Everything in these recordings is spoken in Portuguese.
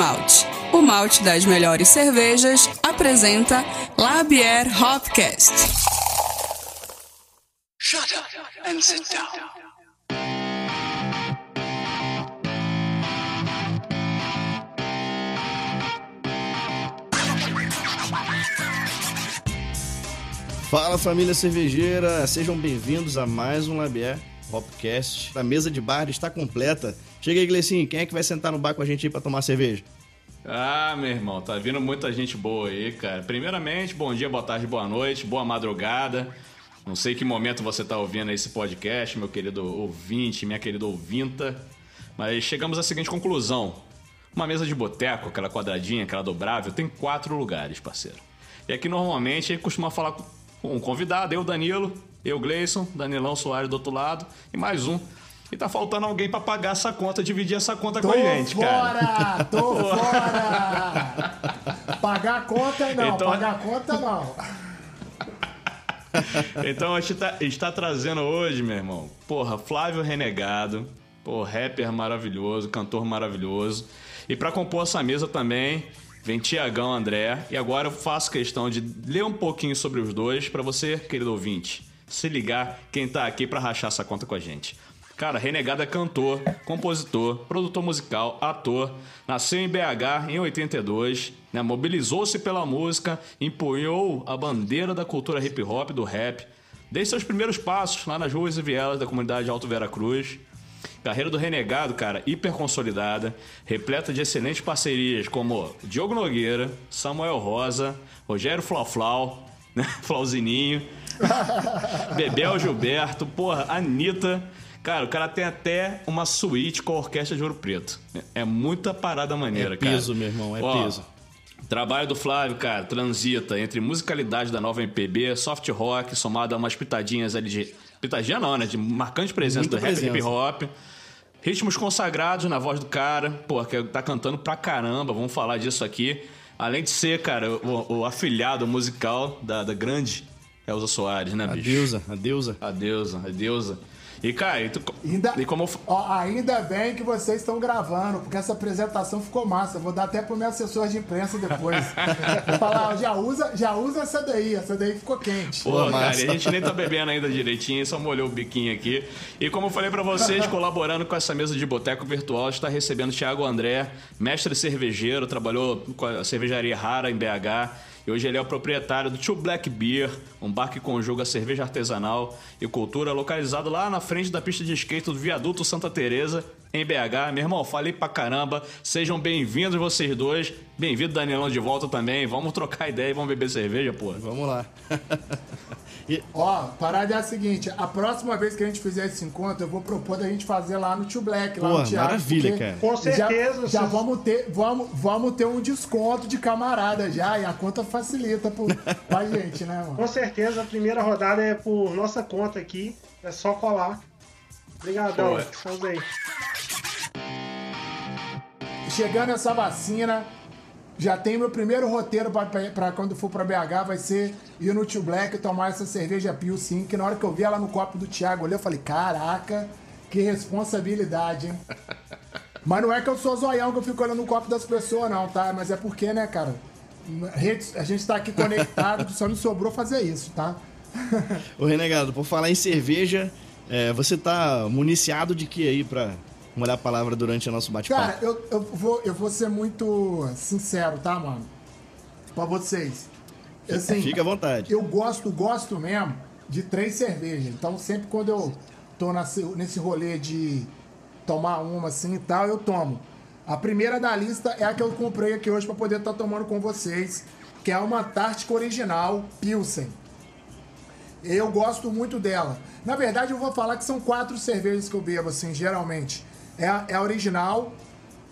Malte, o malte das melhores cervejas, apresenta Labier Hopcast. Shut up and sit down. Fala família cervejeira, sejam bem-vindos a mais um Labier Hopcast. A mesa de bar está completa. Chega aí, Glecinho, quem é que vai sentar no bar com a gente aí pra tomar cerveja? Ah, meu irmão, tá vindo muita gente boa aí, cara. Primeiramente, bom dia, boa tarde, boa noite, boa madrugada. Não sei que momento você tá ouvindo esse podcast, meu querido ouvinte, minha querida ouvinta. Mas chegamos à seguinte conclusão. Uma mesa de boteco, aquela quadradinha, aquela dobrável, tem quatro lugares, parceiro. E aqui normalmente a gente costuma falar com um convidado, eu, Danilo, eu, Gleison, Danilão Soares do outro lado e mais um. E tá faltando alguém pra pagar essa conta, dividir essa conta Tô com a gente, cara. fora! Tô fora! Pagar a conta não, Então- pagar a conta não. Então a gente, tá, a gente tá trazendo hoje, meu irmão, porra, Flávio Renegado, pô, rapper maravilhoso, cantor maravilhoso. E pra compor essa mesa também, vem Tiagão André. E agora eu faço questão de ler um pouquinho sobre os dois pra você, querido ouvinte, se ligar quem tá aqui pra rachar essa conta com a gente. Cara, Renegado é cantor, compositor, produtor musical, ator. Nasceu em BH em 82, né? mobilizou-se pela música, empunhou a bandeira da cultura hip hop, do rap, desde seus primeiros passos lá nas ruas e vielas da comunidade Alto Vera Cruz. Carreira do Renegado, cara, hiper consolidada, repleta de excelentes parcerias como Diogo Nogueira, Samuel Rosa, Rogério Flauflau, né? Flauzininho, Bebel Gilberto, porra, Anitta. Cara, o cara tem até uma suíte com a orquestra de Ouro Preto. É muita parada maneira, É cara. peso, meu irmão, é Ó, peso. Trabalho do Flávio, cara, transita entre musicalidade da nova MPB, soft rock, somado a umas pitadinhas ali de. Pitadinha não, né? De marcante presença Muita do rap presença. hip hop. Ritmos consagrados na voz do cara, pô, que tá cantando pra caramba, vamos falar disso aqui. Além de ser, cara, o, o afilhado musical da, da grande Elza Soares, né, A bicho? deusa, a deusa. A deusa, a deusa. E, cara, e, tu, Ainda, e como ó, ainda bem que vocês estão gravando, porque essa apresentação ficou massa. Vou dar até pro meu assessor de imprensa depois. Vou falar, ó, já usa, já usa essa daí, essa daí ficou quente. Pô, Pô, cara, a gente nem tá bebendo ainda direitinho, só molhou o biquinho aqui. E como eu falei pra vocês, colaborando com essa mesa de boteco virtual, está recebendo Thiago André, mestre cervejeiro, trabalhou com a cervejaria Rara em BH. E hoje ele é o proprietário do Two Black Beer, um bar que conjuga cerveja artesanal e cultura, localizado lá na frente da pista de skate do Viaduto Santa Teresa, em BH. Meu irmão, falei pra caramba. Sejam bem-vindos vocês dois. Bem-vindo Danilão de volta também. Vamos trocar ideia e vamos beber cerveja, pô. Vamos lá. E- Ó, a parada é a seguinte: a próxima vez que a gente fizer esse encontro, eu vou propor da gente fazer lá no Tio Black, lá Pô, no teatro. maravilha, cara. Com certeza, Já, já vocês- vamos, ter, vamos, vamos ter um desconto de camarada já, e a conta facilita pro, pra gente, né, mano? Com certeza, a primeira rodada é por nossa conta aqui. É só colar. Obrigadão. Estamos aí. Chegando essa vacina, já tem meu primeiro roteiro pra quando for pra BH, vai ser ir no Tio Black tomar essa cerveja Pilsen, que na hora que eu vi ela no copo do Thiago, ali, eu falei, caraca, que responsabilidade, hein? Mas não é que eu sou zoião que eu fico olhando no copo das pessoas, não, tá? Mas é porque, né, cara, a gente tá aqui conectado, só me sobrou fazer isso, tá? Ô, Renegado, por falar em cerveja, é, você tá municiado de que aí pra molhar a palavra durante o nosso bate-papo? Cara, eu, eu, vou, eu vou ser muito sincero, tá, mano? Pra vocês. Assim, Fica à vontade. Eu gosto, gosto mesmo de três cervejas. Então, sempre quando eu tô nesse, nesse rolê de tomar uma assim e tal, eu tomo. A primeira da lista é a que eu comprei aqui hoje pra poder estar tomando com vocês, que é uma Antártica Original Pilsen. Eu gosto muito dela. Na verdade, eu vou falar que são quatro cervejas que eu bebo, assim, geralmente. É a, é a original,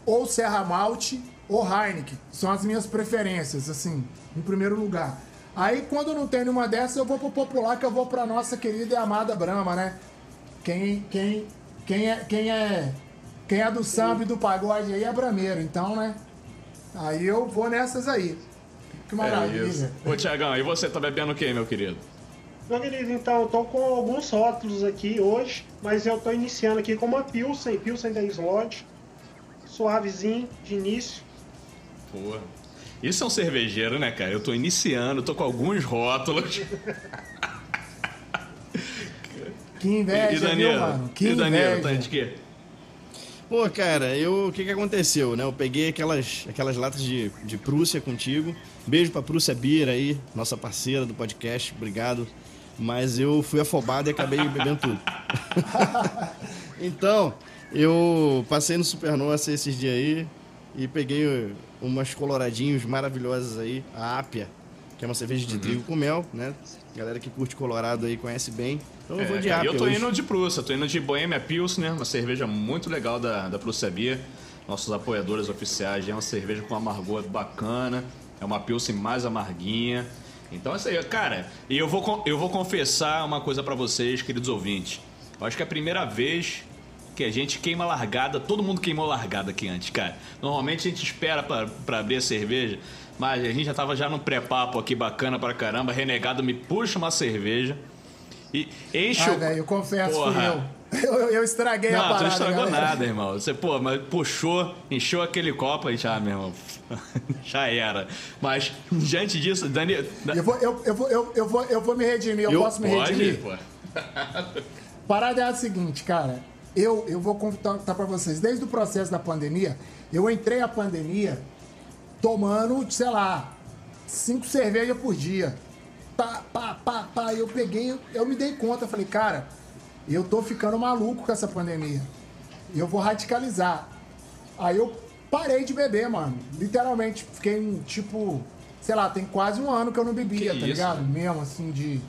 ou Serra Malte, ou Heineken. São as minhas preferências, assim, em primeiro lugar. Aí, quando não tem nenhuma dessas, eu vou pro popular, que eu vou pra nossa querida e amada Brahma, né? Quem, quem, quem, é, quem, é, quem é do samba e do pagode aí é brameiro, então, né? Aí eu vou nessas aí. Que É maravilha. isso. Ô, Tiagão, e você tá bebendo o quê, meu querido? Meu querido, então eu tô com alguns rótulos aqui hoje, mas eu tô iniciando aqui com uma Pilsen, Pilsen da Slot, suavezinho de início. Porra. Isso é um cervejeiro, né, cara? Eu tô iniciando, tô com alguns rótulos. Que inveja, e Danilo? viu, mano? Que e Danilo, inveja. tá de quê? Pô, cara, eu, o que que aconteceu, né? Eu peguei aquelas, aquelas latas de, de Prússia contigo. Beijo pra Prússia Bira aí, nossa parceira do podcast, obrigado. Mas eu fui afobado e acabei bebendo tudo. então, eu passei no Supernossa esses dias aí e peguei umas coloradinhos maravilhosas aí, a Ápia, que é uma cerveja de trigo com mel, né? Galera que curte Colorado aí conhece bem. Então eu vou É, de cara, Ápia eu tô hoje. indo de Prússia, tô indo de Bohemia Pilsner, uma cerveja muito legal da, da Prússia Beer. Nossos apoiadores oficiais, é uma cerveja com amargor bacana, é uma Pilsen mais amarguinha. Então é isso aí, cara. E eu vou, eu vou confessar uma coisa pra vocês, queridos ouvintes. Eu acho que é a primeira vez que a gente queima largada, todo mundo queimou largada aqui antes, cara. Normalmente a gente espera pra, pra abrir a cerveja, mas a gente já tava já no pré-papo aqui bacana pra caramba. Renegado me puxa uma cerveja e enche Ah, o. velho, eu confesso, Porra. eu. eu. Estraguei a Não, tu parada, não estragou galera. nada, irmão. Você, pô, mas puxou, encheu aquele copo e já, meu irmão. já era. Mas, diante disso, Dani. Eu vou, eu, eu, vou, eu, eu, vou, eu vou me redimir, eu, Eu- posso me pode, redimir. pô. Parada é a seguinte, cara. Eu, eu vou contar pra vocês. Desde o processo da pandemia, eu entrei a pandemia tomando, sei lá, cinco cervejas por dia. Pá, pá, pá, pá. Eu peguei, eu me dei conta, falei, cara, eu tô ficando maluco com essa pandemia. Eu vou radicalizar. Aí eu parei de beber, mano. Literalmente, fiquei um, tipo, sei lá, tem quase um ano que eu não bebia, Que tá isso, ligado? Mesmo assim, de.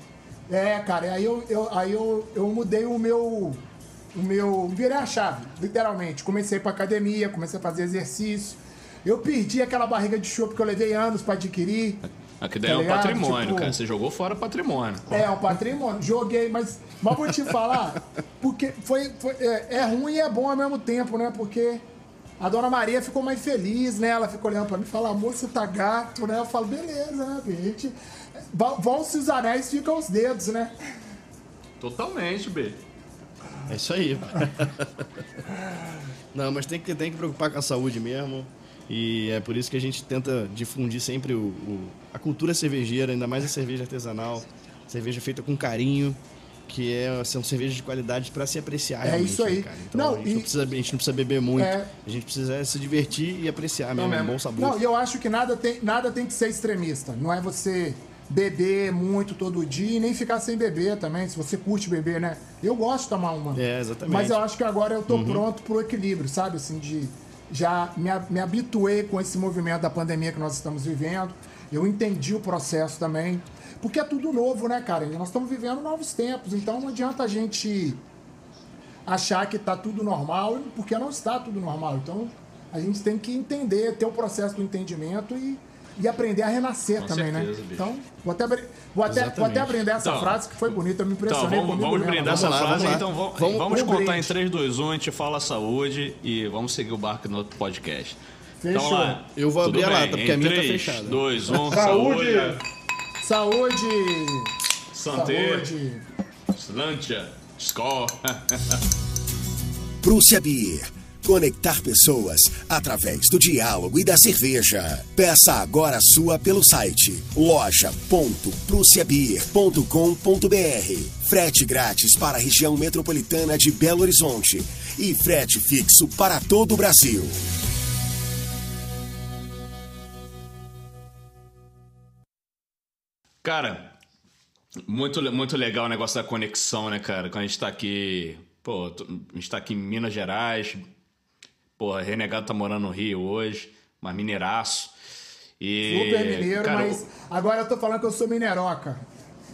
É, cara, e aí eu, eu, aí eu, eu mudei o meu. O meu. Virei a chave, literalmente. Comecei pra academia, comecei a fazer exercício. Eu perdi aquela barriga de chope que eu levei anos pra adquirir. Aqui daí Tá é um ligado? patrimônio, Tipo- cara. Você jogou fora patrimônio. É, um patrimônio. Joguei, mas, mas vou te falar, porque foi, foi- é, é ruim e é bom ao mesmo tempo, né? Porque a dona Maria ficou mais feliz, né? Ela ficou olhando pra mim e falou, amor, você tá gato, né? Eu falo, beleza, né, gente? Va- Vão-se os anéis, ficam os dedos, né? Totalmente, B. É isso aí. Não, mas tem que, tem que preocupar com a saúde mesmo. E é por isso que a gente tenta difundir sempre o, o- a cultura cervejeira, ainda mais a cerveja artesanal, cerveja feita com carinho, que é, são cervejas de qualidade para se apreciar. É isso aí. né, cara? Então Não, a, gente e- não precisa, a gente não precisa beber muito, É. a gente precisa se divertir e apreciar mesmo, mesmo. um bom sabor. Não, e eu acho que nada tem, nada tem que ser extremista. Não é você beber muito todo dia e nem ficar sem beber também, se você curte beber, né? Eu gosto de tomar uma. É, exatamente. Mas eu acho que agora eu tô pronto pro equilíbrio, sabe? Assim, de. Já me, me habituei com esse movimento da pandemia que nós estamos vivendo. Eu entendi o processo também. Porque é tudo novo, né, cara? Nós estamos vivendo novos tempos. Então não adianta a gente achar que tá tudo normal, porque não está tudo normal. Então a gente tem que entender, ter o processo do entendimento e, e aprender a renascer Com também, certeza, né? bicho. Então, vou até, vou até, vou até aprender essa Então, frase que foi bonita, eu me Então, impressionei vamos, comigo vamos mesmo. brindar Vamos essa lá, frase, vamos então vamos, Vamos- vamos contar brinde. em 3, 2, 1, a gente fala saúde e vamos seguir o barco no outro podcast. Fechou. Então, lá. Eu vou Tudo abrir a bem. lata, porque Em a minha tá 3, fechada. 2, 1, Saúde! Saúde! Santé, Saúde! Slantia, Skol. Prússia Beer. Conectar pessoas através do diálogo e da cerveja. Peça agora a sua pelo site loja.prussiabeer.com.br. Frete grátis para a região metropolitana de Belo Horizonte e frete fixo para todo o Brasil. Cara, muito, muito legal o negócio da conexão, né, cara? Quando a gente tá aqui. Pô, a gente tá aqui em Minas Gerais. Porra, Renegado tá morando no Rio hoje, mas mineiraço. E, Super mineiro, cara, mas agora eu tô falando que eu sou mineroca.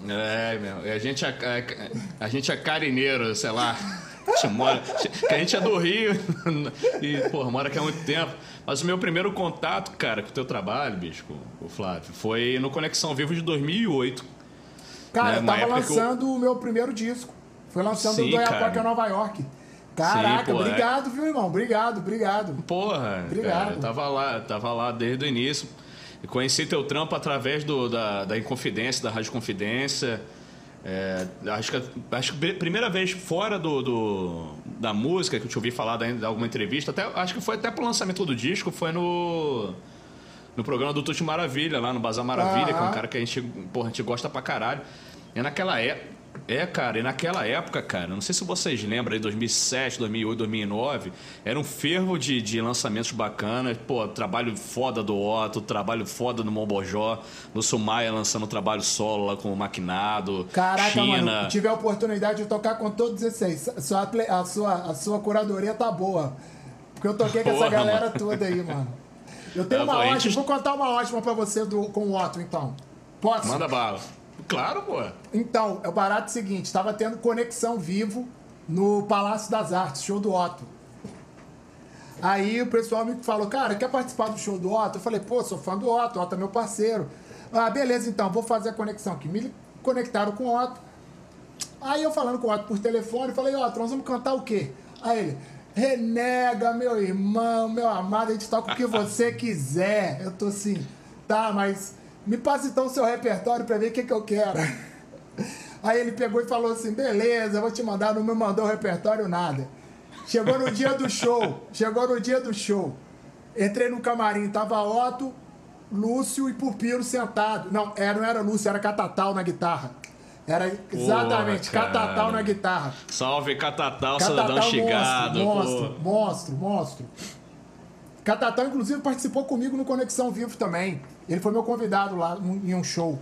É, meu. A gente é, é- a gente é carineiro, sei lá. A gente mora. que A gente é do Rio e, porra, mora aqui há muito tempo. Mas o meu primeiro contato, cara, com o teu trabalho, bicho, o Flávio, foi no Conexão Vivo de 2008. Cara, Né, eu tava que eu- lançando o meu primeiro disco. Foi lançando Sim, o do Oiapoque cara. a Nova York. Caraca, pô, é. obrigado, viu, irmão? Obrigado, obrigado. Porra, Obrigado. cara, eu tava lá, tava lá desde o início. Conheci teu trampo através do, da, da Inconfidência, da Rádio Confidência. É, acho que acho que a primeira vez fora do, do- da música que eu te ouvi falar da, de alguma entrevista, até, acho que foi até pro lançamento do disco, foi no no programa do Tuti Maravilha, lá no Bazar Maravilha, que é um cara que a gente, porra, a gente gosta pra caralho. E naquela época. É, cara, e naquela época, cara, não sei se vocês lembram aí, 2007, 2008, 2009, era um fervo de, de lançamentos bacanas. Pô, trabalho foda do Otto, trabalho foda do Mombojó, no Sumaia lançando trabalho solo lá com o Maquinado, Caraca, China. mano, tive a oportunidade de tocar com todos esses. A sua, a sua, a sua curadoria tá boa. Porque eu toquei com essa Porra, galera mano. toda aí, mano. Eu tenho uma ótima, gente- vou contar uma ótima pra você do, com o Otto, então. Posso? Manda bala. Claro, pô. Então, é o barato seguinte, tava tendo conexão vivo no Palácio das Artes, show do Otto. Aí o pessoal me falou, cara, quer participar do show do Otto? Eu falei, pô, sou fã do Otto, Otto é meu parceiro. Ah, beleza, então, vou fazer a conexão aqui. Me conectaram com o Otto. Aí eu falando com o Otto por telefone, falei, Otto, nós vamos cantar o quê? Aí ele, renega, meu irmão, meu amado, a gente toca o que você quiser. Eu tô assim, tá, mas me passa então o seu repertório pra ver o que, que eu quero. Aí ele pegou e falou assim, beleza, vou te mandar, não me mandou o repertório, nada. Chegou no dia do show, chegou no dia do show. Entrei no camarim, tava Otto, Lúcio e Pupilo sentado. Não, era, não era Lúcio, era Catatal na guitarra. Era exatamente, cara. Catatal na guitarra. Salve Catatal, cidadão Catatal chegado. monstro, monstro, monstro, monstro. Catatal, inclusive, participou comigo no Conexão Vivo também. Ele foi meu convidado lá em um show.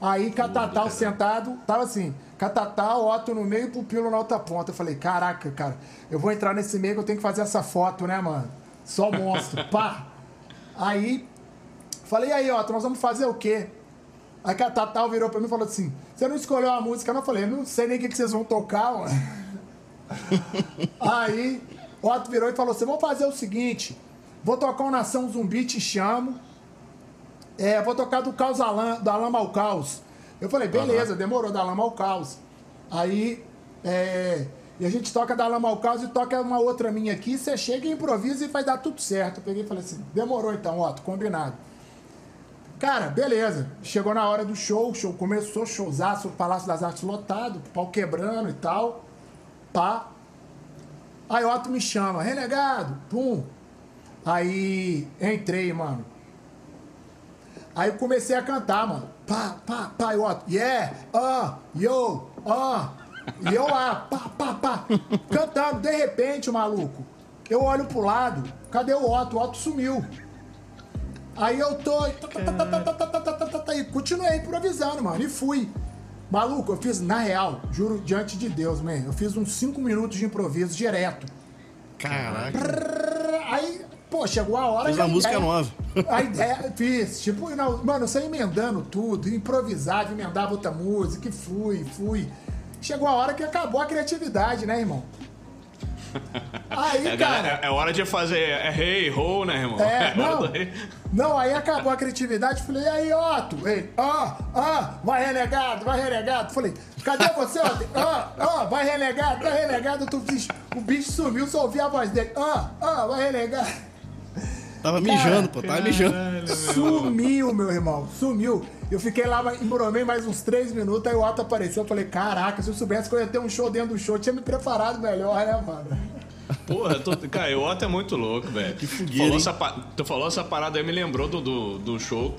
Aí, Catatal sentado, tava assim, Catatal, Otto no meio e Pupilo na outra ponta. Eu falei, caraca, cara, eu vou entrar nesse meio que eu tenho que fazer essa foto, né, mano? Só monstro, pá. Aí, falei, e aí, Otto, nós vamos fazer o quê? Aí Catatal virou pra mim e falou assim, você não escolheu a música? não? Eu falei, não sei nem o que, que vocês vão tocar, mano. Aí, Otto virou e falou assim: vamos fazer o seguinte: vou tocar o Nação Zumbi, te chamo. É, vou tocar do Caos Alan, da Lama ao Caos. Eu falei, beleza, demorou, da Lama ao Caos. Aí, é, e a gente toca da Lama ao Caos e toca uma outra minha aqui, você chega e improvisa e vai dar tudo certo. Eu peguei e falei assim, demorou então, Otto, combinado. Cara, beleza. Chegou na hora do show, o show começou, showzaço, o Palácio das Artes lotado, pau quebrando e tal. Pá. Aí Otto me chama, renegado, pum. Aí entrei, mano. Aí eu comecei a cantar, mano. Pá, pá, pá, eu, yeah, ah, uh, yo, ah. Uh. E eu pá, pá, pá, cantando. De repente, o maluco, eu olho pro lado, cadê o Otto? O Otto sumiu. Aí eu tô. E continuei improvisando, mano, e fui. Maluco, eu fiz, na real, juro diante de Deus, man, eu fiz uns 5 minutos de improviso direto. Caraca. Aí pô, chegou a hora a uma música ideia- nova. A ideia, fiz. Tipo, não, mano, eu saí emendando tudo, improvisava, emendava outra música, e fui, fui. Chegou a hora que acabou a criatividade, né, irmão? Aí, É, cara. é, é hora de fazer. É rei, ho, né, irmão? É, hora não. do. Não, aí acabou a criatividade. Falei, e aí, Otto? Ele, ah, ah, vai renegado, vai renegado. Falei, cadê você, Otto? Ah, ah, vai renegado, vai renegado. Tu, bicho, o bicho sumiu, só ouvi a voz dele. Ah, ah, vai renegado. Tava mijando, pô, tava mijando. Sumiu, meu irmão, sumiu. Eu fiquei lá, embromei mais uns três minutos, aí o Otto apareceu. Eu falei, caraca, se eu soubesse que eu ia ter um show dentro do show, eu tinha me preparado melhor, né, mano? Porra, tô, cara, o Otto é muito louco, velho. Que fogueira, hein? Tu falou essa parada aí, me lembrou do, do, do show.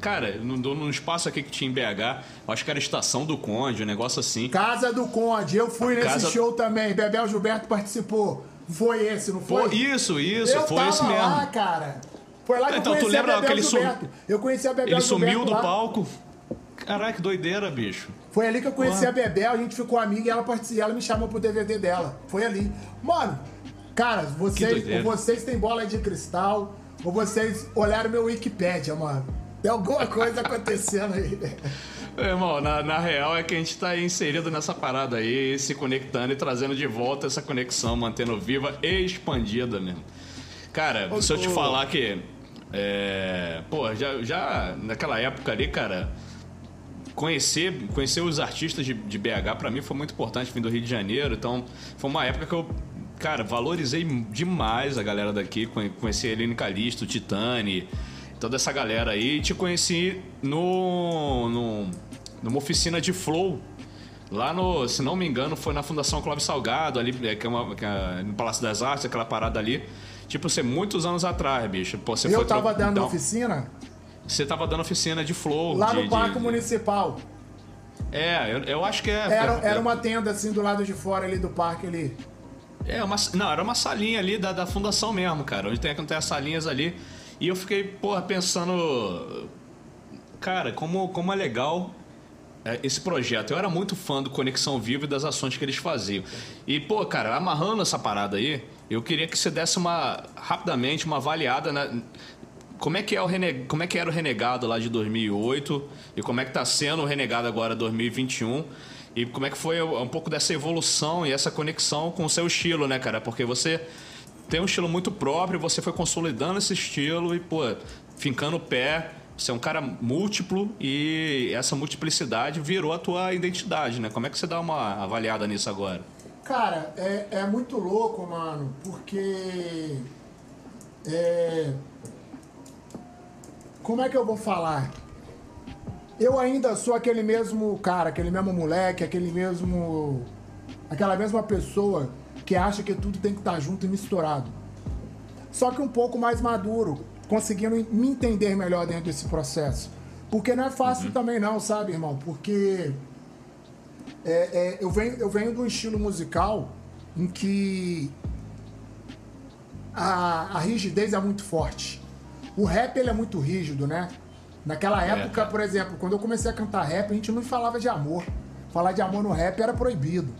Cara, num, espaço aqui que tinha em BH, eu acho que era Estação do Conde, um negócio assim. Casa do Conde, eu fui nesse Casa- show também. Bebel Gilberto participou. Foi esse, não foi? Isso, isso, eu foi esse mesmo. lá, cara. Foi lá que Então, eu tu conheci lembra a Bebel que ele sum- Gilberto. Eu conheci a Bebel Ele Gilberto sumiu do lá. palco. Caraca, que doideira, bicho. Foi ali que eu conheci a Bebel, a gente ficou amigo e ela, partici- ela me chamou pro DVD dela. Foi ali. Mano, cara, vocês, vocês têm bola de cristal, ou vocês olharam meu Wikipédia, mano. Tem alguma coisa acontecendo aí. Meu irmão, na, na real é que a gente tá inserido nessa parada aí, se conectando e trazendo de volta essa conexão, mantendo viva e expandida mesmo. Cara, se eu te falar que. É, pô, já, já naquela época ali, cara, conhecer, conhecer os artistas de, de BH para mim foi muito importante, vim do Rio de Janeiro, então foi uma época que eu, cara, valorizei demais a galera daqui, conheci a Helene Calisto, Titani, toda essa galera aí, e te conheci no, no numa oficina de flow Lá no, se não me engano, foi na Fundação Clóvis Salgado, ali, é, que é uma, que é no Palácio das Artes, aquela parada ali. Tipo, você muitos anos atrás, bicho. Pô, você eu foi tava dando então, oficina Você tava dando oficina de flow. lá de- no Parque de- Municipal. É, eu, eu acho que é. Era, é, era uma tenda assim do lado de fora ali do parque ali. É, uma, não, era uma salinha ali da, da fundação mesmo, cara. Onde tem, tem as salinhas ali. E eu fiquei, porra, pensando. Cara, como, como é legal é, esse projeto. Eu era muito fã do Conexão Viva e das ações que eles faziam. E, pô, cara, amarrando essa parada aí, eu queria que você desse uma. rapidamente uma avaliada na. Como é, que é o rene... como é que era o Renegado lá de 2008 e como é que tá sendo o Renegado agora 2021 e como é que foi um pouco dessa evolução e essa conexão com o seu estilo, né, cara? Porque você tem um estilo muito próprio, você foi consolidando esse estilo e, pô, fincando o pé. Você é um cara múltiplo e essa multiplicidade virou a tua identidade, né? Como é que você dá uma avaliada nisso agora? Cara, é, é muito louco, mano, porque. É, como é que eu vou falar? Eu ainda sou aquele mesmo cara, aquele mesmo moleque, aquele mesmo. aquela mesma pessoa que acha que tudo tem que estar junto e misturado. Só que um pouco mais maduro, conseguindo me entender melhor dentro desse processo. Porque não é fácil também não, sabe, irmão? Porque é, é, eu, venho, eu venho de um estilo musical em que a, a rigidez é muito forte. O rap ele é muito rígido, né? Naquela época, cara. por exemplo, quando eu comecei a cantar rap, a gente não falava de amor. Falar de amor no rap era proibido.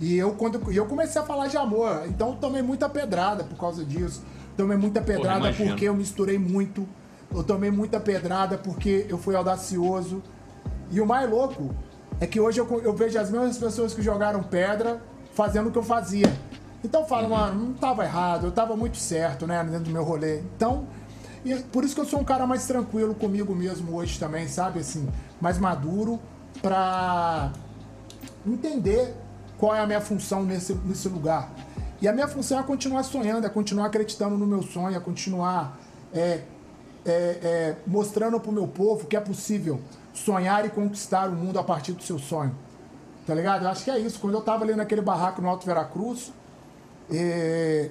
E eu, quando eu comecei a falar de amor, então tomei muita pedrada por causa disso. Tomei muita pedrada imagino. porque eu misturei muito. Eu tomei muita pedrada porque eu fui audacioso. E o mais louco é que hoje eu, eu vejo as mesmas pessoas que jogaram pedra fazendo o que eu fazia. Então eu falo, mano, não tava errado, eu tava muito certo, né, dentro do meu rolê. Então, e por isso que eu sou um cara mais tranquilo comigo mesmo hoje também, sabe? Assim, mais maduro pra entender qual é a minha função nesse, nesse lugar. E a minha função é continuar sonhando, é continuar acreditando no meu sonho, é continuar é, é, é, mostrando pro meu povo que é possível sonhar e conquistar o mundo a partir do seu sonho. Tá ligado? Eu acho que é isso. Quando eu tava ali naquele barraco no Alto Veracruz, é,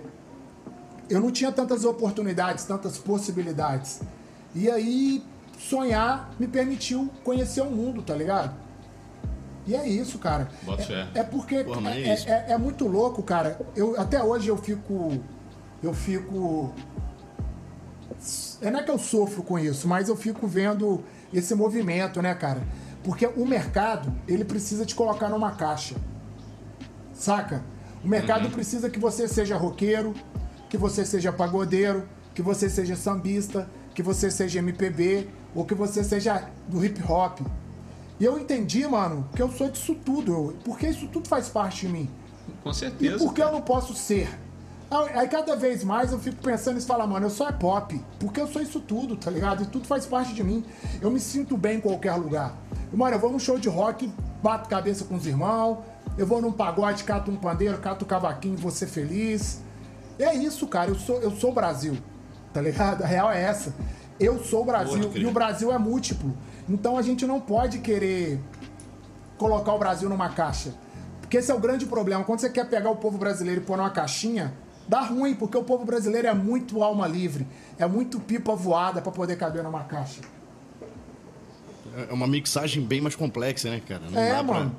eu não tinha tantas oportunidades, tantas possibilidades. E aí, sonhar me permitiu conhecer o mundo, tá ligado? E é isso, cara. É, é porque Porra, é é, é- é muito louco, cara. Eu, até hoje eu fico. Eu fico. É não é que eu sofro com isso, mas eu fico vendo esse movimento, né, cara? Porque o mercado, ele precisa te colocar numa caixa. Saca? O mercado precisa que você seja roqueiro, que você seja pagodeiro, que você seja sambista, que você seja MPB ou que você seja do hip hop. E eu entendi, mano, que eu sou disso tudo, eu- porque isso tudo faz parte de mim. Com E certeza. por que eu não posso ser? Aí cada vez mais eu fico pensando e falar, mano, eu só é pop, porque eu sou isso tudo, tá ligado? E tudo faz parte de mim. Eu me sinto bem em qualquer lugar. Mano, eu vou num show de rock, bato cabeça com os irmãos, eu vou num pagode, cato um pandeiro, cato um cavaquinho, vou ser feliz. E é isso, cara, eu sou, eu sou o Brasil, tá ligado? A real é essa. Eu sou o Brasil querido. e o Brasil é múltiplo. Então a gente não pode querer colocar o Brasil numa caixa. Porque esse é o grande problema. Quando você quer pegar o povo brasileiro e pôr numa caixinha, dá ruim, porque o povo brasileiro é muito alma livre, é muito pipa voada pra poder caber numa caixa. É uma mixagem bem mais complexa, né, cara? Não É, dá pra- mano.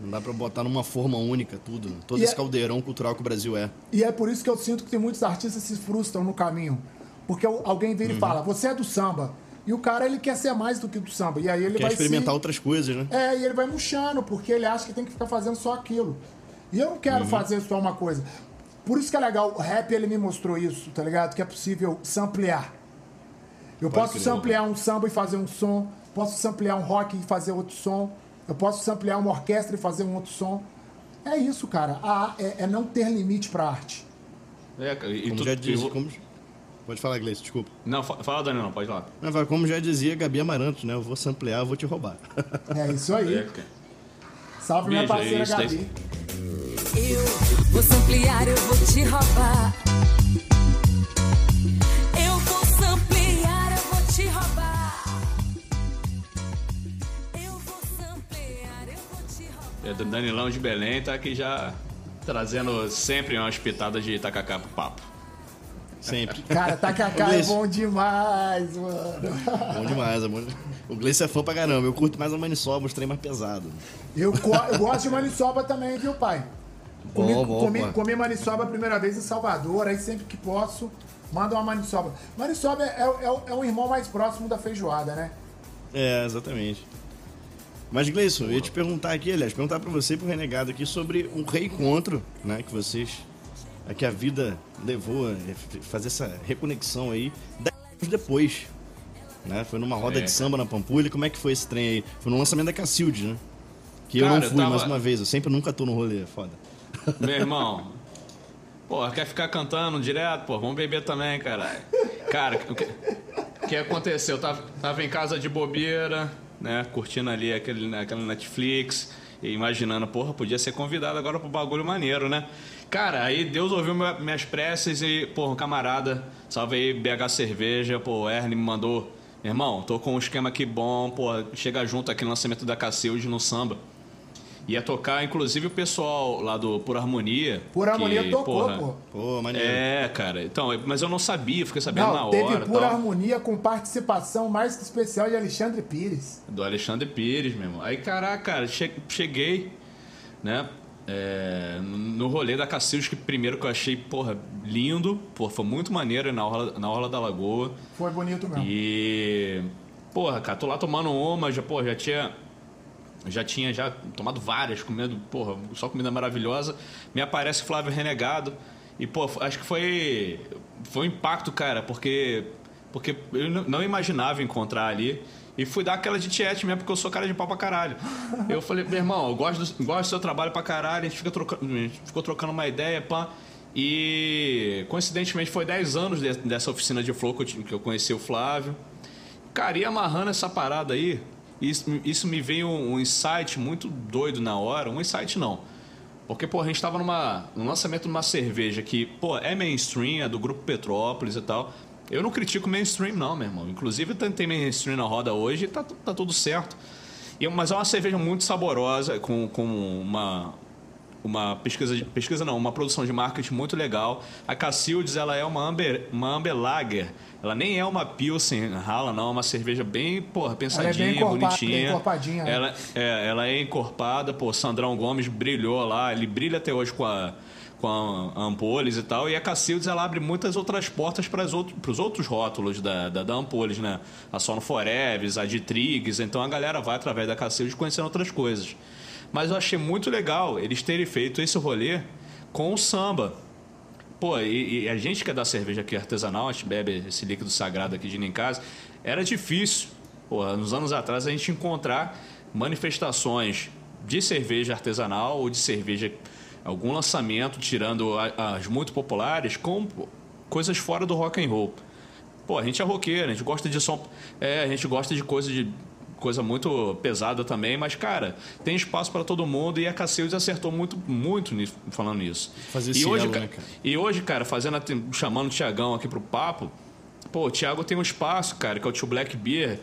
Não dá pra botar numa forma única tudo. Todo E esse é- caldeirão cultural que o Brasil é. E é por isso que eu sinto que tem muitos artistas que se frustram no caminho. Porque alguém vira e fala, você é do samba. E o cara, ele quer ser mais do que do samba. E aí ele Quer vai experimentar se... outras coisas, né? É, e ele vai murchando, porque ele acha que tem que ficar fazendo só aquilo. E eu não quero Uhum. fazer só uma coisa. Por isso que é legal, o rap ele me mostrou isso, tá ligado? Que é possível samplear. Eu posso crer. samplear um samba e fazer um som. posso samplear um rock e fazer outro som, eu posso samplear uma orquestra e fazer um outro som. É isso, cara. A, é, é não ter limite pra arte. É, cara, e Como tu- já disse, eu- como... Pode falar, Gleice, desculpa. Não, fa- fala, Dani, não, pode lá. Vai, Como já dizia Gabi Amarantos, né? Eu vou samplear, eu vou te roubar. É isso aí. É, cara. Salve minha Beijo aí, parceira isso daí. Gabi. Eu vou samplear, eu vou te roubar. Eu vou samplear, eu vou te roubar. Eu vou samplear, eu vou te roubar. É, do Danilão de Belém tá aqui já trazendo sempre umas pitadas de tacacá pro papo. Sempre. Cara, Tacacá é Gleice. bom demais, mano. Bom demais, amor. O Gleice é fã pra caramba. Eu curto mais a maniçoba, os trem mais pesado. Eu, eu gosto de maniçoba também, viu, pai? Comi, Bom, bom, comi, pô. comi maniçoba a primeira vez em Salvador, aí sempre que posso, manda uma maniçoba. Maniçoba é, é, é o- é o irmão mais próximo da feijoada, né? É, exatamente. Mas, Gleison, eu ia te perguntar aqui, aliás, perguntar pra você e pro Renegado aqui sobre um reencontro, né, que vocês, a que a vida levou a fazer essa reconexão aí, 10 anos depois, né? Foi numa roda É, de samba na Pampulha, como é que foi esse trem aí? Foi no lançamento da Cacilde, né? Que eu Cara, não eu fui tava- mais uma vez, eu sempre nunca tô no rolê, foda. Meu irmão, pô, quer ficar cantando direto? Pô, vamos beber também, caralho. Cara, o que, que aconteceu? Eu tava, tava em casa de bobeira, né? Curtindo ali aquele, aquela Netflix. E imaginando, porra, podia ser convidado agora pro bagulho maneiro, né? Cara, aí Deus ouviu minha- minhas preces e, porra, um camarada, salve aí, BH Cerveja, pô, o Ernie me mandou. Meu irmão, tô com um esquema aqui bom, porra, chega junto aqui no lançamento da Cacilde no samba. Ia tocar, inclusive, o pessoal lá do Por Harmonia. Por Harmonia que, tocou, porra, pô. Pô, maneiro. É, cara. Então, mas eu não sabia, fiquei sabendo na Não, teve hora. pura tal. harmonia com participação mais que especial de Alexandre Pires. Do Alexandre Pires, meu irmão. Aí, caraca, cara, che- cheguei, né? É, no rolê da Cacildes, que primeiro que eu achei, porra, lindo. Pô, foi muito maneiro na orla, na orla da Lagoa. Foi bonito mesmo. E. Porra, cara, tô lá tomando uma, já, porra, já tinha. Já tinha já tomado várias, comendo, porra, só comida maravilhosa. Me aparece Flávio Renegado. E, pô, acho que foi. Foi um impacto, cara, porque. Porque eu não imaginava encontrar ali. E fui dar aquela de tiete mesmo, porque eu sou cara de pau pra caralho. Eu falei, meu irmão, eu gosto do, gosto do seu trabalho pra caralho, a gente, fica trocando, a gente ficou trocando uma ideia, pá. E coincidentemente foi 10 anos de- dessa oficina de flow que eu, que eu conheci o Flávio. Cara, e amarrando essa parada aí, isso, isso me veio um insight muito doido na hora. Um insight não. Porque, pô, a gente tava numa, no lançamento de uma cerveja que, pô, é mainstream, é do grupo Petrópolis e tal. Eu não critico mainstream, não, meu irmão. Inclusive, tem tem mainstream na roda hoje e tá, tá tudo certo. E, mas é uma cerveja muito saborosa, com, com uma, uma pesquisa, de- pesquisa não, uma produção de marketing muito legal. A Cacildes, ela é uma Amber, uma Amber Lager. Ela nem é uma Pilsen rala, não. É uma cerveja bem, porra, pensadinha, encorpada, bonitinha. bem encorpadinha, né? Ela, é, ela é encorpada, pô, Sandrão Gomes brilhou lá, ele brilha até hoje com a com a Ampoles e tal, e a Cacildes ela abre muitas outras portas para os outros, rótulos da, da, da Ampoles, né? A Sono Foreves, a de Triggs, então a galera vai através da Cacildes conhecendo outras coisas. Mas eu achei muito legal eles terem feito esse rolê com o samba. Pô, e, e a gente que é da cerveja aqui artesanal, a gente bebe esse líquido sagrado aqui de em casa, era difícil, pô, nos anos atrás, a gente encontrar manifestações de cerveja artesanal ou de cerveja, algum lançamento, tirando as muito populares, com coisas fora do rock and roll. Pô, a gente é roqueiro, a gente gosta de som. É, a gente gosta de coisa de. Coisa muito pesada também, mas, cara, tem espaço para todo mundo e a Cacildes acertou muito, muito nisso, falando isso. Fazer e esse hoje, né, cara? e hoje, cara, fazendo chamando o Tiagão aqui pro papo, pô, o Thiago tem um espaço, cara, que é o Tio Black Beer,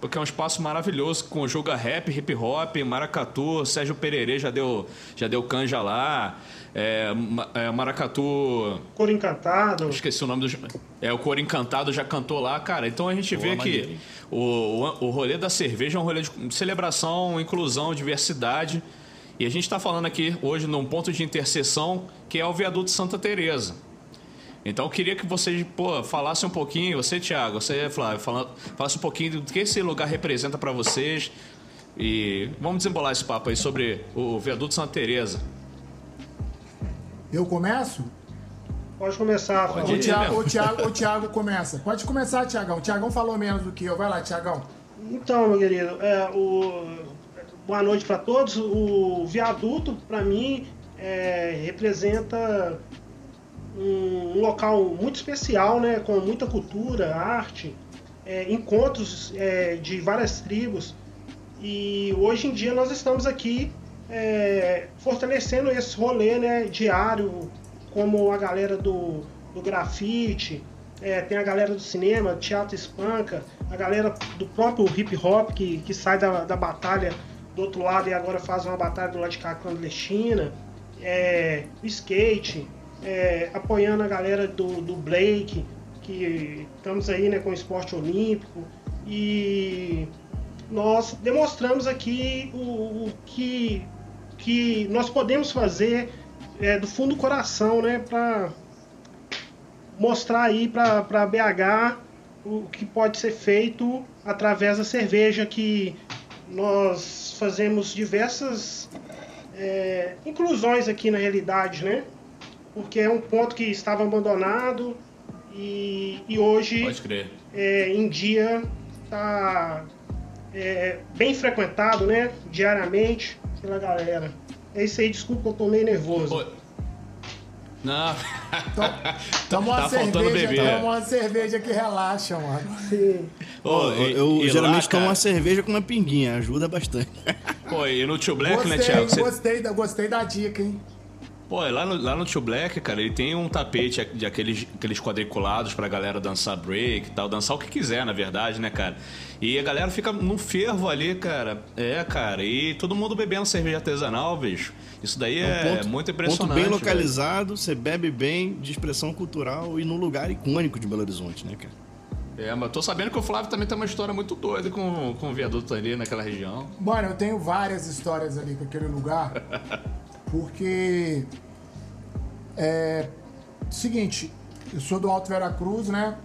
porque é um espaço maravilhoso, com joga rap, hip hop, maracatu, Sérgio Pererê já deu, já deu canja lá, é, é, maracatu. Cor Encantado. Esqueci o nome do. É, o Coro Encantado já cantou lá, cara. Então a gente Pô, vê que o, o, o rolê da cerveja é um rolê de celebração, inclusão, diversidade. E a gente está falando aqui hoje num ponto de interseção que é o viaduto Santa Teresa. Então eu queria que vocês pô, falassem um pouquinho, você, Thiago, você, Flávio, fala, falasse um pouquinho do que esse lugar representa para vocês. E vamos desembolar esse papo aí sobre o viaduto Santa Teresa. Eu começo? Pode começar, Pode. O. Thiago, o, Thiago, o Thiago começa. Pode começar, Thiagão. O Thiagão falou menos do que eu. Vai lá, Thiagão. Então, meu querido, é, o... boa noite para todos. O viaduto, para mim, é, representa um, local muito especial, né, com muita cultura, arte, é, encontros é, de várias tribos. E hoje em dia nós estamos aqui é, fortalecendo esse rolê né, diário, como a galera do, do grafite, é, tem a galera do cinema, teatro espanca, a galera do próprio hip hop que, que sai da, da batalha do outro lado e agora faz uma batalha do lado de cá clandestina, é, o skate, é, apoiando a galera do, do Blake, que estamos aí né, com o esporte olímpico, e nós demonstramos aqui o, o que, que nós podemos fazer é, do fundo do coração, né, para mostrar aí para BH o que pode ser feito através da cerveja que nós fazemos diversas é, inclusões aqui na realidade, né? Porque é um ponto que estava abandonado e, e hoje é, em dia está é, bem frequentado, né? Diariamente pela galera. É isso aí, desculpa, eu tô meio nervoso. Oi. Não. Toma uma tá faltando cerveja, beber. toma uma cerveja que relaxa, mano. Ô, eu e- eu e geralmente lá, tomo uma cerveja com uma pinguinha, ajuda bastante. Pô, e no Tio Black, né, Gostei, Thiago? Você- gostei, da, gostei da dica, hein? Pô, lá no, lá no Tio Black, cara, ele tem um tapete de aqueles, aqueles quadriculados pra galera dançar break e tal, dançar o que quiser, na verdade, né, cara? E a galera fica num fervo ali, cara. É, cara, e todo mundo bebendo cerveja artesanal, bicho. Isso daí é, muito impressionante. Ponto bem velho. localizado, você bebe bem, de expressão cultural e num lugar icônico de Belo Horizonte, né, cara? É, mas tô sabendo que o Flávio também tem uma história muito doida com, com o viaduto ali naquela região. Mano, eu tenho várias histórias ali com aquele lugar. Porque. É. Seguinte, eu sou do Alto Veracruz, né?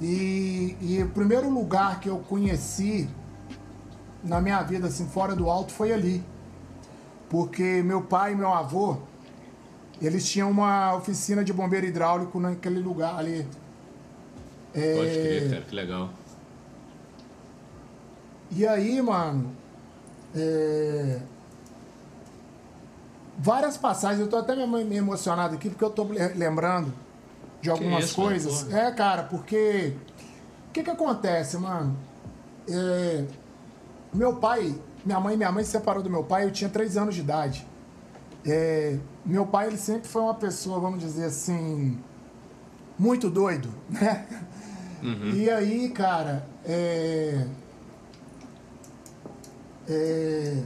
E, e o primeiro lugar que eu conheci na minha vida, assim, fora do Alto, foi ali. Porque meu pai e meu avô, eles tinham uma oficina de bombeiro hidráulico naquele lugar ali. É, Pode crer, cara, que legal. E aí, mano, é, várias passagens, eu tô até me emocionado aqui porque eu tô le- lembrando de algumas isso, coisas. porra. É, cara, porque o que que acontece, mano? É, meu pai, minha mãe, minha mãe se separou do meu pai, eu tinha três anos de idade. É, meu pai, ele sempre foi uma pessoa, vamos dizer assim, muito doido, né? E aí, cara, é, é,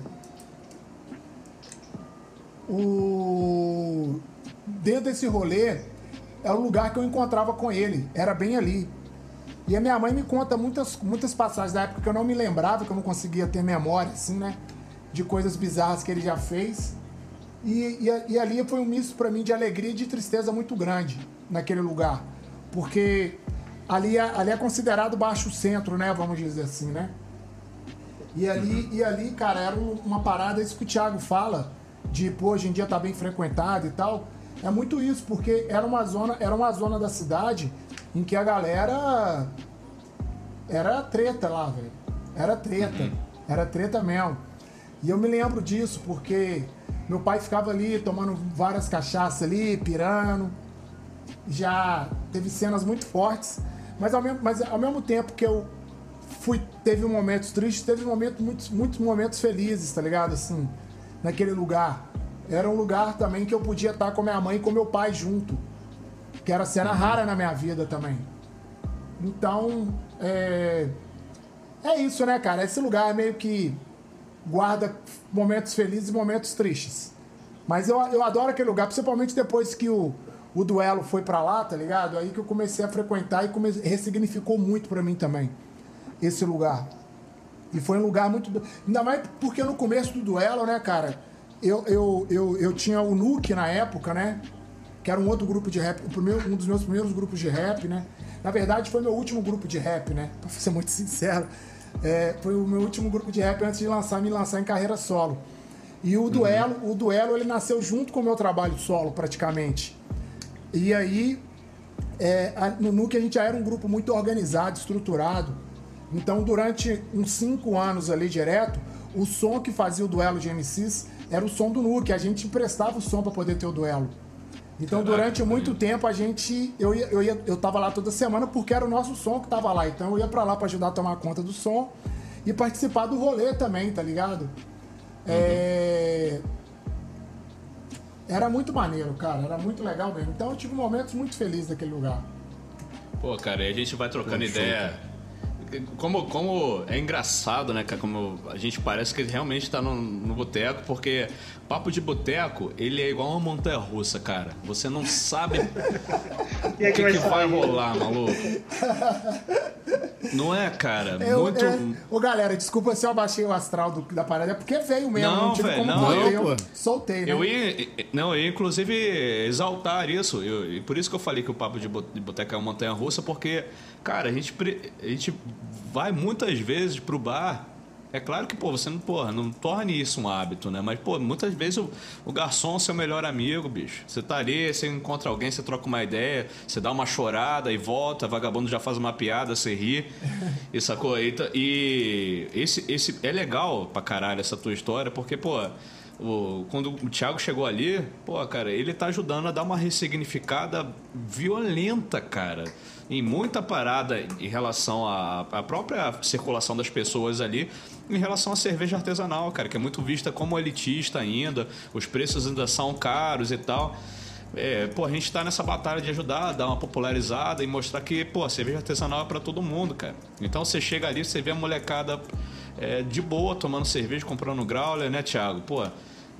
o dentro desse rolê é o lugar que eu encontrava com ele, era bem ali. E a minha mãe me conta muitas, muitas passagens da época que eu não me lembrava, que eu não conseguia ter memória, assim, né? De coisas bizarras que ele já fez. E, e, e ali foi um misto pra mim de alegria e de tristeza muito grande naquele lugar. Porque ali é, ali é considerado baixo centro, né? Vamos dizer assim, né? E ali, e ali, cara, era um- uma parada, isso que o Thiago fala, de pô, hoje em dia tá bem frequentado e tal. É muito isso, porque era uma zona, era uma zona da cidade em que a galera era treta lá, velho. Era treta. Era treta mesmo. E eu me lembro disso, porque meu pai ficava ali tomando várias cachaças ali, pirando. Já teve cenas muito fortes. Mas ao mesmo, mas ao mesmo tempo que eu fui, teve momentos tristes, teve momentos, muitos, muitos momentos felizes, tá ligado? Assim, naquele lugar. Era um lugar também que eu podia estar com minha mãe e com meu pai junto. Que era cena rara na minha vida também. Então, é. É isso, né, cara? Esse lugar meio que guarda momentos felizes e momentos tristes. Mas eu, eu adoro aquele lugar, principalmente depois que o, o duelo foi pra lá, tá ligado? Aí que eu comecei a frequentar e come... ressignificou muito pra mim também esse lugar. E foi um lugar muito. do- Ainda mais porque no começo do duelo, né, cara? Eu, eu, eu, eu tinha o Nuke na época, né? Que era um outro grupo de rap, o primeiro, um dos meus primeiros grupos de rap, né? Na verdade, foi meu último grupo de rap, né? Pra ser muito sincero. É, foi o meu último grupo de rap antes de lançar, me lançar em carreira solo. E o duelo, o duelo, ele nasceu junto com o meu trabalho solo, praticamente. E aí, é, a- no Nuke a gente já era um grupo muito organizado, estruturado. Então, durante uns cinco anos ali direto, o som que fazia o duelo de MCs era o som do Nuke. A gente emprestava o som para poder ter o duelo. Então, durante muito tempo, a gente. Eu, ia, eu, ia, eu tava lá toda semana porque era o nosso som que tava lá. Então, eu ia para lá para ajudar a tomar conta do som e participar do rolê também, tá ligado? É. Era muito maneiro, cara. Era muito legal mesmo. Então, eu tive momentos muito felizes naquele lugar. Pô, cara, e a gente vai trocando ideia. Como, como é engraçado, né, cara? Como a gente parece que realmente tá no, no boteco, porque papo de boteco, ele é igual uma montanha russa, cara. Você não sabe o que, que, vai rolar, maluco. Não é, cara? Eu, Muito. é... Ô, galera, desculpa se eu abaixei o astral do- da parada, é porque veio mesmo. Não, Não, tive velho, como não, eu, eu soltei, né? Eu ia, não, eu ia inclusive exaltar isso. Eu- e por isso que eu falei que o papo de bo- de boteca é uma montanha russa, porque, cara, a gente, a gente vai muitas vezes pro bar. É claro que, pô, você não, porra, não torne isso um hábito, né? Mas, pô, muitas vezes o, o garçom é seu melhor amigo, bicho. Você tá ali, você encontra alguém, você troca uma ideia, você dá uma chorada e volta, vagabundo já faz uma piada, você ri. E sacou? E, tá- e esse, esse é legal pra caralho essa tua história, porque, pô, o- quando o Thiago chegou ali, pô, cara, ele tá ajudando a dar uma ressignificada violenta, cara. Em muita parada em relação à, à própria circulação das pessoas ali, em relação à cerveja artesanal, cara, que é muito vista como elitista ainda, os preços ainda são caros e tal. É, pô, a gente tá nessa batalha de ajudar, dar uma popularizada e mostrar que, pô, a cerveja artesanal é pra todo mundo, cara. Então você chega ali, você vê a molecada é, de boa tomando cerveja, comprando growler, né, Thiago? Pô,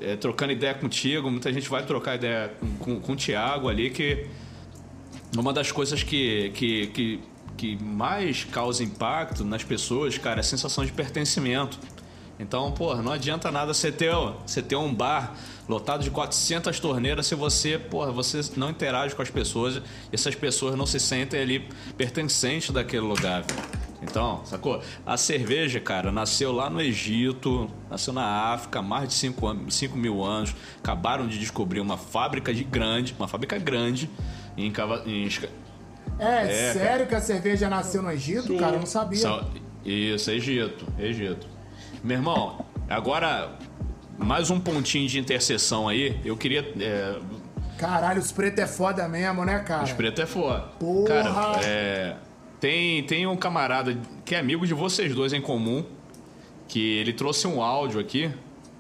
é, trocando ideia contigo, muita gente vai trocar ideia com, com, com o Thiago ali, que uma das coisas que, que, que, que mais causa impacto nas pessoas, cara, é a sensação de pertencimento. Então, pô, não adianta nada você ter, você ter um bar lotado de 400 torneiras se você, porra, você não interage com as pessoas e essas pessoas não se sentem ali pertencentes daquele lugar. Então, sacou? A cerveja, cara, nasceu lá no Egito, nasceu na África mais de 5 mil anos. Acabaram de descobrir uma fábrica de grande, uma fábrica grande em, Cava- em É, É, sério que a cerveja nasceu no Egito, cara? Eu não sabia. São- Isso, Egito, Egito. Meu irmão, agora mais um pontinho de interseção aí. Eu queria. É, Caralho, os pretos é foda mesmo, né, cara? os pretos é foda. Porra! Cara, é, tem, tem um camarada que é amigo de vocês dois em comum, que ele trouxe um áudio aqui.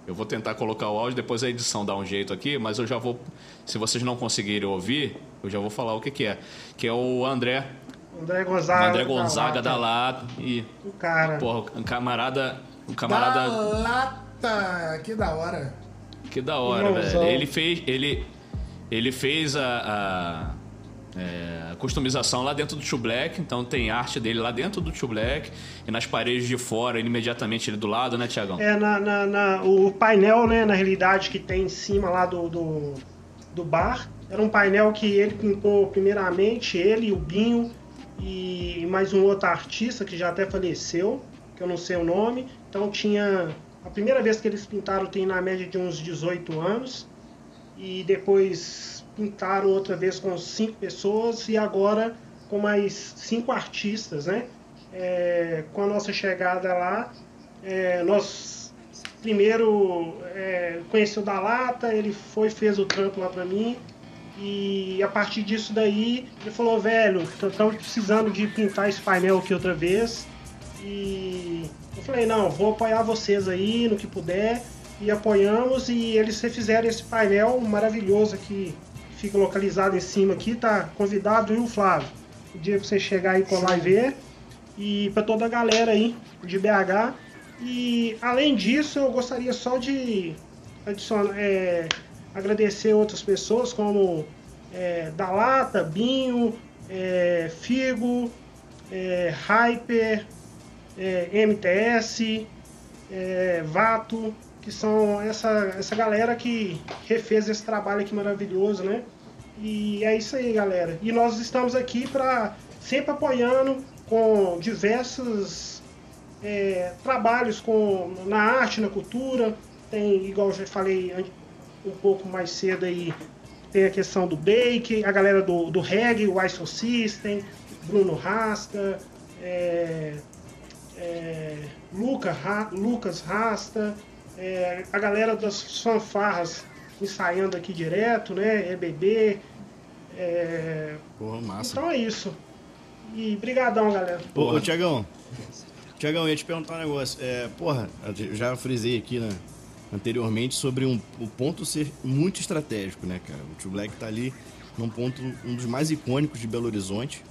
Eu vou tentar colocar o áudio, depois a edição dá um jeito aqui, mas eu já vou. Se vocês não conseguirem ouvir, eu já vou falar o que, que é. Que é o André. André O Gonzaga. André tá Gonzaga da cara. Lata. E, O cara. porra, um camarada. Um Da camarada. lata! Que da hora. Que da hora, velho. Ele fez, ele, ele fez a, a, é, customização lá dentro do Tio Black, então tem arte dele lá dentro do Tio Black e nas paredes de fora, ele, imediatamente ele do lado, né, Tiagão? É, na, na- na- o painel, né, na realidade, que tem em cima lá do, do, do bar, era um painel que ele pintou primeiramente, ele o Binho, e mais um outro artista que já até faleceu, que eu não sei o nome. Então tinha. A primeira vez que eles pintaram tem na média de uns 18 anos. E depois pintaram outra vez com cinco pessoas e agora com mais cinco artistas, né? É, com a nossa chegada lá, é, nós primeiro é, conheceu da lata, ele foi fez o trampo lá pra mim e a partir disso daí ele falou velho, estamos precisando de pintar esse painel aqui outra vez e eu falei não, vou apoiar vocês aí no que puder e apoiamos e eles refizeram esse painel maravilhoso aqui fica localizado em cima aqui, tá convidado viu Flávio? O dia pra você chegar aí colar e ver e para toda a galera aí de BH. E além disso, eu gostaria só de adicionar, é, agradecer outras pessoas como é, Dalata, Binho, é, Figo, é, Hyper, é, MTS, é, Vato, que são essa, essa galera que refez esse trabalho aqui maravilhoso, né? E é isso aí, galera. E nós estamos aqui para sempre apoiando com diversos é, trabalhos com, na arte, na cultura. Tem, igual eu já falei um pouco mais cedo aí, tem a questão do Bake, a galera do, do reggae, o ISO System, Bruno Rasta, é, é, Luca, Ra- Lucas Rasta, é, a galera das fanfarras ensaiando aqui direto, né? EBB. É, Porra, massa. então é isso. E brigadão, galera. Ô, ô Tiagão. Tiagão, eu ia te perguntar um negócio. É, porra, eu já frisei aqui né, anteriormente sobre um, o ponto ser muito estratégico, né, cara? O Tio Black tá ali num ponto, um dos mais icônicos de Belo Horizonte,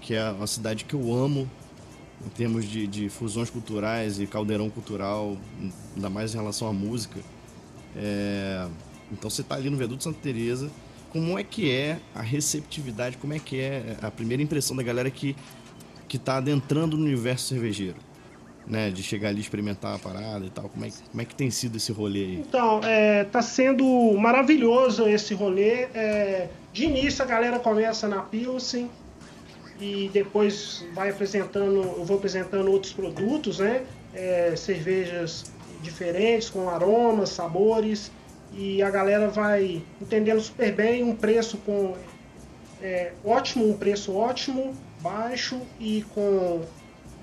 que é uma cidade que eu amo em termos de, de fusões culturais e caldeirão cultural, ainda mais em relação à música. É, então você tá ali no Viaduto Santa Teresa. Como é que é a receptividade? Como é que é a primeira impressão da galera que que tá adentrando no universo cervejeiro, né? De chegar ali experimentar a parada e tal. Como é, que- como é que tem sido esse rolê aí? Então, é, tá sendo maravilhoso esse rolê. É, de início a galera começa na Pilsen e depois vai apresentando, eu vou apresentando outros produtos, né? É, cervejas diferentes, com aromas, sabores, e a galera vai entendendo super bem, um preço com é, ótimo, um preço ótimo, baixo e com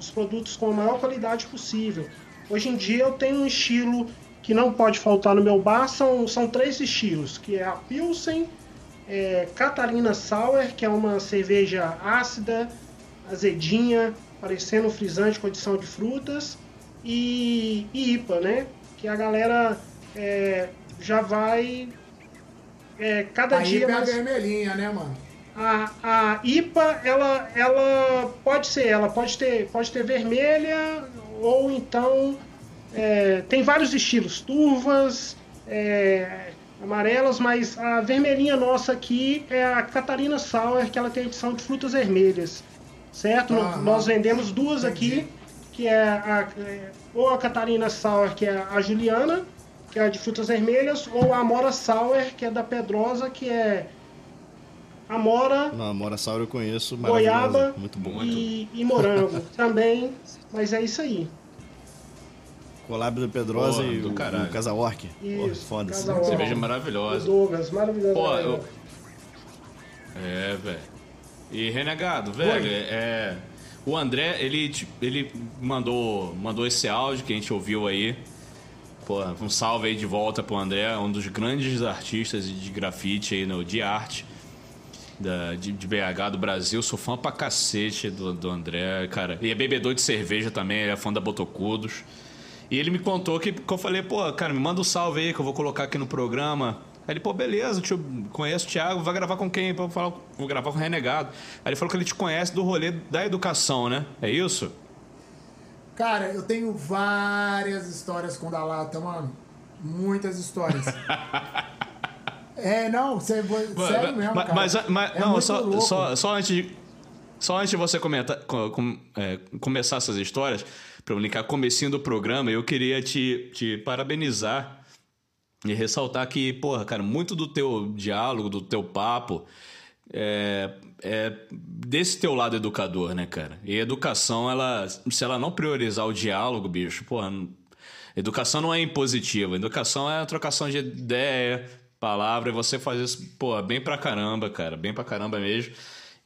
os produtos com a maior qualidade possível. Hoje em dia eu tenho um estilo que não pode faltar no meu bar, são, são três estilos, que é a Pilsen, é, Catarina Sour, que é uma cerveja ácida, azedinha, parecendo um frisante com adição de frutas, e, e IPA, né? Que a galera é, já vai é, cada Aí dia é a mais... vermelhinha, né, mano? A, a IPA, ela, ela pode ser, ela pode ter, pode ter vermelha ou então é, tem vários estilos, turvas, é, amarelas, mas a vermelhinha nossa aqui é a Catarina Sour, que ela tem edição de frutas vermelhas, certo? Aham. Nós vendemos duas Entendi. aqui, que é, a, é ou a Catarina Sour, que é a Juliana, que é a de frutas vermelhas, ou a Amora Sour, que é da Pedrosa, que é Amora, Não, a Morasauro eu conheço, goiaba maravilhosa, muito bom. e, e morango também, mas é isso aí. Collab do Pedrosa Porra, e do o, caralho. o Casa Orc. Foda-se. Orc. Cerveja O maravilhosa. Douglas, maravilhoso. Pô, né? eu- É, velho. E Renegado, velho, Oi. é. O André, ele, ele mandou, mandou esse áudio que a gente ouviu aí. Pô, um salve aí de volta pro André, um dos grandes artistas de grafite aí no, de arte da, de, de BH do Brasil. Sou fã pra cacete do, do André, cara. E é bebedor de cerveja também, ele é fã da Botocudos. E ele me contou que, que eu falei, pô, cara, me manda um salve aí que eu vou colocar aqui no programa. Aí ele, pô, beleza, tio, conheço o Thiago, vai gravar com quem? Eu falar, vou gravar com o Renegado. Aí ele falou que ele te conhece do rolê da educação, né? É isso? Cara, eu tenho várias histórias com o da lata, mano. Muitas histórias. é, não, você, sério mesmo, mas, cara. mas, mas- É não, só, louco. só, só antes de, só antes de você comentar, com- com- é, começar essas histórias, para eu linkar comecinho do programa, eu queria te, te parabenizar e ressaltar que, porra, cara, muito do teu diálogo, do teu papo, é, é desse teu lado educador, né, cara? E educação, ela, se ela não priorizar o diálogo, bicho, porra, educação não é impositiva. Educação é a trocação de ideia, palavra, e você faz isso, pô, bem pra caramba, cara, bem pra caramba mesmo.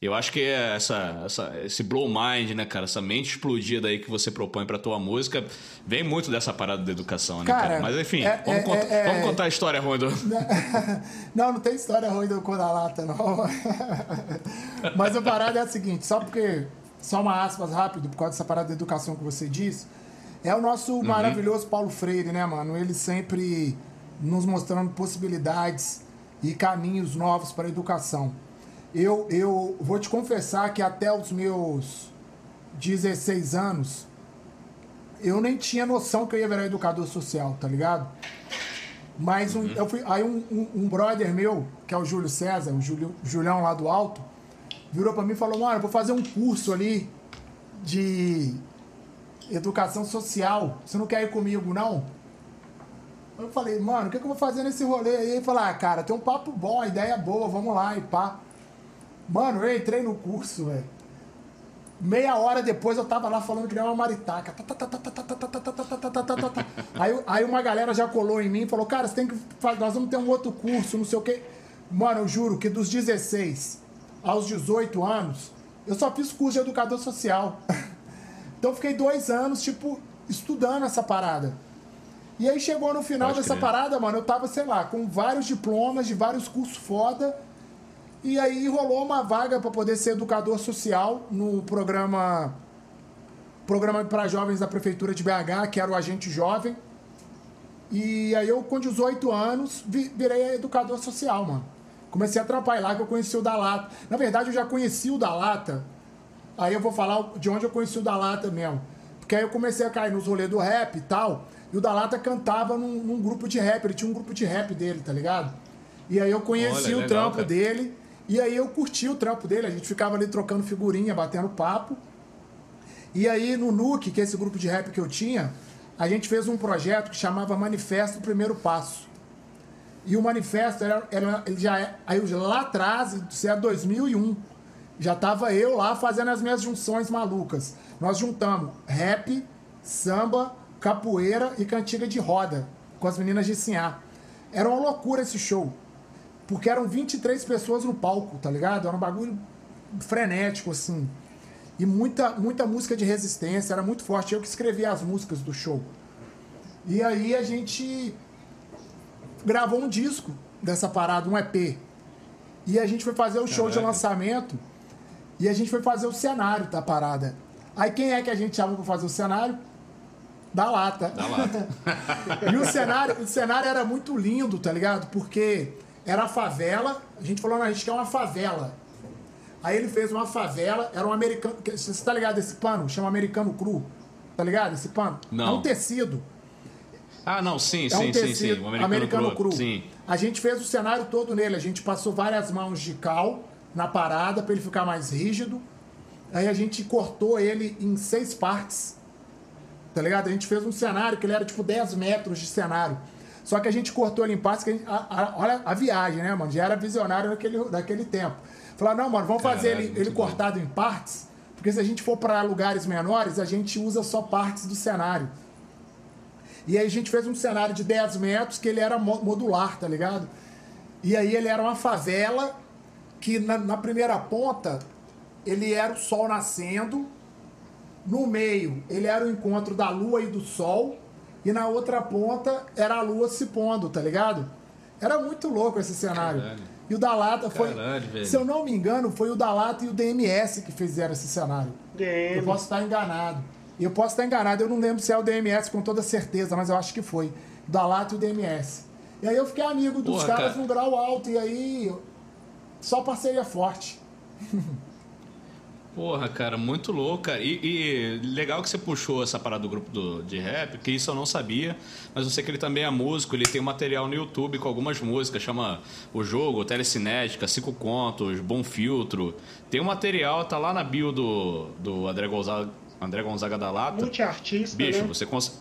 Eu acho que essa, essa, esse blow mind, né, cara? Essa mente explodida aí que você propõe pra tua música, vem muito dessa parada da educação, né, cara? Cara, Mas enfim, é- vamos, é- contar, é- vamos contar a história, Rondo. não, não tem história ruim do cu da lata, não. Mas a parada é a seguinte, só porque. Só uma aspas rápido, por causa dessa parada da educação que você disse. É o nosso maravilhoso Paulo Freire, né, mano? Ele sempre nos mostrando possibilidades e caminhos novos para a educação. Eu, eu vou te confessar que até os meus 16 anos, eu nem tinha noção que eu ia virar educador social, tá ligado? Mas um, eu fui, aí um, um, um brother meu, que é o Júlio César, o Júlio, Julião lá do Alto, virou pra mim e falou, mano, vou fazer um curso ali de educação social. Você não quer ir comigo, não? Eu falei, mano, o que, que eu vou fazer nesse rolê aí? Ele falou, ah, cara, tem um papo bom, ideia boa, vamos lá e pá. Mano, eu entrei no curso, velho. Meia hora depois eu tava lá falando que era uma maritaca. Aí, aí uma galera já colou em mim e falou, cara, você tem que fazer, nós vamos ter um outro curso, não sei o quê. Mano, eu juro que dos 16 aos 18 anos, eu só fiz curso de educador social. Então fiquei dois anos, tipo, estudando essa parada. E aí chegou no final Pode dessa crer. parada, mano, eu tava, sei lá, com vários diplomas de vários cursos foda. E aí rolou uma vaga para poder ser educador social no programa programa para jovens da prefeitura de BH, que era o Agente Jovem. E aí eu com 18 anos vi- virei educador social, mano. Comecei a trampar lá que eu conheci o da Lata. Na verdade eu já conheci o da Lata. Aí eu vou falar de onde eu conheci o da Lata mesmo. Porque aí eu comecei a cair nos rolês do rap e tal. E o da Lata cantava num, num grupo de rap, ele tinha um grupo de rap dele, tá ligado? E aí eu conheci Olha, o legal, trampo cara. dele. E aí eu curti o trampo dele, a gente ficava ali trocando figurinha, batendo papo. E aí no NUC, que é esse grupo de rap que eu tinha, a gente fez um projeto que chamava Manifesto Primeiro Passo. E o manifesto era, era- ele já é, aí lá atrás, isso era 2001, já tava eu lá fazendo as minhas junções malucas. Nós juntamos rap, samba, capoeira e cantiga de roda com as meninas de Sinhá. Era uma loucura esse show. Porque eram 23 pessoas no palco, tá ligado? Era um bagulho frenético, assim. E muita, muita música de resistência, era muito forte. Eu que escrevia as músicas do show. E aí a gente gravou um disco dessa parada, um EP. E a gente foi fazer o show de Caraca. lançamento e a gente foi fazer o cenário da parada. Aí quem é que a gente chamou pra fazer o cenário? Da lata. Da lata. e o cenário, o cenário era muito lindo, tá ligado? Porque era a favela, a gente falou, a gente quer uma favela. Aí ele fez uma favela, era um americano. Você tá ligado esse pano? Chama americano cru. Tá ligado? Esse pano? Não. É um tecido. Ah, não, sim, É sim, um sim, tecido sim. O americano, americano, cru. Sim. A gente fez o cenário todo nele. A gente passou várias mãos de cal na parada para ele ficar mais rígido. Aí a gente cortou ele em seis partes. Tá ligado? A gente fez um cenário que ele era tipo 10 metros de cenário. Só que a gente cortou ele em partes. Que a gente- a- a- olha a viagem, né, mano? Já era visionário daquele, daquele tempo. Falaram, não, mano, vamos fazer Caralho, ele, ele bom. cortado em partes. Porque se a gente for para lugares menores, a gente usa só partes do cenário. E aí a gente fez um cenário de 10 metros que ele era mo- modular, tá ligado? E aí ele era uma favela que na, na primeira ponta ele era o sol nascendo, no meio ele era o encontro da lua e do sol, e na outra ponta era a lua se pondo, tá ligado? Era muito louco esse cenário. Caralho. E o da Lata foi, Caralho, se eu não me engano, foi o da Lata e o DMS que fizeram esse cenário. DM. Eu posso estar enganado. Eu posso estar enganado, eu não lembro se é o DMS com toda certeza, mas eu acho que foi. Da Lata e o DMS. E aí eu fiquei amigo dos Porra, caras cara. num grau alto, e aí só parceria forte. Porra, cara, muito louco, cara. E, e legal que você puxou essa parada do grupo do, de rap, que isso eu não sabia, mas eu sei que ele também é músico, ele tem material no YouTube com algumas músicas, chama O Jogo, Telecinética, Cinco Contos, Bom Filtro. Tem um material, tá lá na bio do, do André Gonzaga, André Gonzaga da Lata. Multiartista, Bicho, né? você consegue.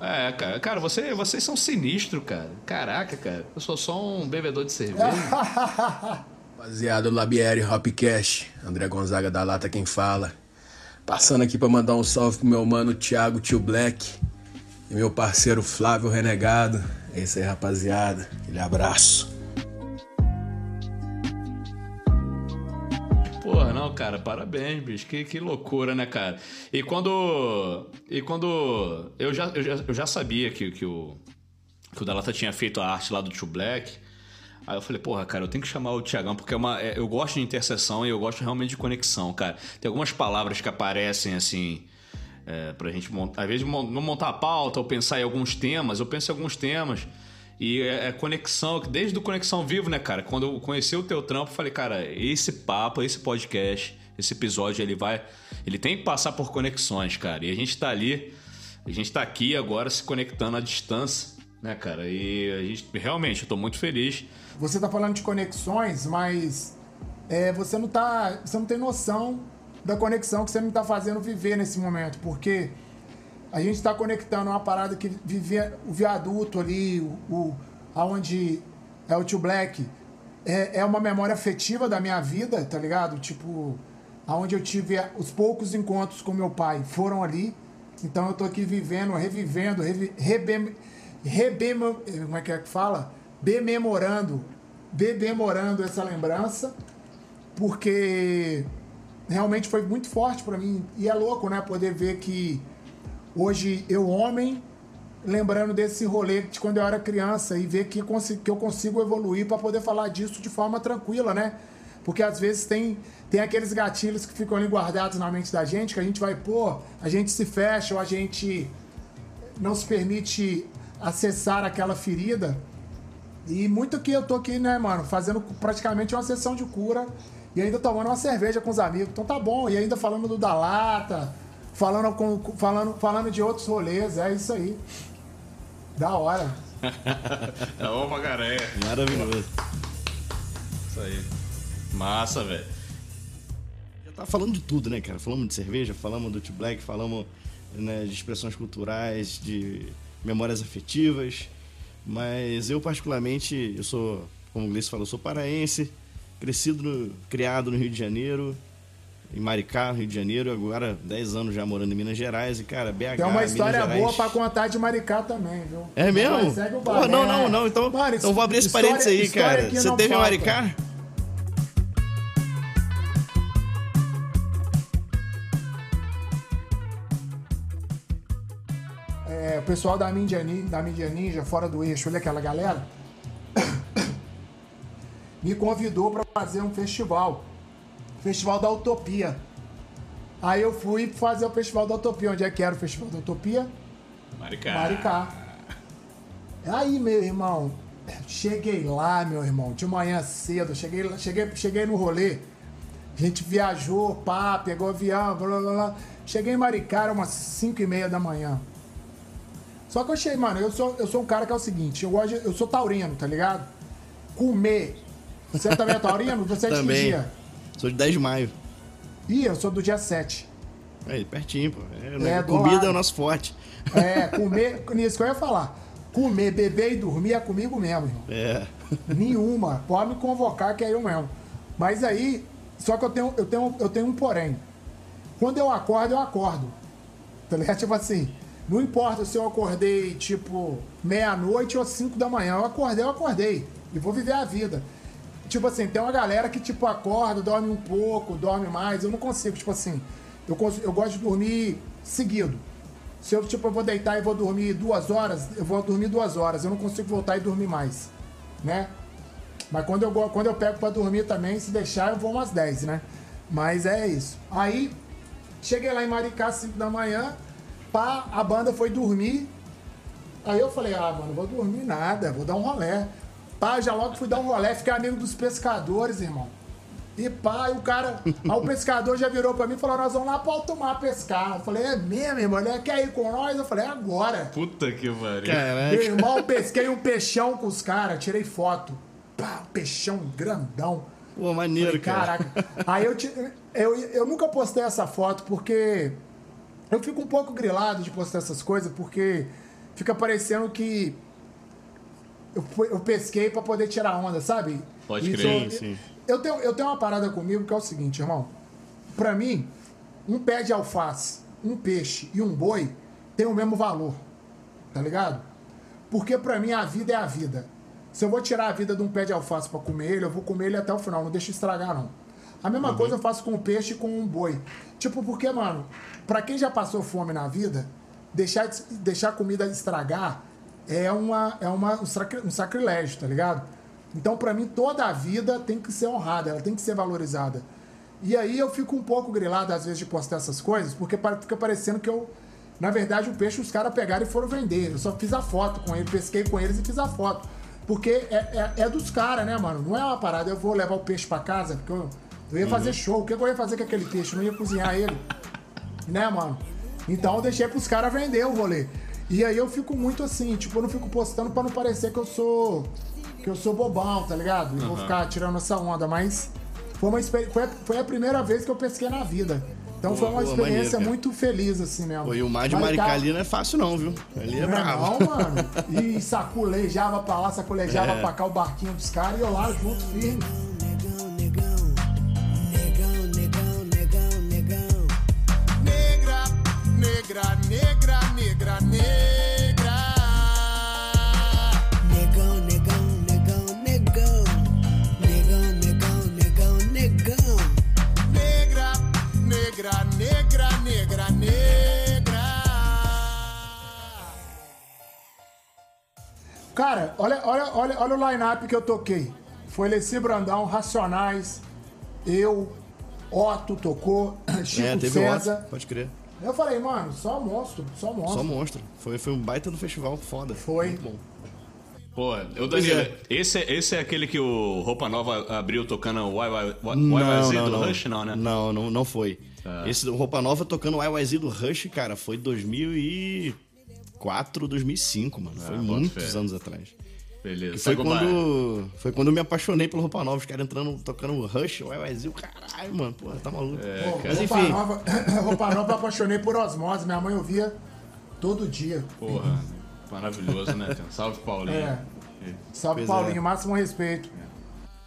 É, cara, cara você, vocês são sinistros, cara. Caraca, cara. Eu sou só um bebedor de cerveja. Rapaziada Labieri Hopcast, André Gonzaga da Lata quem fala. Passando aqui pra mandar um salve pro meu mano Thiago Tio Black e meu parceiro Flávio Renegado. É isso aí, rapaziada. Aquele abraço. Porra, não, cara, parabéns, bicho. Que, que loucura, né, cara? E quando. E quando. Eu já, eu já, eu já sabia que, que o. Que o Dalata tinha feito a arte lá do Tio Black. Aí eu falei, porra, cara, eu tenho que chamar o Tiagão, porque é uma, é- eu gosto de interseção e eu gosto realmente de conexão, cara. Tem algumas palavras que aparecem assim. É, pra gente montar. Às vezes não montar a pauta ou pensar em alguns temas, eu penso em alguns temas. E é, é conexão, desde o Conexão Vivo, né, cara? Quando eu conheci o teu trampo, eu falei, cara, esse papo, esse podcast, esse episódio, ele vai. Ele tem que passar por conexões, cara. E a gente tá ali, a gente tá aqui agora se conectando à distância, né, cara? E a gente, realmente, eu tô muito feliz. Você tá falando de conexões, mas é, você não tá. Você não tem noção da conexão que você não tá fazendo viver nesse momento, porque a gente tá conectando uma parada que viver o viaduto ali, o, o aonde é o tio Black, é, é uma memória afetiva da minha vida, tá ligado? Tipo, aonde eu tive os poucos encontros com meu pai foram ali. Então eu tô aqui vivendo, revivendo, revi, rebem, rebem, como é que é que fala? Bememorando, bememorando essa lembrança, porque realmente foi muito forte pra mim. E é louco, né? Poder ver que hoje eu, homem, lembrando desse rolê de quando eu era criança e ver que, que eu consigo evoluir pra poder falar disso de forma tranquila, né? Porque às vezes tem, tem aqueles gatilhos que ficam ali guardados na mente da gente, que a gente vai, pô, a gente se fecha ou a gente não se permite acessar aquela ferida. E muito que eu tô aqui, né, mano, fazendo praticamente uma sessão de cura e ainda tomando uma cerveja com os amigos. Então tá bom. E ainda falando do da lata, falando, com, falando, falando de outros rolês. É isso aí. Da hora. É ô Magaré. Maravilhoso. Isso aí. Massa, velho. Já tá falando de tudo, né, cara? Falamos de cerveja, falamos do T-Black, falamos né, de expressões culturais, de memórias afetivas. Mas eu, particularmente, eu sou, como o Gleice falou, sou paraense, crescido, no- criado no Rio de Janeiro, em Maricá, no Rio de Janeiro, agora 10 anos já morando em Minas Gerais. E, cara, BH, Tem uma história Minas boa pra contar de Maricá também, viu? É mesmo? Mas segue o Pô, não, não, não. Então, Mano, então vou abrir esse parênteses aí, cara. Você teve em. Maricá? Pessoal da mídia, da mídia Ninja, fora do eixo, olha aquela galera, me convidou para fazer um festival. Festival da Utopia. Aí eu fui fazer o Festival da Utopia. Onde é que era o Festival da Utopia? Maricá. Maricá. Aí, meu irmão, cheguei lá, meu irmão, de manhã cedo, cheguei, cheguei, cheguei no rolê, a gente viajou, pá, pegou avião, blá, blá, blá. Cheguei em Maricá, era umas 5 e meia da manhã. Só que eu achei, mano, eu sou, eu sou um cara que é o seguinte, eu, gosto eu sou taurino, tá ligado? Comer. Você também é taurino? Você é de que dia? Sou de 10 de maio. Ih, eu sou do dia 7. Aí, pertinho, pô. É, É, né? do Comida lado. é o nosso forte. É, comer, nisso que eu ia falar. Comer, beber e dormir é comigo mesmo, irmão. É. Nenhuma. Pode me convocar que é eu mesmo. Mas aí, só que eu tenho, eu tenho, eu tenho um porém. Quando eu acordo, eu acordo. Tá ligado? Tipo assim, não importa se eu acordei, tipo, meia-noite ou cinco da manhã. Eu acordei, eu acordei. E vou viver a vida. Tipo assim, tem uma galera que, tipo, acorda, dorme um pouco, dorme mais. Eu não consigo, tipo assim. Eu, eu gosto de dormir seguido. Se eu, tipo, eu vou deitar e vou dormir duas horas, eu vou dormir duas horas. Eu não consigo voltar e dormir mais. Né? Mas quando eu, quando eu pego pra dormir também, se deixar, eu vou umas 10, né? Mas é isso. Aí, cheguei lá em Maricá, 5 da manhã, pá, a banda foi dormir. Aí eu falei, ah, mano, vou dormir nada, vou dar um rolé. Pá, já logo fui dar um rolé, fiquei amigo dos pescadores, irmão. E pá, e o cara, aí o pescador já virou pra mim e falou, nós vamos lá pro alto mar pescar. Eu falei, é mesmo, irmão? Ele quer ir com nós? Eu falei, é agora. Puta que pariu. Meu irmão, pesquei um peixão com os caras, tirei foto. Pá, um peixão grandão. Pô, maneiro, Falei, cara. Caraca. Aí eu, eu, eu nunca postei essa foto porque eu fico um pouco grilado de postar essas coisas, porque fica parecendo que eu, eu pesquei pra poder tirar onda, sabe? Pode E crer. Sim. Eu tenho, eu tenho uma parada comigo que é o seguinte, irmão. Pra mim, um pé de alface, um peixe e um boi tem o mesmo valor. Tá ligado? Porque pra mim a vida é a vida. Se eu vou tirar a vida de um pé de alface pra comer ele, eu vou comer ele até o final, não deixo estragar não. A mesma coisa eu faço com o peixe e com um boi. Tipo, porque, mano, pra quem já passou fome na vida, deixar, deixar a comida estragar é, uma, é uma, um, sacri- sacrilégio, tá ligado? Então, pra mim, toda a vida tem que ser honrada, ela tem que ser valorizada. E aí eu fico um pouco grilado, às vezes, de postar essas coisas, porque fica parecendo que eu. Na verdade, o peixe os caras pegaram e foram vender. Eu só fiz a foto com ele, pesquei com eles e fiz a foto. Porque é, é, é dos caras, né, mano? Não é uma parada, eu vou levar o peixe pra casa, porque eu, eu ia fazer show. O que eu ia fazer com aquele peixe? Eu não ia cozinhar ele. Né, mano? Então eu deixei pros caras vender o rolê. E aí eu fico muito assim, tipo, eu não fico postando pra não parecer que eu sou. que eu sou bobão, tá ligado? E vou Aham. ficar tirando essa onda, mas foi uma foi, a- foi a primeira vez que eu pesquei na vida. Então Pô, foi uma experiência maneiro, muito feliz, assim mesmo. Pô, e o mar de Maricá- Maricá ali não é fácil não, viu? Ali é não, bravo. não, mano. E saculejava pra lá, saculejava É. pra cá o barquinho dos caras e eu lá junto, firme. negra, negra, negra, negra. Negão, negão, negão, negão. Negão, negão, negão, negão. Negra, negra, negra, negra, negra. Cara, olha, olha, olha, olha o line-up que eu toquei. Foi Leci Brandão, Racionais, eu, Otto tocou, Chico é, César. Otto, pode crer. Eu falei, mano, só monstro, só monstro. Só monstro. Foi, foi um baita do festival foda. Foi. Muito bom. Pô, eu Pois Danilo, é. esse, é- esse é aquele que o Roupa Nova abriu tocando o YYZ do não. Rush, não, né? Não, não, não foi. Tá. Esse do Roupa Nova tocando o YYZ do Rush, cara, foi 2004, 2005, mano. Foi Ah, boto muitos fé. anos atrás. Beleza. Que foi segue quando, foi quando eu me apaixonei pelo Roupa Nova. Os caras entrando, tocando o Rush, o o caralho, mano. Porra, tá maluco. Pô, Mas roupa, enfim, nova, roupa nova eu apaixonei por osmose. Minha mãe ouvia todo dia. Porra, maravilhoso, né? Tião? Salve, Paulinho. É. Salve, Pois Paulinho. é. Máximo respeito.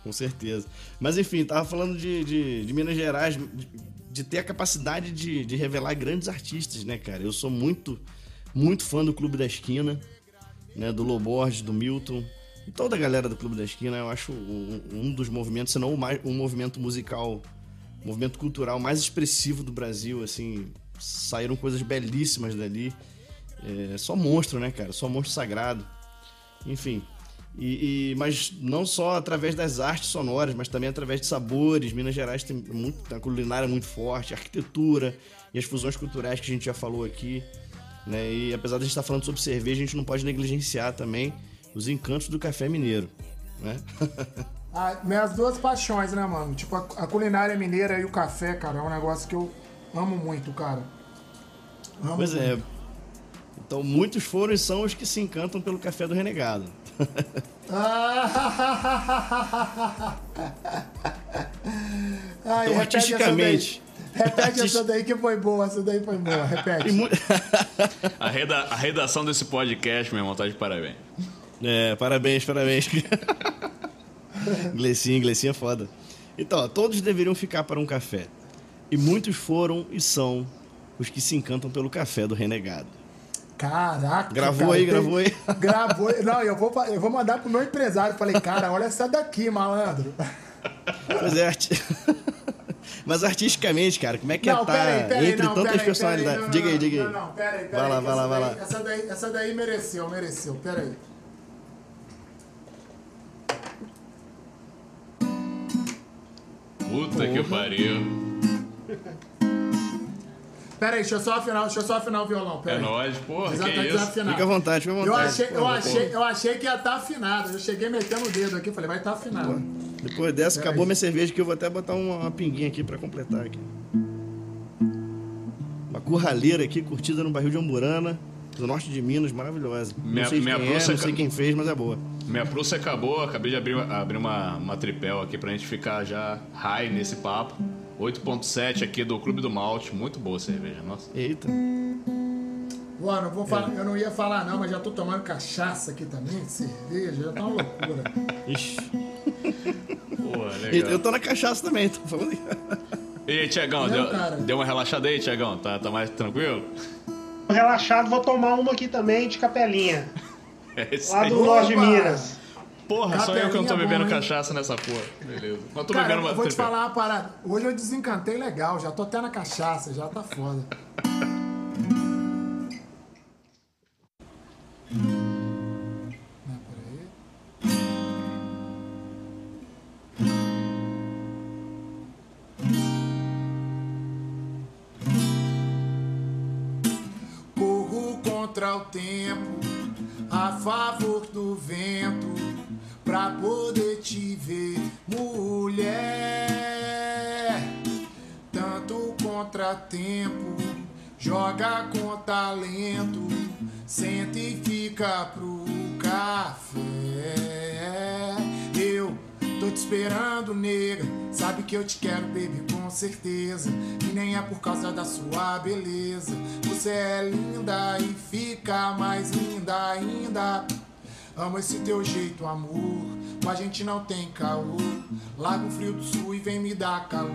Com certeza. Mas enfim, tava falando de, de, de Minas Gerais, de, de ter a capacidade de, de revelar grandes artistas, né, cara? Eu sou muito, muito fã do Clube da Esquina, né? Do Loborges, do Milton. E toda a galera do Clube da Esquina, eu acho um, um dos movimentos, se não o mais, um movimento musical, movimento cultural mais expressivo do Brasil, assim. Saíram coisas belíssimas dali. É, só monstro, né, cara? Só monstro sagrado. Enfim. E, e- mas não só através das artes sonoras, mas também através de sabores. Minas Gerais tem muito, a culinária é muito forte, arquitetura e as fusões culturais que a gente já falou aqui. Né? E apesar de a gente estar falando sobre cerveja, a gente não pode negligenciar também os encantos do café mineiro. Né? Ah, minhas duas paixões, né, mano? Tipo, a, a culinária mineira e o café, cara, é um negócio que eu amo muito, cara. Amo pois é. muito. Então muitos foram e são os que se encantam pelo café do renegado. Ah, Ai, Então, artisticamente. Repete essa daí que foi boa, essa daí foi boa. Repete. A, reda- a redação desse podcast, meu irmão, tá de parabéns. É, parabéns, parabéns. Glecinha, Glecinha é foda. Então, ó, todos deveriam ficar para um café. E muitos foram e são os que se encantam pelo café do renegado. Caraca. Gravou cara, aí, tem- gravou aí? Gravou. Não, eu vou, eu vou mandar pro meu empresário. Falei, cara, olha essa daqui, malandro. Pois é. Mas artisticamente, cara, como é que não, é tá peraí, entre não, tantas personalidades? não, diga aí, diga aí. Não, não, peraí, peraí. Vai lá, vai lá, essa vai daí- lá. Essa daí, essa daí mereceu, mereceu. Peraí. Puta que pariu. Peraí, deixa eu só afinar, deixa eu só afinar o violão. É Peraí. nóis, porra, Exato, que tá isso. Fica à vontade, fica à Eu vontade. achei, eu, Porra, achei, eu achei que ia estar afinado. Eu cheguei metendo o dedo aqui, falei, vai estar afinado. Depois dessa, Pera acabou aí. minha cerveja que eu vou até botar uma, uma pinguinha aqui pra completar aqui. Uma curraleira aqui, curtida no barril de Amburana, do norte de Minas, maravilhosa. Minha- não sei minha quem é, não sei quem fez, mas é boa. Minha prussa acabou, acabei de abrir, abrir uma, uma tripel aqui pra gente ficar já high nesse papo. 8.7 aqui do Clube do Malte, muito boa a cerveja, nossa. Eita. Mano, eu, vou falar, eu não ia falar não, mas já tô tomando cachaça aqui também, cerveja, já tá uma loucura. Ixi. Pô, Eu, legal. eu tô na cachaça também, tô falando. E aí, Tiagão, deu, deu uma relaxada aí, Tiagão? Tá, tá mais tranquilo? Relaxado, vou tomar uma aqui também de capelinha. É Lá do norte de! Minas. Porra, só eu que não tô bebendo cachaça nessa porra. Beleza. Mas tô Cara, bebendo uma eu vou te falar uma parada. Hoje eu desencantei legal, já tô até na cachaça, já tá foda. Corro contra o tempo, a favor do vento, pra poder te ver, mulher. Tanto contratempo, joga com talento, senta e fica pro café. Eu tô te esperando, nega. Sabe que eu te quero, baby, com certeza. E nem é por causa da sua beleza. Você é linda e fica mais linda ainda. Amo esse teu jeito, amor. Com a gente não tem caô. Larga o frio do sul e vem me dar calor.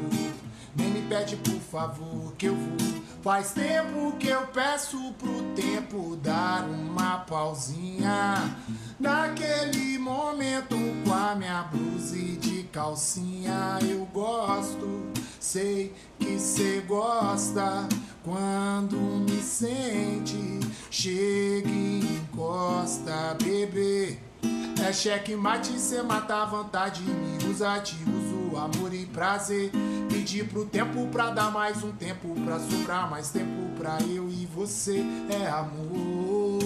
Nem me pede por favor que eu vou. Faz tempo que eu peço pro tempo dar uma pausinha. Naquele momento com a minha blusa e de calcinha eu gosto. Sei que cê gosta quando me sente. Chega e encosta, bebê. É cheque mate, cê mata a vontade. Me usa, te uso, amor e prazer. Pedir pro tempo pra dar mais um tempo. Pra sobrar mais tempo pra eu e você. É amor.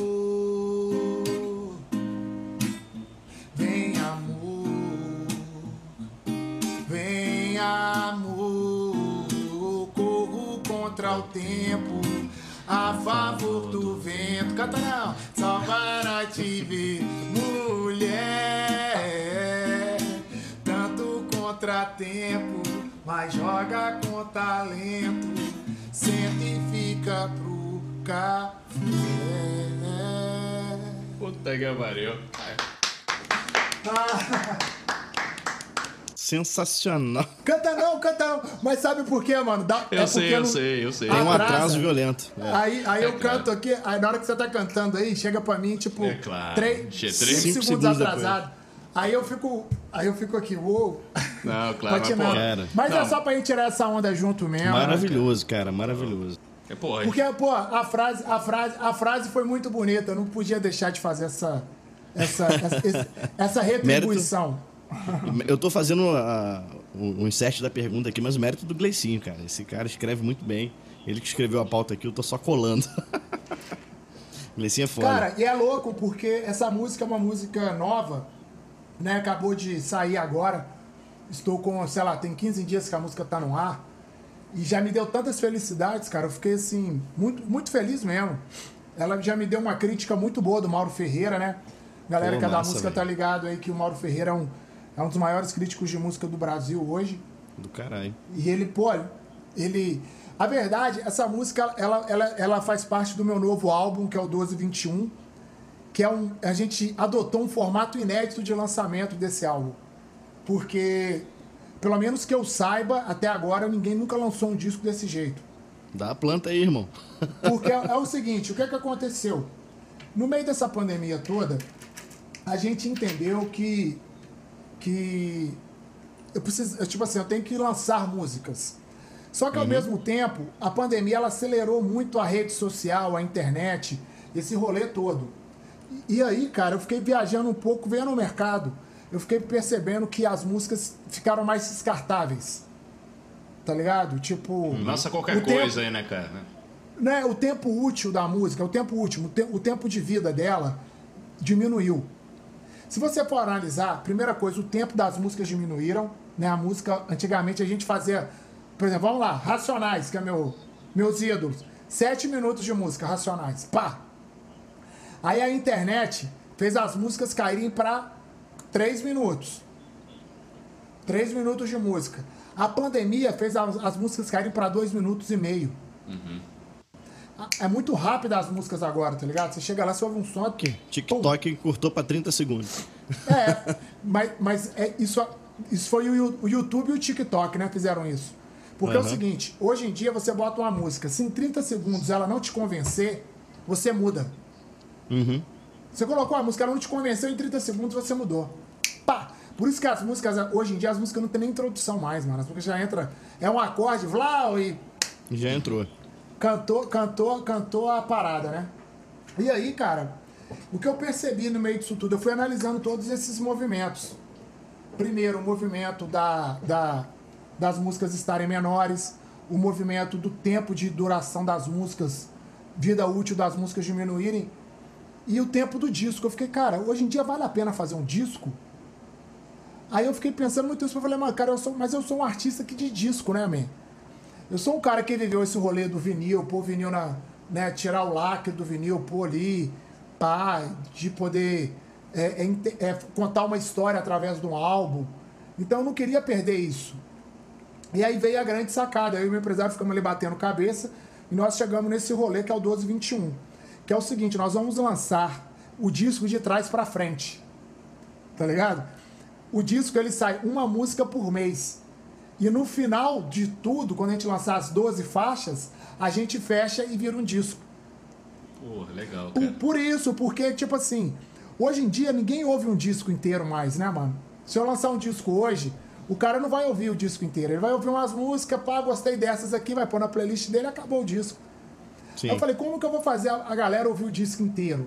Vem, amor. Vem, amor. Contra o tempo. A favor do vento. Canta não. Só para te ver, mulher. Tanto contratempo, mas joga com talento. Senta e fica pro café. Puta que pariu. Sensacional. Canta não, canta não. Mas sabe por quê, mano? Dá- Eu é sei, eu não- sei, eu sei. Tem um atraso violento. É. Aí, aí É eu claro. canto aqui, aí na hora que você tá cantando aí, chega pra mim, tipo, É claro. três, três- segundos, segundos atrasado. Aí eu fico. Aí eu fico aqui, uou. Não, claro, mas, Cara. Mas é Não. só pra gente tirar essa onda junto mesmo. né, Maravilhoso, cara, maravilhoso. é, pô, Porque, pô, a frase, a, frase, a frase foi muito bonita. Eu não podia deixar de fazer essa. Essa, essa, essa retribuição. Eu tô fazendo a- um um insert da pergunta aqui, mas o mérito do Gleicinho, cara. Esse cara escreve muito bem. Ele que escreveu a pauta aqui, eu tô só colando. Gleicinho é foda. Cara, e é louco porque essa música é uma música nova, né? Acabou de sair agora. Estou com, sei lá, tem 15 dias que a música tá no ar. E já me deu tantas felicidades, cara. Eu fiquei assim, muito, muito feliz mesmo. Ela já me deu uma crítica muito boa do Mauro Ferreira, né? Galera Pô, que é da massa, música velho. tá ligado aí que o Mauro Ferreira é um, é um dos maiores críticos de música do Brasil hoje. Do caralho. E ele, pô, ele. A verdade, essa música, ela, ela, ela faz parte do meu novo álbum, que é o 1221, que é um. A gente adotou um formato inédito de lançamento desse álbum. Porque, pelo menos que eu saiba, até agora ninguém nunca lançou um disco desse jeito. Dá a planta aí, irmão. Porque é, é o seguinte, o que é que aconteceu? No meio dessa pandemia toda, a gente entendeu que que eu preciso, tipo assim, eu tenho que lançar músicas. Só que ao mesmo tempo, a pandemia ela acelerou muito a rede social, a internet, esse rolê todo. E, aí, cara, eu fiquei viajando um pouco, vendo o mercado. Eu fiquei percebendo que as músicas ficaram mais descartáveis. Tá ligado? Tipo. lança qualquer o tempo- coisa aí, né, cara? né, o tempo útil da música, o tempo útil, o, te- o tempo de vida dela diminuiu. Se você for analisar, primeira coisa, o tempo das músicas diminuíram, né? A música, antigamente a gente fazia, por exemplo, vamos lá, Racionais, que é meu, meus ídolos. Sete minutos de música, Racionais, pá. Aí a internet fez as músicas caírem para três minutos. Três minutos de música. A pandemia fez as, as músicas caírem para dois minutos e meio. É muito rápido as músicas agora, tá ligado? Você chega lá, você ouve um som aqui. TikTok encurtou pra 30 segundos. É, mas, mas é, isso, isso foi o, o YouTube e o TikTok, né? Fizeram isso. Porque é o seguinte, hoje em dia você bota uma música, se em 30 segundos ela não te convencer, você muda. Uhum. Você colocou a música, ela não te convenceu, em 30 segundos você mudou. Pá! Por isso que as músicas, hoje em dia, as músicas não tem nem introdução mais, mano. As músicas já entra, é um acorde, vláu, e Já entrou. Cantou, cantou, cantou a parada, né? E aí, cara, o que eu percebi no meio disso tudo, eu fui analisando todos esses movimentos. Primeiro, o movimento da, da, das músicas estarem menores, o movimento do tempo de duração das músicas, vida útil das músicas diminuírem, e o tempo do disco. Eu fiquei, cara, hoje em dia vale a pena fazer um disco? Aí eu fiquei pensando muito isso, eu falei, mas cara, eu sou, mas eu sou um artista aqui de disco, né, man? Eu sou um cara que viveu esse rolê do vinil, pôr vinil na. Né, tirar o lacre do vinil, pôr ali, pá, de poder é, é, é, contar uma história através de um álbum. Então eu não queria perder isso. E aí veio a grande sacada. Eu e o meu empresário ficamos ali batendo cabeça e nós chegamos nesse rolê que é o 1221. Que é o seguinte, nós vamos lançar o disco de trás pra frente. Tá ligado? O disco ele sai uma música por mês. E no final de tudo, quando a gente lançar as 12 faixas, a gente fecha e vira um disco. Porra, legal, Por, cara. por isso, porque, tipo assim, hoje em dia ninguém ouve um disco inteiro mais, né, mano? Se eu lançar um disco hoje, o cara não vai ouvir o disco inteiro. Ele vai ouvir umas músicas, pá, gostei dessas aqui, vai pôr na playlist dele e acabou o disco. Sim. Eu falei, como que eu vou fazer a a galera ouvir o disco inteiro?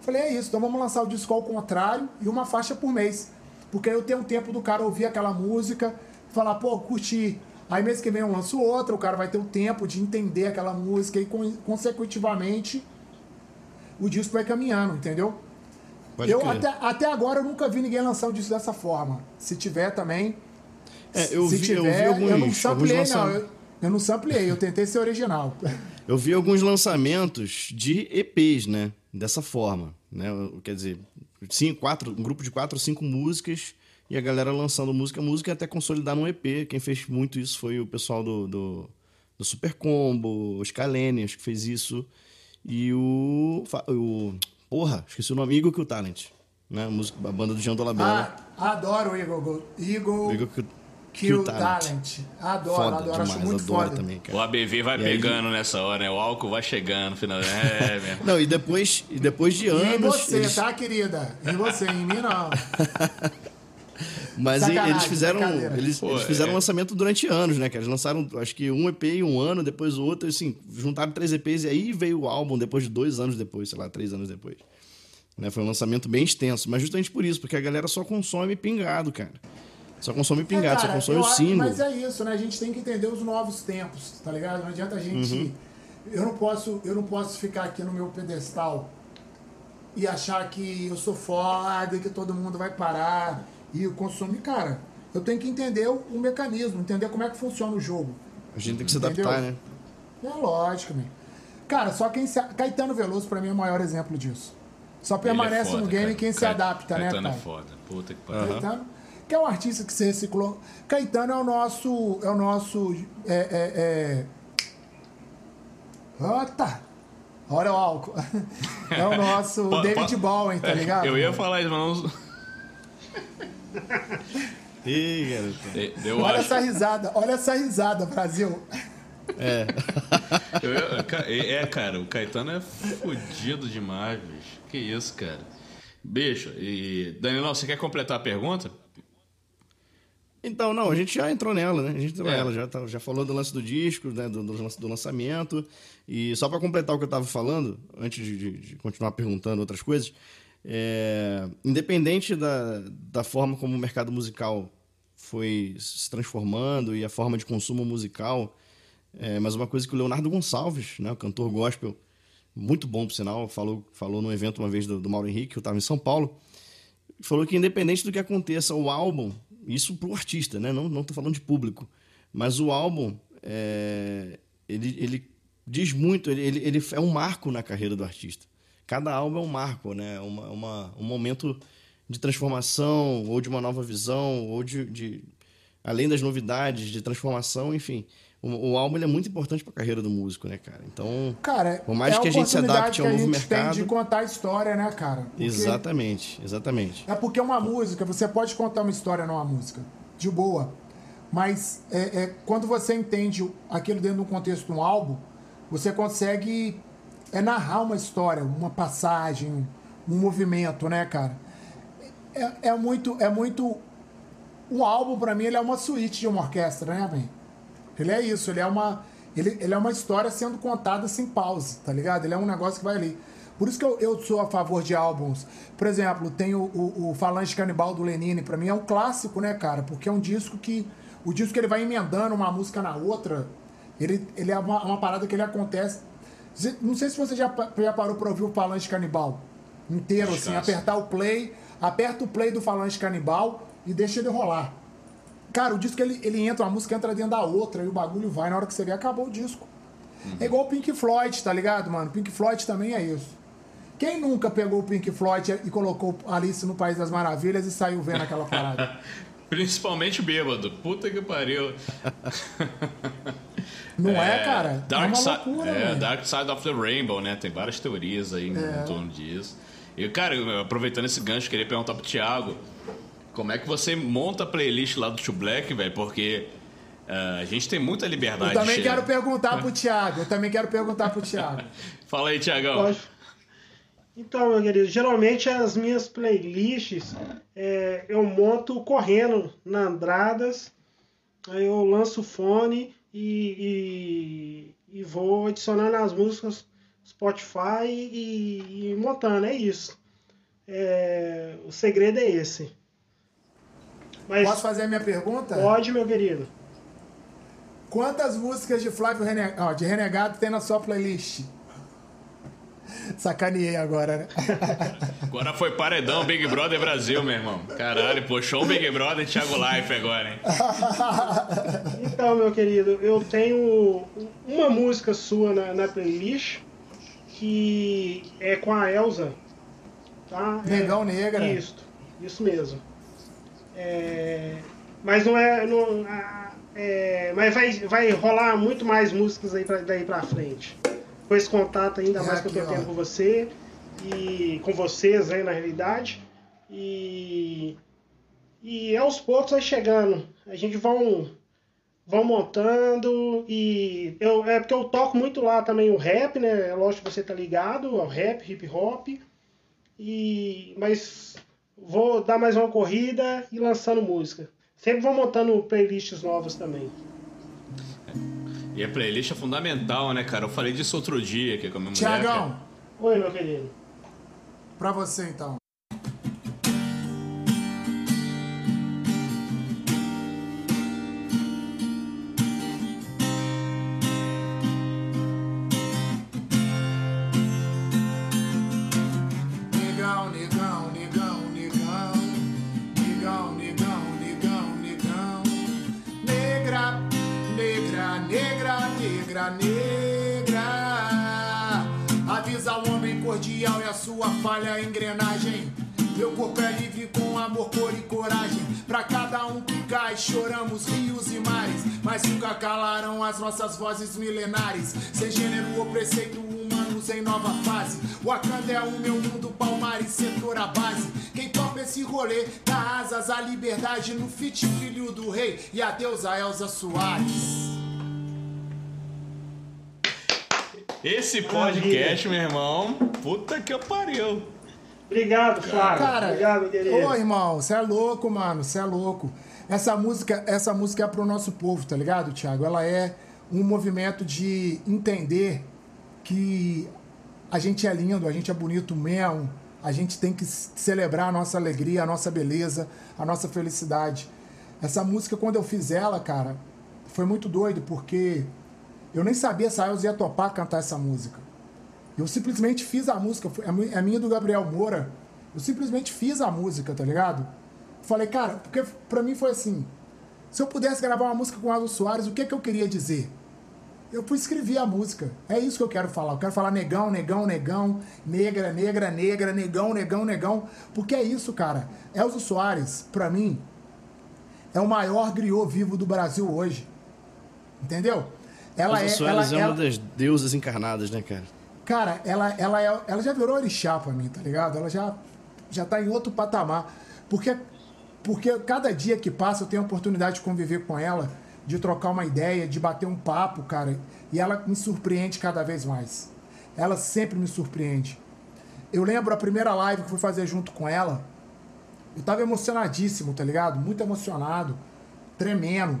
Falei, é isso, então vamos lançar o disco ao contrário e uma faixa por mês. Porque aí eu tenho um tempo do cara ouvir aquela música, falar, pô, curti. Aí mês que vem eu lanço outra, o cara vai ter o tempo de entender aquela música e con- consecutivamente o disco vai caminhando, entendeu? Pode eu até, até agora eu nunca vi ninguém lançar o disco dessa forma. Se tiver também. É, eu se vi- eu tiver, vi alguns- eu não samplei, não. Eu, eu não samplei, eu tentei ser original. Eu vi alguns lançamentos de EPs, né? Dessa forma, né? Quer dizer, cinco, quatro, um grupo de quatro ou cinco músicas e a galera lançando música, música até consolidar num EP. Quem fez muito isso foi o pessoal do, do, do Super Combo, o Scalene, acho que fez isso. E o, o... Porra, esqueci o nome, Eagle Kill Talent. Né? A, música, a banda do Jean Dolabella. Ah, adoro o Eagle, Eagle Eagle Kill, Kill Talent. Adoro, Foda adoro, demais, acho muito adoro foda. também, cara. O ABV vai E aí- pegando nessa hora, né? O álcool vai chegando no final. É, mesmo. Não, e depois, e depois de E em anos... você, eles- tá, querida? Em você, em mim não. Mas Sacanagem, eles fizeram, eles, Pô, eles fizeram é. lançamento durante anos, né, cara? Eles lançaram, acho que um EP em um ano, depois o outro, assim, juntaram três EPs e aí veio o álbum depois de dois anos depois, sei lá, três anos depois. Né? Foi um lançamento bem extenso, mas justamente por isso, porque a galera só consome pingado, cara. Só consome pingado, É, só cara, consome eu o single. Mas é isso, né? A gente tem que entender os novos tempos, tá ligado? Não adianta a gente. Uhum. Eu, não posso, eu não posso ficar aqui no meu pedestal e achar que eu sou foda e que todo mundo vai parar e consumir. Cara, eu tenho que entender o, o mecanismo, entender como é que funciona o jogo. A gente tem que se Entendeu? adaptar, né? É lógico, meu. Cara, só quem se. Caetano Veloso, pra mim, é o maior exemplo disso. Só é permanece foda, no game cara. quem se adapta, né, Caetano é foda. Puta que pariu. Caetano, que é um artista que se reciclou. Caetano é o nosso. É o nosso. É. é, é... Ota! Olha o álcool. É o nosso David Bowie, tá ligado? Eu ia falar isso, mas não. Ih, garoto. Eu olha acho. essa risada, olha essa risada, Brasil. É. Eu ca- é, cara, o Caetano é fodido demais, bicho. Que isso, cara. Bicho, e. Danilão, você quer completar a pergunta? Então, não, a gente já entrou nela, né? A gente entrou É. nela, já, tá- já falou do lance do disco, né? do, do lance- do lançamento. E só para completar o que eu tava falando, antes de, de- de continuar perguntando outras coisas, é, independente da, da forma como o mercado musical foi se transformando e a forma de consumo musical, é, mas uma coisa que o Leonardo Gonçalves, né, o cantor gospel, muito bom por sinal, falou, falou num evento uma vez do, do Mauro Henrique, que eu estava em São Paulo, falou que independente do que aconteça, o álbum, isso pro artista, né? Não, tô falando de público, mas o álbum, é, ele, ele diz muito, ele, ele é um marco na carreira do artista. Cada álbum é um marco, né? Uma, uma, um momento de transformação, ou de uma nova visão, ou de, de além das novidades, de transformação, enfim. O, o álbum é muito importante para a carreira do músico, né, cara? Então, Cara, por mais é que a gente se oportunidade adapte ao novo gente tem mercado, de contar a história, né, cara? Porque- exatamente, exatamente. É porque uma música, você pode contar uma história numa música, de boa. Mas é, é, quando você entende aquilo dentro de um contexto de um álbum, você consegue é, narrar uma história, uma passagem, um movimento, né, cara? É, é muito. É muito. O álbum, pra mim, ele é uma suíte de uma orquestra, né, man? Ele é isso, ele é uma. Ele, ele é uma história sendo contada sem pause, tá ligado? Ele é um negócio que vai ali. Por isso que eu, eu sou a favor de álbuns. Por exemplo, tem o, o, o Falange Canibal do Lenine, pra mim é um clássico, né, cara? Porque é um disco que. O disco que ele vai emendando uma música na outra, ele, ele é uma, uma parada que ele acontece. Não sei se você já, já parou pra ouvir o Falange Canibal inteiro, assim, Descansa. apertar o play, aperta o play do Falange Canibal e deixa ele rolar. Cara, o disco ele, ele entra, uma música entra dentro da outra e o bagulho vai. Na hora que você vê, acabou o disco. É igual o Pink Floyd, tá ligado, mano? Pink Floyd também é isso. Quem nunca pegou o Pink Floyd e colocou Alice no País das Maravilhas e saiu vendo aquela parada? Principalmente bêbado. Puta que pariu. Não é, cara? Dark, é uma loucura, é. Dark Side of the Rainbow, né? Tem várias teorias aí em- É. em torno disso. E, cara, eu- aproveitando esse gancho, queria perguntar pro Thiago como é que você monta a playlist lá do Tio Black, velho? Porque ah, a gente tem muita liberdade. Eu também de- quero perguntar pro Thiago. Eu também quero perguntar pro Thiago. Fala aí, Thiagão. Pode. Então, meu querido, geralmente as minhas playlists é, eu monto correndo na Andradas, aí eu lanço o fone e, e, e vou adicionando as músicas Spotify e, e montando, é isso. É, o segredo é esse. Mas Posso fazer a minha pergunta? pode, meu querido. Quantas músicas de Flávio de Renegado tem na sua playlist? Sacaneei agora, né? Agora foi paredão Big Brother Brasil, meu irmão. Caralho, puxou o Big Brother Thiago Life agora, hein? Então, meu querido, eu tenho uma música sua na, na playlist que é com a Elsa. Tá? É- Negão Negra. Isso, isso mesmo. É, mas não é. Não, é, mas vai, vai rolar muito mais músicas aí pra, daí pra frente. Com esse contato ainda É mais que eu tendo com você e com vocês, né, na realidade. E, e aos poucos vai chegando. A gente vão vão montando e eu é porque eu toco muito lá também o rap, né? Lógico que você tá ligado ao rap, hip hop. E mas vou dar mais uma corrida e lançando música. Sempre vou montando playlists novas também. E a playlist é fundamental, né, cara? Eu falei disso outro dia aqui com a minha mulher. Tiagão. Oi, meu querido. pra você então. A sua falha engrenagem. Meu corpo é livre com amor, cor e coragem. Pra cada um que cai, choramos rios e mares. Mas nunca calaram as nossas vozes milenares. Sem gênero ou preceito humanos em nova fase. Wakanda é o meu mundo, Palmares, setor a base. Quem topa esse rolê dá asas à liberdade no fit filho do rei e a deusa Elza Soares. Esse podcast, meu irmão, puta que eu pariu. Obrigado, Flávio. Cara, Obrigado, querido. ô irmão, você é louco, mano, você é louco. Essa música, essa música é pro nosso povo, tá ligado, Thiago? Ela é um movimento de entender que a gente é lindo, a gente é bonito mesmo, a gente tem que celebrar a nossa alegria, a nossa beleza, a nossa felicidade. Essa música, quando eu fiz ela, cara, foi muito doido, porque eu nem sabia se a Elza ia topar cantar essa música. Eu simplesmente fiz a música, é é minha do Gabriel Moura. Eu simplesmente fiz a música, tá ligado? Falei, cara, porque pra mim foi assim: se eu pudesse gravar uma música com o Aldo Soares, o que que eu queria dizer? Eu fui escrever a música. É isso que eu quero falar. Eu quero falar negão, negão, negão, negra, negra, negra, negão, negão, negão. Porque é isso, cara. Elzo Soares, pra mim, é o maior griot vivo do Brasil hoje. Entendeu? Ela Elza é, Soares ela, é ela- uma das deusas encarnadas, né, cara? Cara, ela, ela, é, ela já virou orixá pra mim, tá ligado? Ela já, já tá em outro patamar. Porque, porque cada dia que passa eu tenho a oportunidade de conviver com ela, de trocar uma ideia, de bater um papo, cara. E ela me surpreende cada vez mais. Ela sempre me surpreende. Eu lembro a primeira live que fui fazer junto com ela. Eu tava emocionadíssimo, tá ligado? Muito emocionado, tremendo.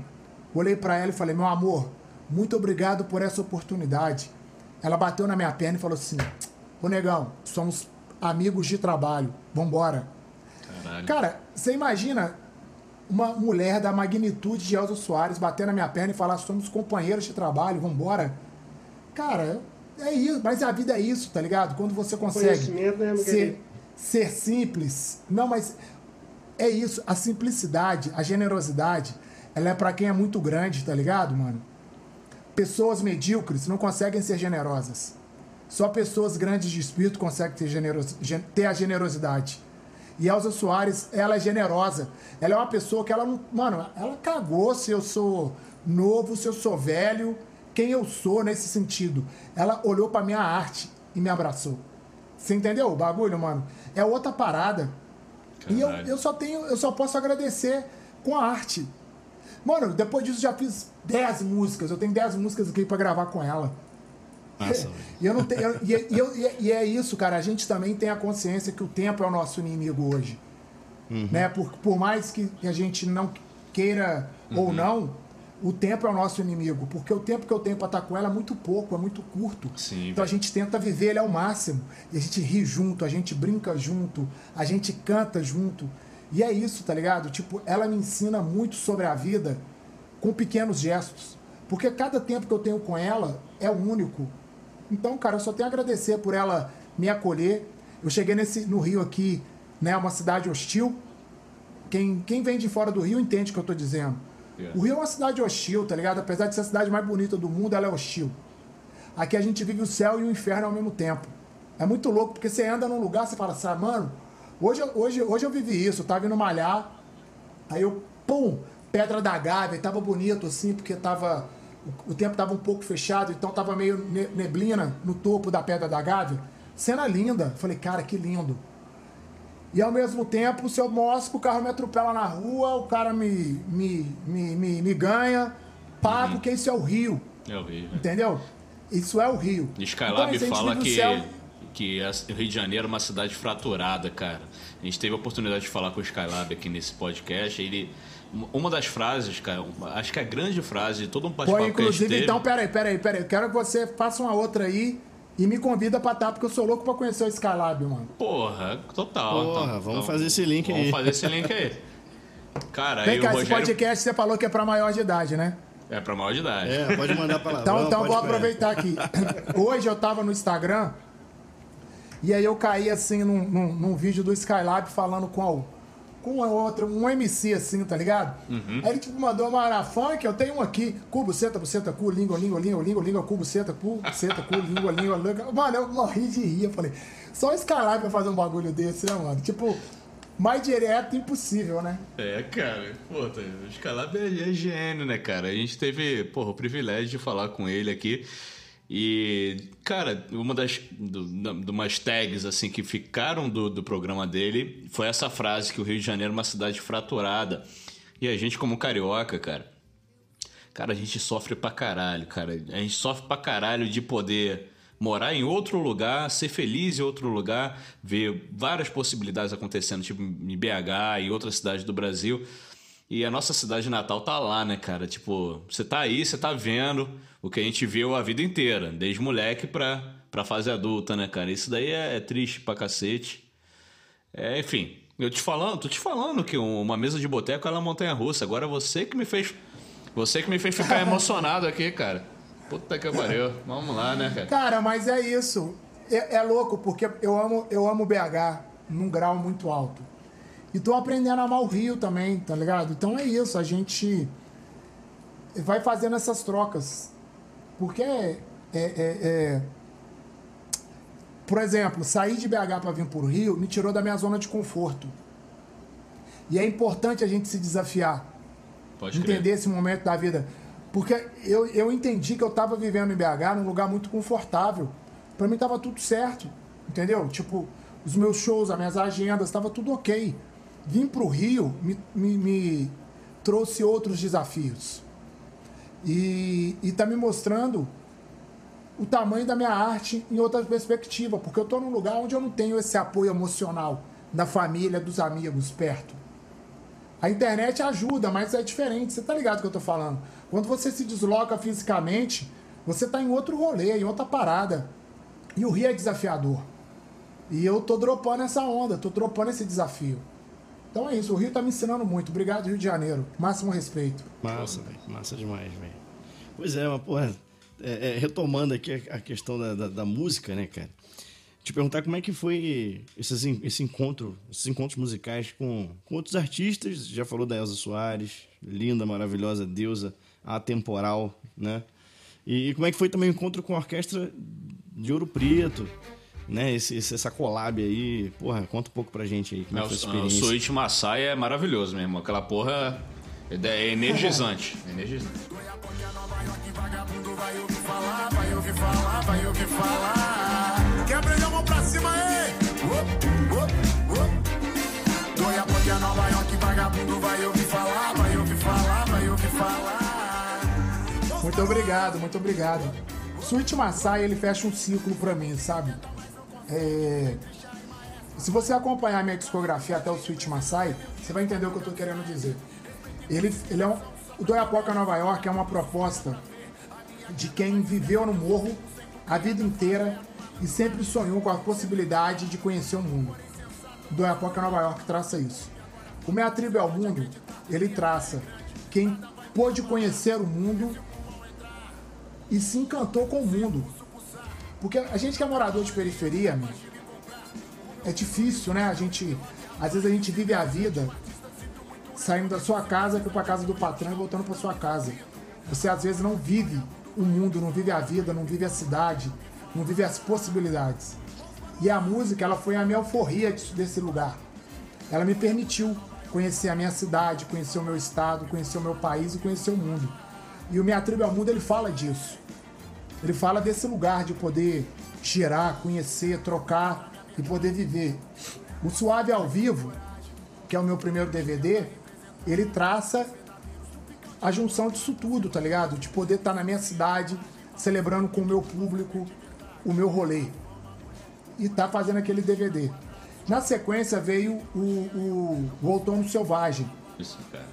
Olhei pra ela e falei: Meu amor, muito obrigado por essa oportunidade. Ela bateu na minha perna e falou assim: Ô negão, somos amigos de trabalho, vambora. Caralho. Cara, você imagina uma mulher da magnitude de Elza Soares bater na minha perna e falar: somos companheiros de trabalho, vambora. Cara, é isso, mas a vida é isso, tá ligado? Quando você consegue né, ser, ser simples. Não, mas é isso, a simplicidade, a generosidade, ela é pra quem é muito grande, tá ligado, mano? Pessoas medíocres não conseguem ser generosas. Só pessoas grandes de espírito conseguem ter, generos, gen- ter a generosidade. E Elza Soares, ela é generosa. Ela é uma pessoa que ela não. Mano, ela cagou se eu sou novo, se eu sou velho, quem eu sou nesse sentido. Ela olhou pra minha arte e me abraçou. Você entendeu o bagulho, mano? É outra parada. E eu, Caralho. eu só tenho, eu só posso agradecer com a arte. Mano, depois disso já fiz 10 músicas. Eu tenho 10 músicas aqui pra gravar com ela. Massa, E eu não tenho. eu- e, eu- e é- isso, cara. A gente também tem a consciência que o tempo é o nosso inimigo hoje. Né? Por, por mais que a gente não queira ou não, o tempo é o nosso inimigo, porque o tempo que eu tenho pra estar com ela é muito pouco, é muito curto. Sim, então a gente tenta viver ele ao máximo. E a gente ri junto, a gente brinca junto, a gente canta junto. E é isso, tá ligado? Tipo, ela me ensina muito sobre a vida com pequenos gestos. Porque cada tempo que eu tenho com ela é único. Então, cara, eu só tenho a agradecer por ela me acolher. Eu cheguei nesse, no Rio aqui, né? Uma cidade hostil. Quem, quem vem de fora do Rio entende o que eu tô dizendo. O Rio é uma cidade hostil, tá ligado? Apesar de ser a cidade mais bonita do mundo, ela é hostil. Aqui a gente vive o céu e o inferno ao mesmo tempo. É muito louco, porque você anda num lugar, você fala assim, ah, mano, hoje, eu- hoje, hoje eu vivi isso, eu tava indo malhar, aí eu, pum, Pedra da Gávea, e tava bonito assim, porque tava. O, o tempo tava um pouco fechado, então tava meio ne- neblina no topo da Pedra da Gávea. Cena linda. Falei, cara, que lindo. E ao mesmo tempo, se eu mostro, o carro me atropela na rua, o cara me, me, me, me, me ganha, pá, porque isso é o Rio, É horrível. entendeu? Isso é o Rio. Skylab Então, fala o que, que o Rio de Janeiro é uma cidade fraturada, cara. A gente teve a oportunidade de falar com o Skylab aqui nesse podcast. Ele, uma das frases, cara, acho que a grande frase de todo um Pô, bate-papo que a gente inclusive, teve... então, peraí, peraí, peraí. Eu quero que você faça uma outra aí e me convida pra estar, porque eu sou louco pra conhecer o Skylab, mano. Porra, total. Porra, então- vamos então, fazer esse link vamos aí. fazer esse link aí. Cara, Vem aí cá, o esse Rogério... podcast você falou que é pra maior de idade, né? É pra maior de idade. É, pode mandar pra lá. Então, então vou aproveitar aqui. Hoje eu tava no Instagram e aí eu caí assim num, num, num vídeo do Skylab falando com, a- com uma outra, um MC assim, tá ligado? Uhum. Aí ele tipo mandou uma ara funk, eu tenho um aqui, cubo, seta, buceta, cu, língua, língua, língua, língua, língua, cubo, seta, cu, seta, cu, língua, língua, língua. Mano, eu morri de rir, eu falei, só o Skylab pra fazer um bagulho desse, né, mano? Tipo, mais direto impossível, né? É, cara, pô, tá- o Skylab é, é gênio, né, cara? A gente teve, porra, o privilégio de falar com ele aqui. E, cara, uma das do, de umas tags assim que ficaram do, do programa dele foi essa frase que o Rio de Janeiro é uma cidade fraturada. E a gente, como carioca, cara, Cara, a gente sofre pra caralho, cara. A gente sofre pra caralho de poder morar em outro lugar, ser feliz em outro lugar, ver várias possibilidades acontecendo, tipo em BH e outras cidades do Brasil. E a nossa cidade natal tá lá, né, cara? Tipo, você tá aí, você tá vendo o que a gente viu a vida inteira, desde moleque pra, pra fase adulta, né, cara? Isso daí é, é triste pra cacete. É, enfim, eu te falando, tô te falando que um- uma mesa de boteco é uma montanha russa. Agora você que me fez. Você que me fez ficar emocionado aqui, cara. Puta que pariu. Vamos lá, né, cara? Cara, mas é isso. É, é louco, porque eu amo, eu amo BH num grau muito alto. E tô aprendendo a amar o Rio também, tá ligado? Então é isso, a gente vai fazendo essas trocas. Porque é. é- é- é- Por exemplo, sair de BH para vir pro Rio me tirou da minha zona de conforto. E é importante a gente se desafiar Pode entender crer. esse momento da vida. Porque eu, eu entendi que eu tava vivendo em BH num lugar muito confortável. Pra mim tava tudo certo, entendeu? Tipo, os meus shows, as minhas agendas, tava tudo ok. Vim pro Rio me, me, me trouxe outros desafios. E, e tá me mostrando o tamanho da minha arte em outra perspectiva, porque eu tô num lugar onde eu não tenho esse apoio emocional da família, dos amigos perto. A internet ajuda, mas é diferente. Você tá ligado que eu tô falando? Quando você se desloca fisicamente, você tá em outro rolê, em outra parada. E o Rio é desafiador. E eu tô dropando essa onda, tô dropando esse desafio. Então é isso, o Rio tá me ensinando muito. Obrigado, Rio de Janeiro. Máximo respeito. Massa, velho. Massa demais, velho. Pois é, mas, porra, é, é, retomando aqui a, questão da, da, da música, né, cara? Te perguntar como é que foi esses, esse encontro, esses encontros musicais com, com outros artistas. Já falou da Elza Soares, linda, maravilhosa, deusa, atemporal, né? E, como é que foi também o encontro com a orquestra de Ouro Preto, né? Esse, essa collab aí. Porra, conta um pouco pra gente aí como é, É, que foi o. Switch Maasai é maravilhoso mesmo. Aquela porra é é energizante. É energizante. Vai ouvir falar, vai ouvir falar, vai ouvir falar. Quebra a mão pra cima, ei! Up, up, up. Goiapoque Nova York, vagabundo vai ouvir falar, vai ouvir falar, vai ouvir falar. Muito obrigado, muito obrigado. Switch Maasai, ele fecha um ciclo pra mim, sabe? É, Se você acompanhar minha discografia até o Switch Maasai, você vai entender o que eu tô querendo dizer. Ele, ele é um... o Doiapoca Nova York é uma proposta de quem viveu no morro a vida inteira e sempre sonhou com a possibilidade de conhecer o mundo. Doiapoca Nova York traça isso. O Meia Tribo é o Mundo, ele traça quem pôde conhecer o mundo e se encantou com o mundo. Porque a gente que é morador de periferia, é difícil, né? A gente, às vezes a gente vive a vida saindo da sua casa para a casa do patrão e voltando para sua casa. Você às vezes não vive o mundo, não vive a vida, não vive a cidade, não vive as possibilidades. E a música, ela foi a minha alforria desse lugar. Ela me permitiu conhecer a minha cidade, conhecer o meu estado, conhecer o meu país e conhecer o mundo. E o Minha Tribo ao Mundo, ele fala disso. Ele fala desse lugar de poder girar, conhecer, trocar e poder viver. O Suave ao Vivo, que é o meu primeiro DVD, ele traça a junção disso tudo, tá ligado? De poder estar na minha cidade, celebrando com o meu público o meu rolê. E tá fazendo aquele DVD. Na sequência veio o, o, o Outono Selvagem. Isso, cara.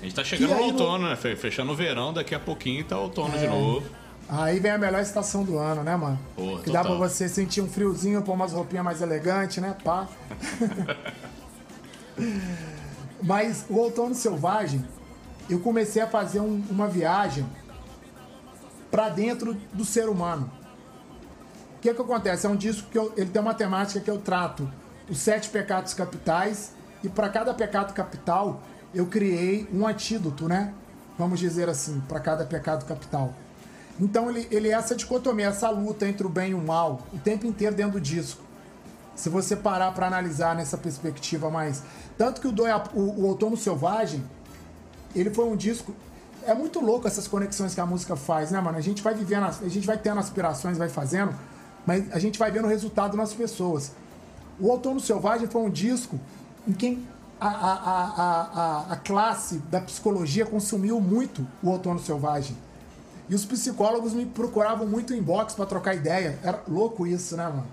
A gente tá chegando no outono, né? Fe- Fechando o verão, daqui a pouquinho tá outono de É. novo. Aí vem a melhor estação do ano, né, mano? Que dá pra total. você sentir um friozinho, pôr umas roupinhas mais elegantes, né? Pá. Mas o Outono Selvagem, eu comecei a fazer um- uma viagem pra dentro do ser humano. O que, que acontece? É um disco que eu- ele tem uma temática que eu trato os sete pecados capitais e para cada pecado capital eu criei um antídoto, né? Vamos dizer assim, para cada pecado capital. Então ele, ele é essa dicotomia, essa luta entre o bem e o mal, o tempo inteiro dentro do disco. Se você parar para analisar nessa perspectiva mais. Tanto que o, o, o Outono Selvagem, ele foi um disco. É muito louco essas conexões que a música faz, né, mano? A gente vai vivendo, a gente vai tendo aspirações, vai fazendo, mas a gente vai vendo o resultado nas pessoas. O Outono Selvagem foi um disco em que a, a, a, a, a- a classe da psicologia consumiu muito o Outono Selvagem. E os psicólogos me procuravam muito em inbox pra trocar ideia. Era louco isso, né, mano?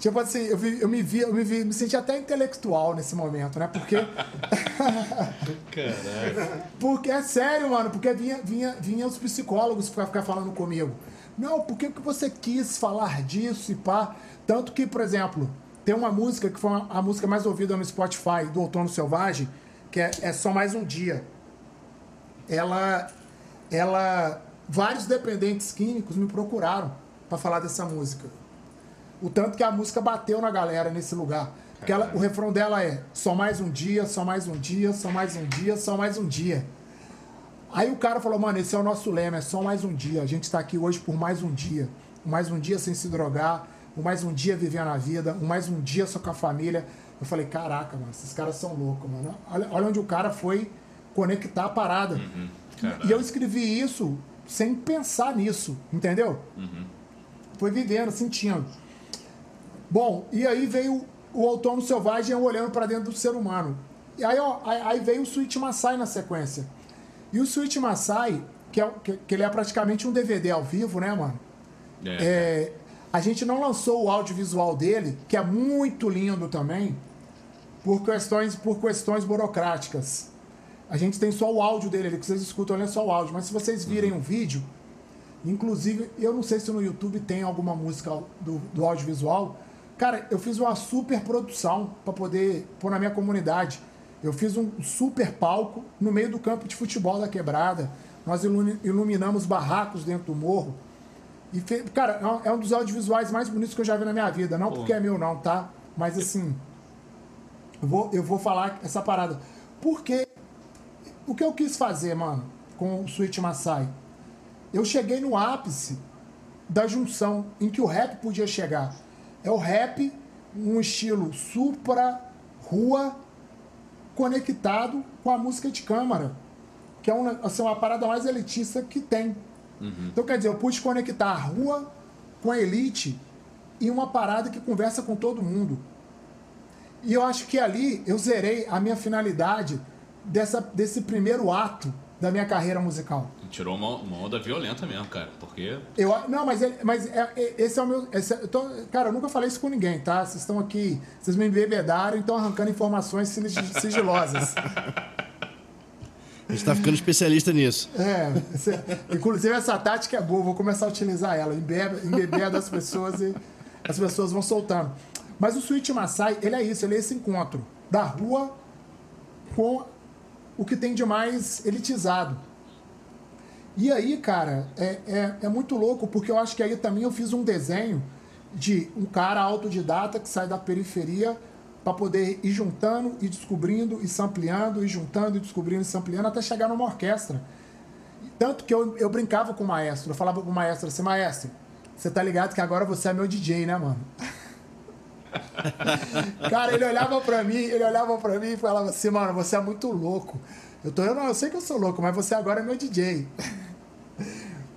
Tipo assim, eu, vi- eu me vi, eu me vi, me senti até intelectual nesse momento, né? Porque Caralho. porque é sério, mano, porque vinha, vinha, vinha os psicólogos pra ficar falando comigo. Não, por que, que você quis falar disso e pá? Tanto que, por exemplo, tem uma música que foi uma- a música mais ouvida no Spotify do Outono Selvagem, que é, é Só Mais Um Dia. Ela. Ela. Vários dependentes químicos me procuraram pra falar dessa música. O tanto que a música bateu na galera nesse lugar. Porque ela- o refrão dela é só mais um dia, só mais um dia, só mais um dia, só mais um dia. Aí o cara falou, mano, esse é o nosso lema, é só mais um dia. A gente tá aqui hoje por mais um dia. Mais um dia sem se drogar, mais um dia vivendo a vida, mais um dia só com a família. Eu falei, caraca, mano, esses caras são loucos, mano. Olha, olha onde o cara foi conectar a parada. E eu escrevi isso sem pensar nisso, entendeu? Foi vivendo, sentindo. Bom, e aí veio o outono selvagem olhando pra dentro do ser humano. E aí, ó, aí, veio o Sweet Maasai na sequência. E o Sweet Maasai, que, é, que, que ele é praticamente um DVD ao vivo, né, mano? É, a gente não lançou o audiovisual dele, que é muito lindo também, por questões, por questões burocráticas. A gente tem só o áudio dele, ali, que vocês escutam ali é só o áudio. Mas se vocês virem um vídeo, inclusive, eu não sei se no YouTube tem alguma música do, do audiovisual. Cara, eu fiz uma super produção para poder pôr na minha comunidade. Eu fiz um super palco no meio do campo de futebol da quebrada. Nós ilumi- iluminamos barracos dentro do morro. E cara, é um- é um dos audiovisuais mais bonitos que eu já vi na minha vida. Não porque é meu, não, tá? Mas assim, eu vou, eu vou falar essa parada. Porque o que eu quis fazer, mano, com o Sweet Maasai? Eu cheguei no ápice da junção em que o rap podia chegar. É o rap, um estilo supra, rua, conectado com a música de câmara. Que é uma, assim, uma parada mais elitista que tem. Então, quer dizer, eu pude conectar a rua com a elite em uma parada que conversa com todo mundo. E eu acho que ali eu zerei a minha finalidade dessa, desse primeiro ato da minha carreira musical. Tirou uma, uma onda violenta mesmo, cara. Porque. Eu, não, mas, ele- mas é- é- esse é o meu. esse é- eu tô- cara, eu nunca falei isso com ninguém, tá? Vocês estão aqui, vocês me embebedaram e estão arrancando informações sig- sigilosas. A gente tá ficando especialista nisso. É, esse- inclusive essa tática é boa, vou começar a utilizar ela, embeber, embeber das pessoas e as pessoas vão soltando. Mas o Switch Maasai, ele é isso, ele é esse encontro da rua com o que tem de mais elitizado. E aí, cara, é, é, é muito louco, porque eu acho que aí também eu fiz um desenho de um cara autodidata que sai da periferia para poder ir juntando e descobrindo e sampleando, e juntando e descobrindo e sampleando até chegar numa orquestra. Tanto que eu, eu brincava com o maestro, eu falava pro maestro assim, maestro, você tá ligado que agora você é meu DJ, né, mano? Cara, ele olhava pra mim, ele olhava pra mim e falava assim, mano, você é muito louco. Eu tô, eu, não, eu sei que eu sou louco, mas você agora é meu DJ.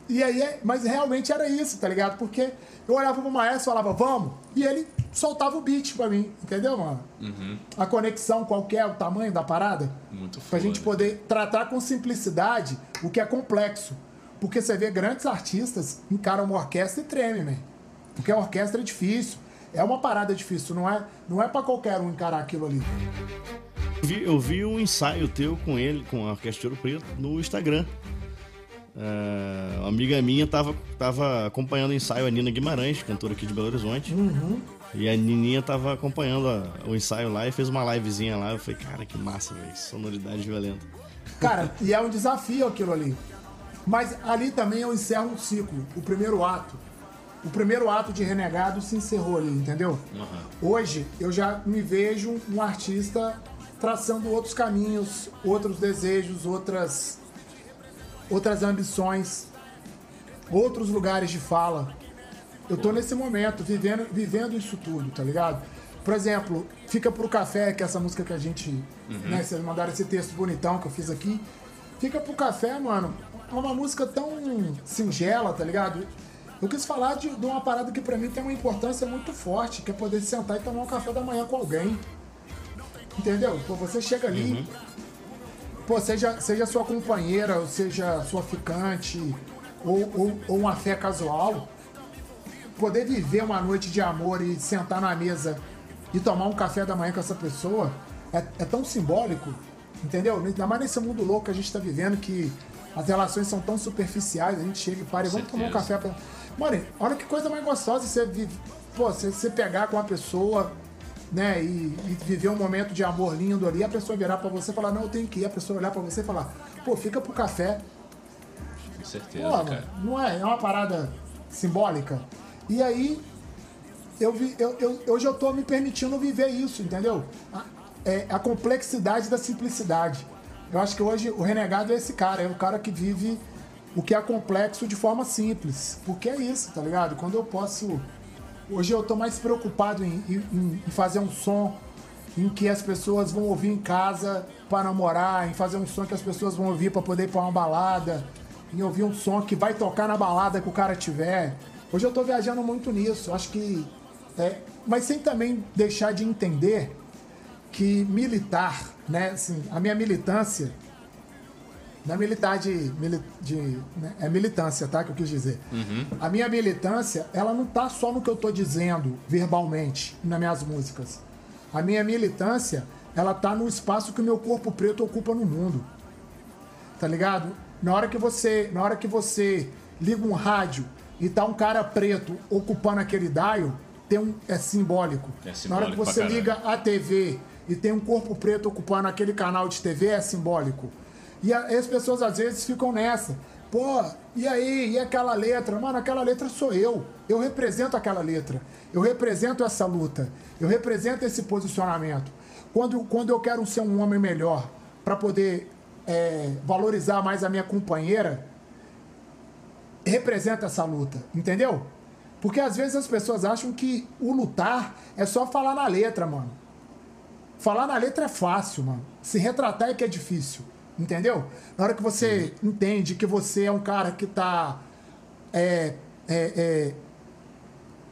E aí, é- mas realmente era isso, tá ligado? Porque eu olhava pro maestro e falava, vamos, e ele soltava o beat pra mim, entendeu, mano? Uhum. A conexão, qual que é o tamanho da parada? Muito Pra foda. gente poder tratar com simplicidade o que é complexo. Porque você vê grandes artistas encaram uma orquestra e treme, man. Porque a orquestra é difícil. É uma parada difícil, não é, não é para qualquer um encarar aquilo ali. Eu vi, eu vi um ensaio teu com ele, com a Orquestra de Ouro Preto, no Instagram. É, uma amiga minha tava, tava acompanhando o ensaio, a Nina Guimarães, cantora aqui de Belo Horizonte. E a Nininha tava acompanhando a- o ensaio lá e fez uma livezinha lá. Eu falei, cara, que massa, velho. Sonoridade violenta. Cara, e é um desafio aquilo ali. Mas ali também eu encerro um ciclo, o primeiro ato. O primeiro ato de Renegado se encerrou ali, entendeu? Hoje eu já me vejo um artista traçando outros caminhos, outros desejos, outras outras ambições, outros lugares de fala. Eu tô nesse momento, vivendo, vivendo isso tudo, tá ligado? Por exemplo, Fica pro Café, que é essa música que a gente. Uhum. Né, vocês mandaram esse texto bonitão que eu fiz aqui. Fica pro Café, mano, é uma música tão singela, tá ligado? Eu quis falar de, de uma parada que pra mim tem uma importância muito forte, que é poder sentar e tomar um café da manhã com alguém. Entendeu? Pô, você chega ali, pô, seja, seja sua companheira, ou seja sua ficante, ou, ou, ou uma fé casual, poder viver uma noite de amor e sentar na mesa e tomar um café da manhã com essa pessoa é, é tão simbólico, entendeu? Ainda mais nesse mundo louco que a gente está vivendo, que as relações são tão superficiais, a gente chega e para vamos tomar um café pra. Mano, olha que coisa mais gostosa você. Pô, você, você pegar com uma pessoa, né, e, e viver um momento de amor lindo ali, a pessoa virar pra você e falar, não, eu tenho que ir, a pessoa olhar pra você e falar, pô, fica pro café. Com certeza, Pô, cara. não é? É uma parada simbólica. E aí, eu vi, eu, eu- hoje eu tô me permitindo viver isso, entendeu? A, é, a complexidade da simplicidade. Eu acho que hoje o renegado é esse cara, é o cara que vive o que é complexo de forma simples. Porque é isso, tá ligado? Quando eu posso. Hoje eu tô mais preocupado em, em- em fazer um som em que as pessoas vão ouvir em casa para namorar, em fazer um som que as pessoas vão ouvir para poder ir pra uma balada, em ouvir um som que vai tocar na balada que o cara tiver. Hoje eu tô viajando muito nisso. Acho que. é, mas sem também deixar de entender que militar, né? Assim, a minha militância. Não é militar de. de né, é militância, tá? Que eu quis dizer. A minha militância, ela não tá só no que eu tô dizendo verbalmente nas minhas músicas. A minha militância, ela tá no espaço que o meu corpo preto ocupa no mundo. Tá ligado? Na hora que você, na hora que você liga um rádio e tá um cara preto ocupando aquele dial, tem um é simbólico. É na hora que simbólico você liga a TV e tem um corpo preto ocupando aquele canal de TV, é simbólico. E a- as pessoas às vezes ficam nessa. Pô, e aí? E aquela letra? Mano, aquela letra sou eu. Eu represento aquela letra. Eu represento essa luta. Eu represento esse posicionamento. Quando, quando eu quero ser um homem melhor para poder é, valorizar mais a minha companheira, representa essa luta, entendeu? Porque às vezes as pessoas acham que o lutar é só falar na letra, mano. Falar na letra é fácil, mano. Se retratar é que é difícil, entendeu? Na hora que você entende que você é um cara que tá. É, é,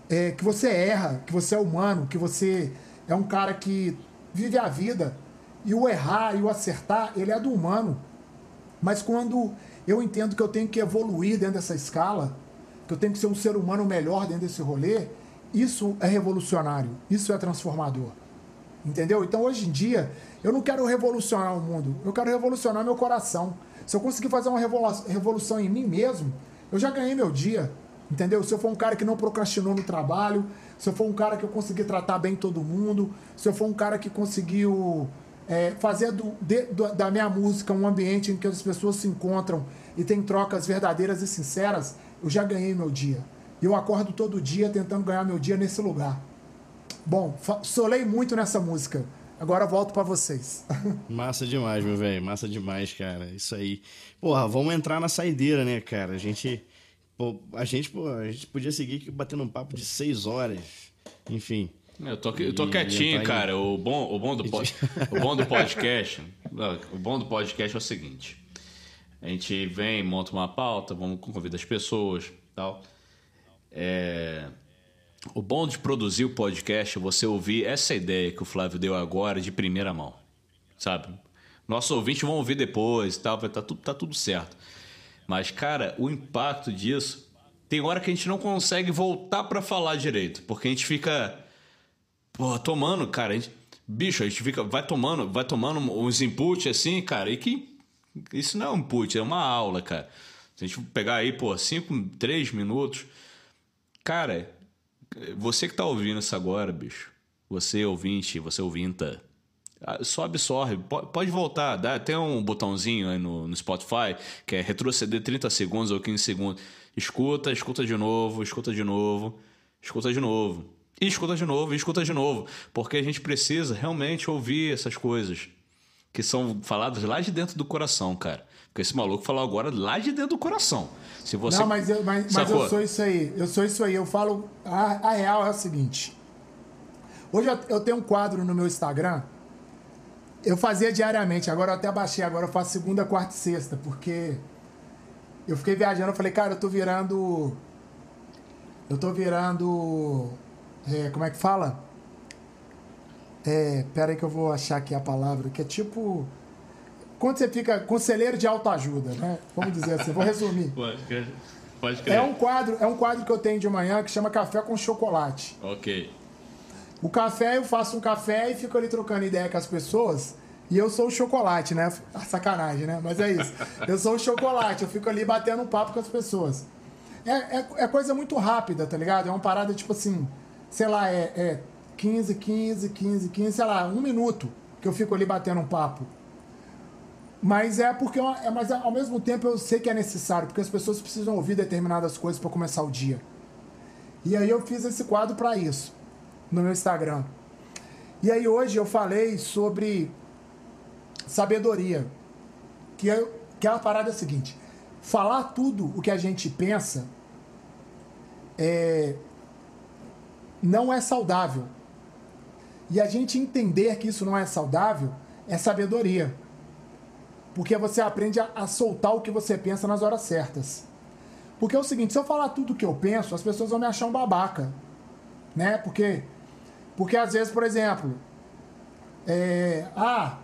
é, é, que você erra, que você é humano, que você é um cara que vive a vida. E o errar e o acertar, ele é do humano. Mas quando eu entendo que eu tenho que evoluir dentro dessa escala, que eu tenho que ser um ser humano melhor dentro desse rolê, isso é revolucionário, isso é transformador. Entendeu? Então hoje em dia, eu não quero revolucionar o mundo, eu quero revolucionar meu coração. Se eu conseguir fazer uma revolu- revolução em mim mesmo, eu já ganhei meu dia. Entendeu? Se eu for um cara que não procrastinou no trabalho, se eu for um cara que eu consegui tratar bem todo mundo, se eu for um cara que conseguiu é, fazer do- de- do- da minha música um ambiente em que as pessoas se encontram e tem trocas verdadeiras e sinceras, eu já ganhei meu dia. E eu acordo todo dia tentando ganhar meu dia nesse lugar. Bom, solei muito nessa música. Agora volto pra vocês. Massa demais, meu velho. Massa demais, cara. Isso aí. Porra, vamos entrar na saideira, né, cara? A gente. Pô, a gente, pô, a gente podia seguir batendo um papo de seis horas. Enfim. Eu tô, eu tô E- quietinho, e cara. O bom, o, bom do pod- o bom do podcast. o bom do podcast é o seguinte: a gente vem, monta uma pauta, vamos convidar as pessoas tal. É, o bom de produzir o podcast é você ouvir essa ideia que o Flávio deu agora de primeira mão. Sabe? Nossos ouvintes vão ouvir depois e tal, vai tá tudo, tá tudo certo. Mas, cara, o impacto disso. Tem hora que a gente não consegue voltar pra falar direito, porque a gente fica. Pô, tomando, cara. A gente, bicho, a gente fica. Vai tomando, vai tomando uns inputs assim, cara, e que. Isso não é um input, é uma aula, cara. Se a gente pegar aí, pô, cinco, três minutos. Cara, você que tá ouvindo isso agora, bicho. Você ouvinte, você ouvinta. ah, Só absorve, Po- pode voltar, dá, tem um botãozinho aí no, no Spotify que é retroceder 30 segundos ou 15 segundos. Escuta, escuta de novo, escuta de novo, escuta de novo. E escuta de novo, e escuta de novo. Porque a gente precisa realmente ouvir essas coisas que são faladas lá de dentro do coração, cara. Porque esse maluco falou agora lá de dentro do coração. Se você. Não, mas, eu, mas, mas eu sou isso aí. Eu sou isso aí. Eu falo. A, a real é o seguinte. Hoje eu, eu tenho um quadro no meu Instagram. Eu fazia diariamente, agora eu até baixei, agora eu faço segunda, quarta e sexta, porque eu fiquei viajando, eu falei, cara, eu tô virando. Eu tô virando. é, como é que fala? É, pera aí que eu vou achar aqui a palavra, que é tipo. Quando você fica conselheiro de autoajuda, né? Vamos dizer assim, vou resumir. Pode crer. Pode crer. É um quadro, é um quadro que eu tenho de manhã que chama Café com Chocolate. Ok. O café, eu faço um café e fico ali trocando ideia com as pessoas. E eu sou o chocolate, né? Ah, Sacanagem, né? Mas é isso. Eu sou o chocolate, eu fico ali batendo um papo com as pessoas. É, é, é coisa muito rápida, tá ligado? É uma parada tipo assim, sei lá, é, é 15, 15, 15, 15, sei lá, um minuto que eu fico ali batendo um papo. Mas é porque, eu- é, mas ao mesmo tempo eu sei que é necessário, porque as pessoas precisam ouvir determinadas coisas para começar o dia. E aí eu fiz esse quadro para isso, no meu Instagram. E aí hoje eu falei sobre sabedoria, que é, que é a parada seguinte: falar tudo o que a gente pensa é, não é saudável. E a gente entender que isso não é saudável é sabedoria. Porque você aprende a, a soltar o que você pensa nas horas certas. Porque é o seguinte, se eu falar tudo o que eu penso, as pessoas vão me achar um babaca. Né? Porque, porque às vezes, por exemplo, é, ah,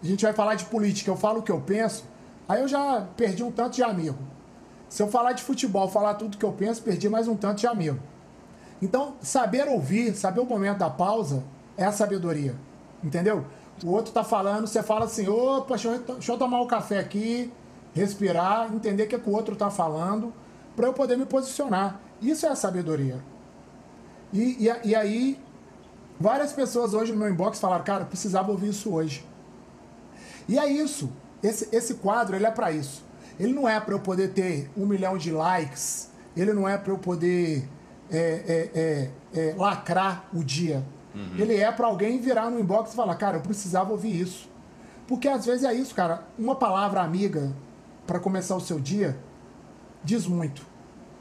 a gente vai falar de política, eu falo o que eu penso, aí eu já perdi um tanto de amigo. Se eu falar de futebol, falar tudo que eu penso, perdi mais um tanto de amigo. Então, saber ouvir, saber o momento da pausa, é a sabedoria. Entendeu? O outro tá falando, você fala assim, opa, deixa eu, deixa eu tomar um café aqui, respirar, entender o que, que o outro tá falando, para eu poder me posicionar. Isso é a sabedoria. E, e, e aí, várias pessoas hoje no meu inbox falaram, cara, precisava ouvir isso hoje. E é isso. Esse, esse quadro, ele é para isso. Ele não é para eu poder ter um milhão de likes. Ele não é para eu poder é, é, é, é, lacrar o dia. Ele é para alguém virar no inbox e falar, cara, eu precisava ouvir isso. Porque às vezes é isso, cara. Uma palavra amiga para começar o seu dia diz muito.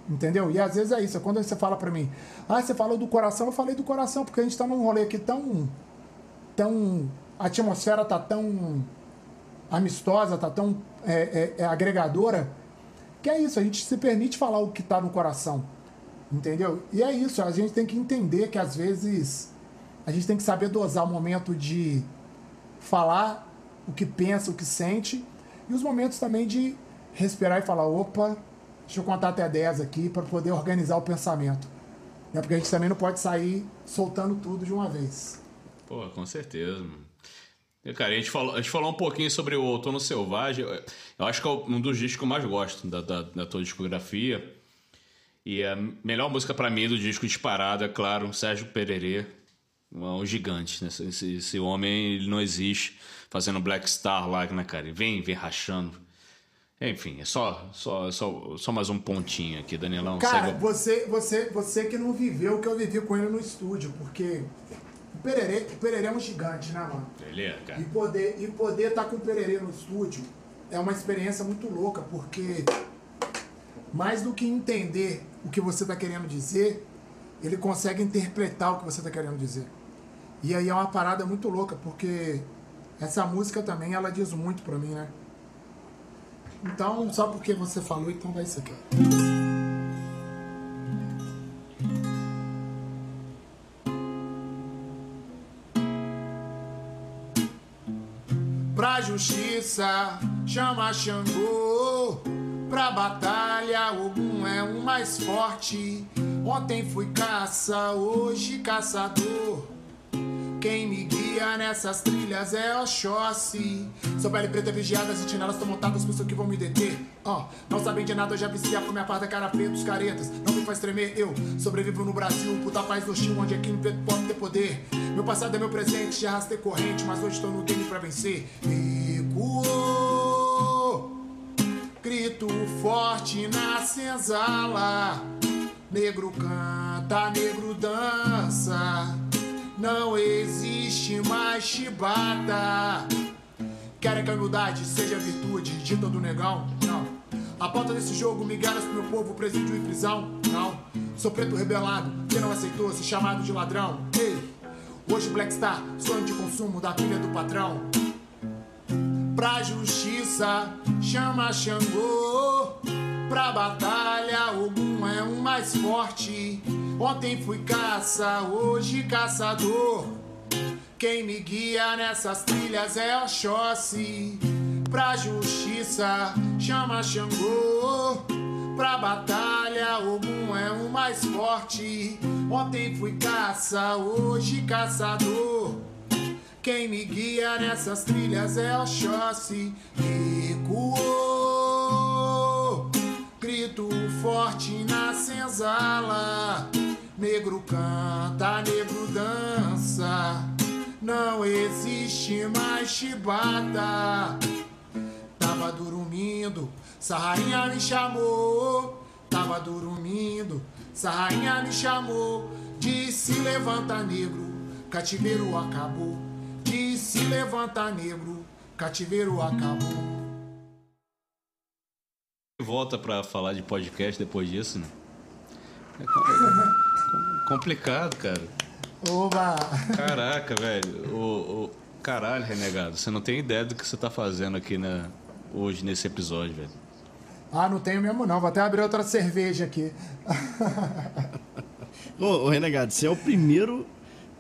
Entendeu? E às vezes é isso. É quando você fala para mim, ah, você falou do coração, eu falei do coração, porque a gente tá num rolê aqui tão. tão. a atmosfera tá tão amistosa, tá tão é, é, é agregadora, que é isso, a gente se permite falar o que tá no coração. Entendeu? E é isso, a gente tem que entender que às vezes a gente tem que saber dosar o momento de falar o que pensa, o que sente, e os momentos também de respirar e falar, opa, deixa eu contar até 10 aqui para poder organizar o pensamento. Né? Porque a gente também não pode sair soltando tudo de uma vez. Pô, com certeza, mano. Cara, a gente, falou, a gente falou um pouquinho sobre o Outono Selvagem. Eu- acho que é um dos discos que eu mais gosto da, da, da tua discografia. E a melhor música pra mim do disco disparado, é claro, Sérgio Pererê. Um gigante, né? Esse, esse- homem, ele não existe fazendo Black Star lá, né, cara? Ele vem, vem rachando. Enfim, é só, só, só, só mais um pontinho aqui, Danielão. Cara, segue você, você, você que não viveu o que eu vivi com ele no estúdio, porque o Pererê, o Pererê é um gigante, né, mano? Ele é, cara. E poder e poder estar com o Pererê no estúdio é uma experiência muito louca, porque mais do que entender o que você está querendo dizer, ele consegue interpretar o que você está querendo dizer. E aí é uma parada muito louca, porque essa música também ela diz muito pra mim, né? Então, só porque você falou, então vai isso aqui. Pra justiça, chama Xangô. Pra batalha, Ogum é o mais forte. Ontem fui caça, hoje caçador. Quem me guia nessas trilhas é Oxóssi. Sou pele preta vigiada, as sentinelas estão montadas, pensam que vão me deter. Ó, não sabem de nada, eu já vici a minha parda, cara preta, os caretas. Não me faz tremer, eu sobrevivo no Brasil, puta paz do Chile, onde aqui no preto pode ter poder. Meu passado é meu presente, já arrastei corrente, mas hoje estou no game pra vencer. Recuou, grito forte na senzala. Negro canta, negro dança. Não existe mais chibata. Querem que a humildade seja virtude de todo negão? Não. A pauta desse jogo garante pro meu povo, presídio e prisão? Não. Sou preto rebelado, que não aceitou ser chamado de ladrão. Ei, hoje Black Star, sonho de consumo da pilha do patrão. Pra justiça, chama Xangô. Pra batalha, Ogum é o mais forte. Ontem fui caça, hoje caçador. Quem me guia nessas trilhas é Oxóssi. Pra justiça, chama Xangô. Pra batalha, Ogum é o mais forte. Ontem fui caça, hoje caçador. Quem me guia nessas trilhas é Oxóssi. Recuou, grito forte na senzala. Negro canta, negro dança. Não existe mais chibata. Tava dormindo, Sarrainha me chamou. Tava dormindo, Sarrainha me chamou. Disse levanta negro, cativeiro acabou. Disse levanta negro, cativeiro acabou. Volta pra falar de podcast depois disso, né? É com- complicado, cara. Oba! Caraca, velho. O, o- Caralho, renegado. Você não tem ideia do que você tá fazendo aqui né, hoje nesse episódio, velho. Ah, não tenho mesmo não. Vou até abrir outra cerveja aqui. Ô, ô, Renegado, você é o primeiro,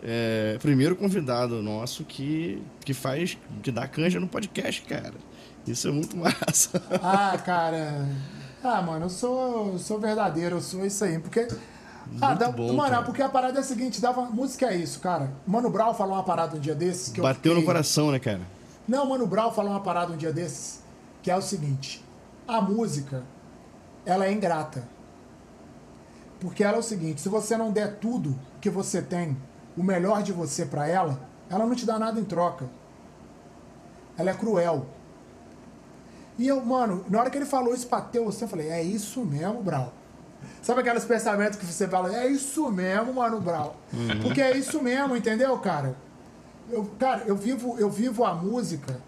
é, primeiro convidado nosso que, que faz, que dá canja no podcast, cara. Isso é muito massa. Ah, cara. Ah, mano, eu sou, eu sou verdadeiro, eu sou isso aí. Porque. Ah, dá, bom, mano, cara. porque a parada é a seguinte, dava, música é isso, cara. Mano Brown falou uma parada um dia desses que eu Bateu no fiquei- coração, né, cara? Não, Mano Brown falou uma parada um dia desses, que é o seguinte: a música, ela é ingrata. Porque ela é o seguinte: se você não der tudo que você tem, o melhor de você pra ela, ela não te dá nada em troca. Ela é cruel. E eu, mano, na hora que ele falou isso, bateu você, eu falei: é isso mesmo, Brown. Sabe aqueles pensamentos que você fala, é isso mesmo, Mano Brown. Uhum. Porque é isso mesmo, entendeu, cara? Eu, cara, eu vivo, eu vivo a música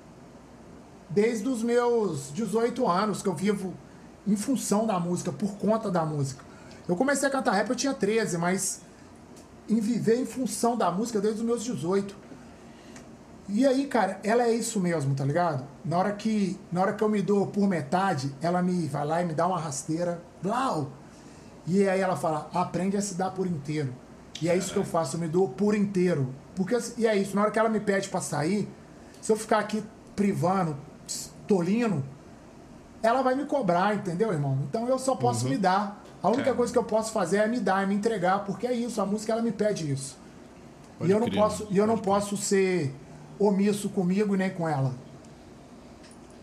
desde os meus 18 anos, que eu vivo em função da música, por conta da música. Eu comecei a cantar rap, eu tinha 13, mas em viver em função da música desde os meus 18. E aí, cara, ela é isso mesmo, tá ligado? Na hora que, na hora que eu me dou por metade, ela me vai lá e me dá uma rasteira, blau. E aí ela fala: "Aprende a se dar por inteiro". E é isso que eu faço, eu me dou por inteiro. Porque e é isso, na hora que ela me pede pra sair, se eu ficar aqui privando, tolindo, ela vai me cobrar, entendeu, irmão? Então eu só posso Uhum. me dar. A única Cara. coisa que eu posso fazer é me dar, é me entregar, porque é isso, a música ela me pede isso. e eu não posso, e eu não posso ser omisso comigo nem com ela.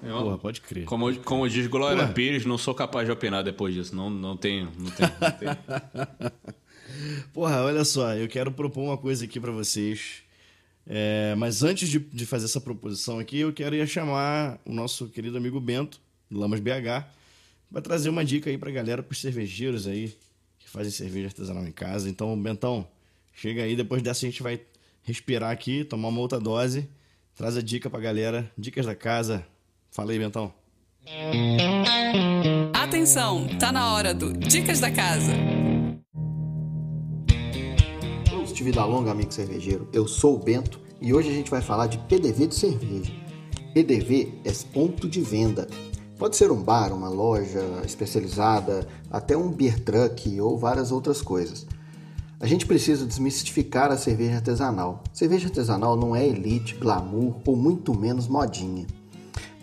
Eu- Porra, pode crer. Como, como diz Glória Porra. Pires, não sou capaz de opinar depois disso. Não, não tenho. Não tenho, não tenho. Porra, olha só, eu quero propor uma coisa aqui pra vocês. É, mas antes de, de fazer essa proposição aqui, eu quero ia chamar o nosso querido amigo Bento, do Lamas BH, para trazer uma dica aí pra galera, pros cervejeiros aí, que fazem cerveja artesanal em casa. Então, Bentão, chega aí, depois dessa a gente vai respirar aqui, tomar uma outra dose, traz a dica pra galera, dicas da casa. Fala aí, Bentão. Atenção, tá na hora do Dicas da Casa. Positivo vida longa, amigo cervejeiro. Eu sou o Bento e hoje a gente vai falar de PDV de cerveja. PDV é ponto de venda. Pode ser um bar, uma loja especializada, até um beer truck ou várias outras coisas. A gente precisa desmistificar a cerveja artesanal. Cerveja artesanal não é elite, glamour ou muito menos modinha.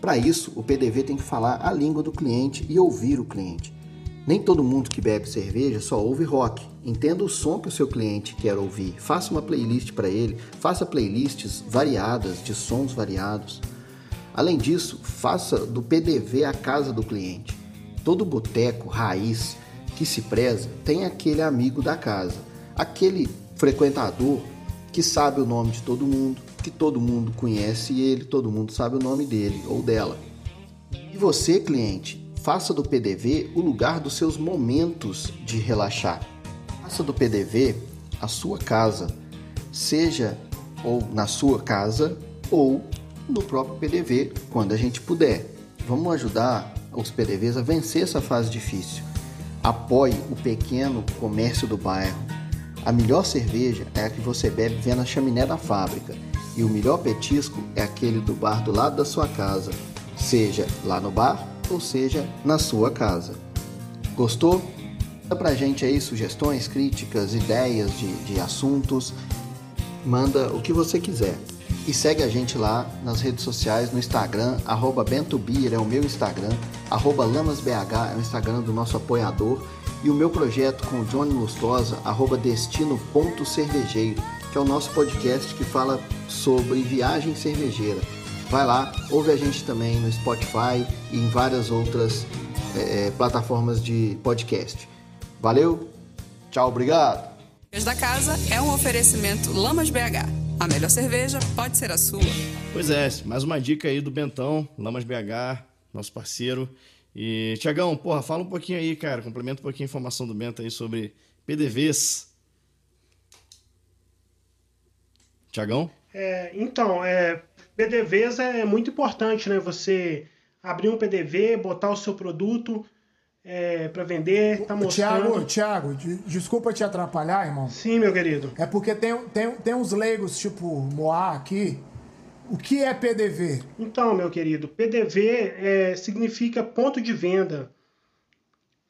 Para isso, o PDV tem que falar a língua do cliente e ouvir o cliente. Nem todo mundo que bebe cerveja só ouve rock. Entenda o som que o seu cliente quer ouvir. Faça uma playlist para ele. Faça playlists variadas, de sons variados. Além disso, faça do PDV a casa do cliente. Todo boteco raiz que se preza tem aquele amigo da casa, aquele frequentador que sabe o nome de todo mundo, que todo mundo conhece ele, todo mundo sabe o nome dele ou dela. E você, cliente, faça do PDV o lugar dos seus momentos de relaxar. Faça do PDV a sua casa, seja ou na sua casa ou no próprio PDV, quando a gente puder. Vamos ajudar os PDVs a vencer essa fase difícil. Apoie o pequeno comércio do bairro. A melhor cerveja é a que você bebe vendo a chaminé da fábrica. E o melhor petisco é aquele do bar do lado da sua casa, seja lá no bar ou seja na sua casa. Gostou? Manda pra gente aí sugestões, críticas, ideias de, de assuntos. Manda o que você quiser. E segue a gente lá nas redes sociais, no Instagram, arroba BentoBeer é o meu Instagram, arroba LamasBH é o Instagram do nosso apoiador e o meu projeto com o Johnny Lustosa, arroba Destino.cervejeiro, que é o nosso podcast que fala sobre viagem cervejeira. Vai lá, ouve a gente também no Spotify e em várias outras eh, plataformas de podcast. Valeu, tchau, obrigado! Da Casa é um oferecimento Lamas BH. A melhor cerveja pode ser a sua. Pois é, mais uma dica aí do Bentão, Lamas BH, nosso parceiro. E, Tiagão, porra, fala um pouquinho aí, cara, complementa um pouquinho a informação do Bento aí sobre PDVs. Tiagão? É, então, é, PDVs é muito importante, né? Você abrir um PDV, botar o seu produto é, para vender, tá mostrando. Tiago, Tiago, de- desculpa te atrapalhar, irmão. Sim, meu querido. É porque tem, tem, tem uns leigos, tipo Moá aqui. O que é PDV? Então, meu querido, PDV é, significa ponto de venda,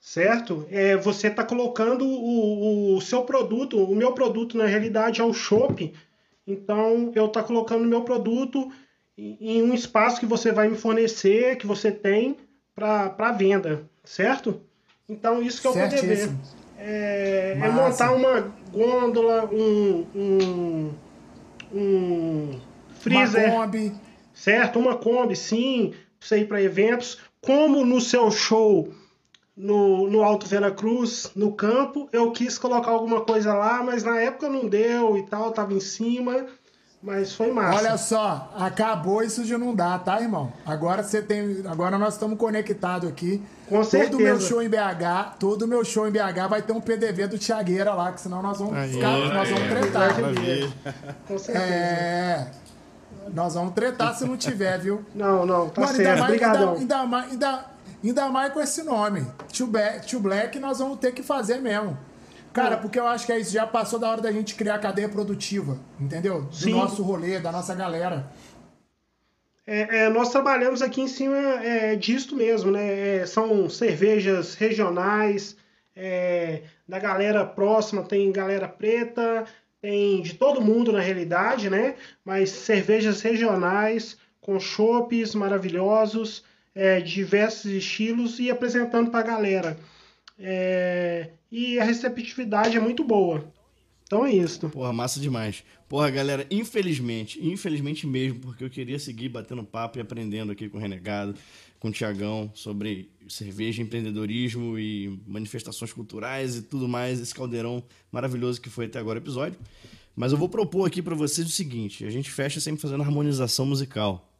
certo? É, você está colocando o, o seu produto, o meu produto na realidade é o shopping, então eu estou colocando o meu produto em um espaço que você vai me fornecer, que você tem para venda, certo? Então isso que é o PDV. É, é montar uma gôndola, um, um, um freezer. Uma Kombi. Certo, uma Kombi, sim, você ir para eventos. Como no seu show no, no Alto Vera Cruz, no campo, eu quis colocar alguma coisa lá, mas na época não deu e tal, tava em cima, mas foi massa. Olha só, acabou isso de não dar, tá, irmão? Agora você tem. Agora nós estamos conectados aqui. Com Todo certeza. meu show em BH, todo meu show em BH vai ter um PDV do Tiagueira lá, que senão nós vamos ficar, nós vamos tretar. Com certeza. É. Nós vamos tretar se não tiver, viu? Não, não, tá Mano, certo. ainda Obrigadão. ainda, ainda mais, ainda, ainda mais com esse nome. Tio Black, Tio Black, nós vamos ter que fazer mesmo. Cara, porque eu acho que é isso. Já passou da hora da gente criar a cadeia produtiva, entendeu? Do Sim. nosso rolê, da nossa galera. É, é, nós trabalhamos aqui em cima é, disto mesmo, né? É, são cervejas regionais, é, da galera próxima, tem galera preta, tem de todo mundo na realidade, né? Mas cervejas regionais, com chopes maravilhosos, é, diversos estilos e apresentando para a galera. É, e a receptividade é muito boa. Então é isso. Porra, massa demais. Porra, galera, infelizmente, infelizmente mesmo, porque eu queria seguir batendo papo e aprendendo aqui com o Renegado, com o Tiagão, sobre cerveja, empreendedorismo e manifestações culturais e tudo mais, esse caldeirão maravilhoso que foi até agora o episódio. Mas eu vou propor aqui para vocês o seguinte: a gente fecha sempre fazendo harmonização musical.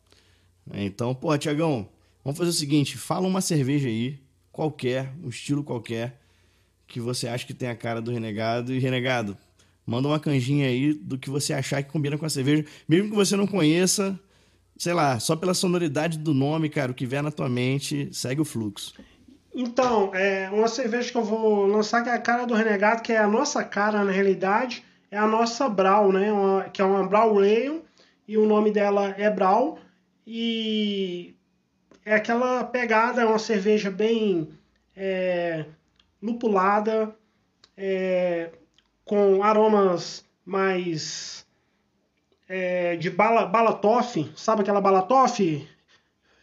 Então, porra, Tiagão, vamos fazer o seguinte: fala uma cerveja aí, qualquer, um estilo qualquer, que você acha que tem a cara do Renegado. E, Renegado, manda uma canjinha aí do que você achar que combina com a cerveja, mesmo que você não conheça, sei lá, só pela sonoridade do nome, cara, o que vier na tua mente, segue o fluxo. Então, é uma cerveja que eu vou lançar que é a cara do Renegado, que é a nossa cara na realidade, é a nossa Brau, né? Uma, que é uma Brau Ale, e o nome dela é Brau. E é aquela pegada, é uma cerveja bem é, lupulada, é, com aromas mais é, de bala, balatoff, sabe aquela balatoff,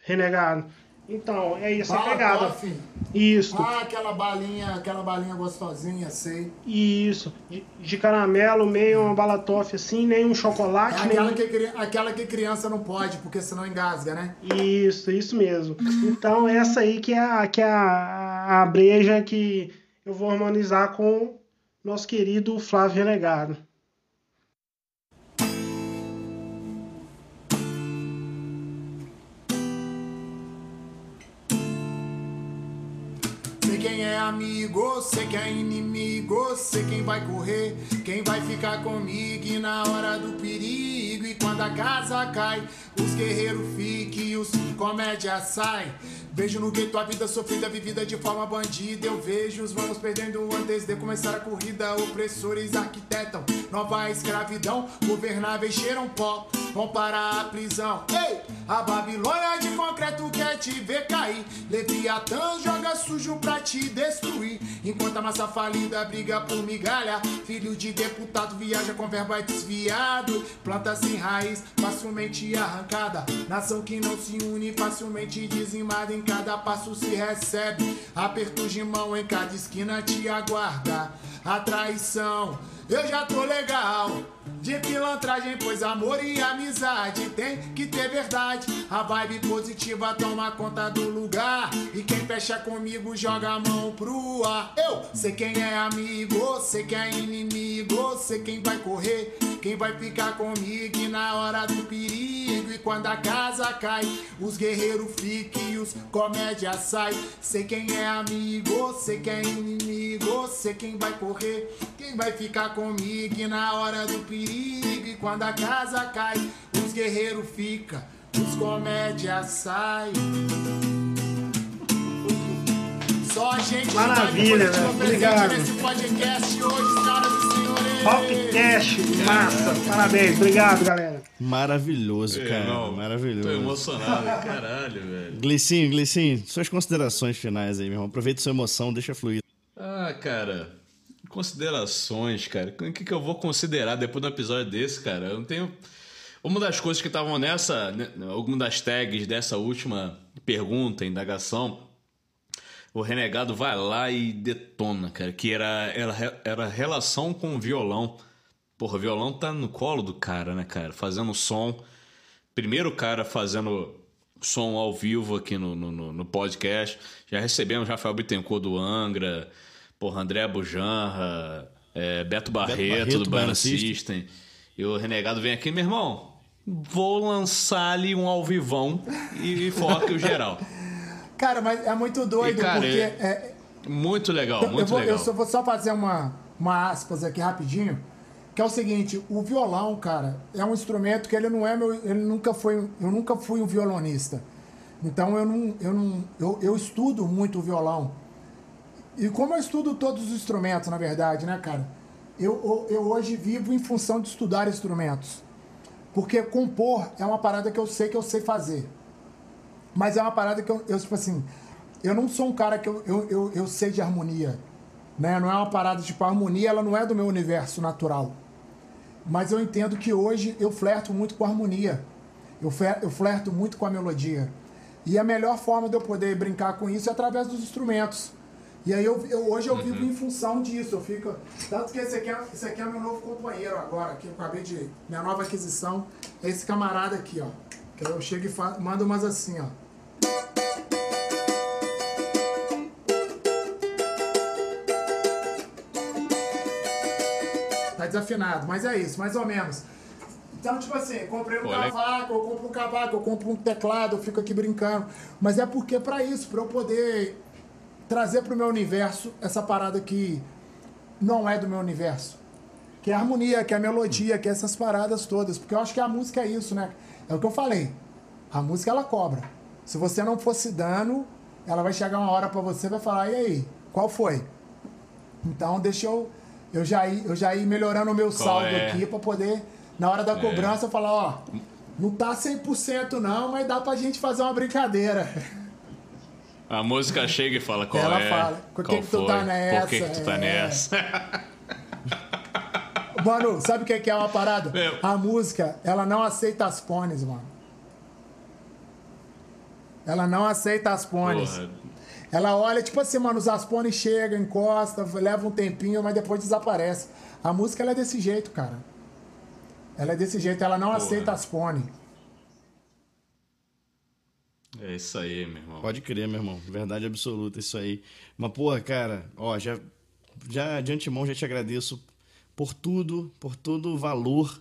renegado? Então, é essa Bala pegada. Toffee. Isso. Ah, aquela balinha, aquela balinha gostosinha, sei. Isso. De, de caramelo, meio uma balatoff assim, nem um É chocolate, nem aquela que, cri- aquela que criança não pode, porque senão engasga, né? Isso, isso mesmo. Então, essa aí que é a, que é a, a breja que eu vou harmonizar com nosso querido Flávio Renegado. É amigo, sei quem é inimigo, sei quem vai correr, quem vai ficar comigo e na hora do perigo. E quando a casa cai, os guerreiros fiquem e os comédia sai. Vejo no gueto a vida sofrida, vivida de forma bandida. Eu vejo os vamos perdendo antes de começar a corrida. Opressores arquitetam nova escravidão. Governáveis cheiram pó, vão para a prisão. Ei, a Babilônia de concreto quer te ver cair. Leviatã joga sujo pra te destruir. Enquanto a massa falida briga por migalha. Filho de deputado viaja com verba desviado. Planta sem raiz, facilmente arrancada. Nação que não se une, facilmente dizimada. Em cada passo se recebe. Apertos de mão em cada esquina te aguarda. A traição, eu já tô legal. De pilantragem, pois amor e amizade tem que ter verdade. A vibe positiva toma conta do lugar. E quem fecha comigo joga a mão pro ar. Eu sei quem é amigo, sei quem é inimigo, sei quem vai correr, quem vai ficar comigo na hora do perigo. E quando a casa cai, os guerreiros ficam e os comédia sai. Sei quem é amigo, sei quem é inimigo, sei quem vai correr, quem vai ficar comigo na hora do perigo. E quando a casa cai, os guerreiros ficam, os comédia sai. Só a gente Maravilha, vai velho. Obrigado. nesse podcast hoje, senhoras e senhores. Hopcast, massa. Parabéns, obrigado, galera. Maravilhoso, É, cara. não, maravilhoso. Tô emocionado, caralho, velho. Gleicinho, Gleicinho, suas considerações finais aí, meu irmão. Aproveita sua emoção, deixa fluir. Ah, cara, considerações, cara. O que, que eu vou considerar depois de um episódio desse, cara? Eu não tenho. Uma das coisas que estavam nessa. né, Alguma das tags dessa última pergunta, indagação, o renegado vai lá e detona, cara. Que era, era, era relação com o violão. Porra, o violão tá no colo do cara, né, cara? Fazendo som. Primeiro cara fazendo som ao vivo aqui no, no, no- podcast. Já recebemos Rafael Bittencourt do Angra, porra, André Bujanra, é, Beto Barreto, Barreto, do Baiano Baiano System. E o Renegado vem aqui, meu irmão, vou lançar ali um ao vivão e foque o geral. Cara, mas é muito doido, E, cara, porque. é- é- Muito legal, eu, eu muito vou, legal. eu só vou só fazer uma, uma aspas aqui rapidinho. Que é o seguinte, o violão, cara, é um instrumento que ele não é meu. Ele nunca foi. Eu nunca fui um violonista. Então eu não. Eu, não eu, eu estudo muito o violão. E como eu estudo todos os instrumentos, na verdade, né, cara? Eu, eu, hoje vivo em função de estudar instrumentos. Porque compor é uma parada que eu sei que eu sei fazer. Mas é uma parada que eu, eu tipo assim, eu não sou um cara que eu, eu, eu, eu sei de harmonia. Né? Não é uma parada, tipo, a harmonia ela não é do meu universo natural. Mas eu entendo que hoje eu flerto muito com a harmonia. Eu, eu flerto muito com a melodia. E a melhor forma de eu poder brincar com isso é através dos instrumentos. E aí eu, eu- hoje eu vivo em função disso. Eu fico. Tanto que esse aqui, é, esse aqui é meu novo companheiro agora, que eu acabei de. Minha nova aquisição é esse camarada aqui, ó. Que eu chego e fa- mando umas assim, ó. Tá desafinado, mas é isso, mais ou menos. Então, tipo assim, comprei um le- cavaco, eu compro um cavaco, eu compro um teclado, eu fico aqui brincando. Mas é porque pra isso, pra eu poder trazer pro meu universo essa parada que não é do meu universo. Que é a harmonia, que é a melodia, que é essas paradas todas. Porque eu acho que a música é isso, né? É o que eu falei. A música, ela cobra. Se você não fosse dando, ela vai chegar uma hora pra você e vai falar, e aí, qual foi? Então, deixa eu, eu, já, ir, eu já ir melhorando o meu saldo é? aqui pra poder, na hora da É. cobrança, falar, ó, não tá 100% não, mas dá pra gente fazer uma brincadeira. A música chega e fala qual Ela é. fala, por que que tu tá nessa? Por que, que tu tá É. nessa? Mano, sabe o que que é uma parada? Meu. A música, ela não aceita as pones, mano. Ela não aceita as pones. Porra. Ela olha, tipo assim, mano, os aspones chegam, encosta, leva um tempinho, mas depois desaparece. A música, ela é desse jeito, cara. Ela é desse jeito, ela não Porra. aceita as pones. É isso aí, meu irmão. Pode crer, meu irmão. Verdade absoluta, isso aí. Mas, porra, cara, ó, já, já de antemão já te agradeço por tudo, por todo o valor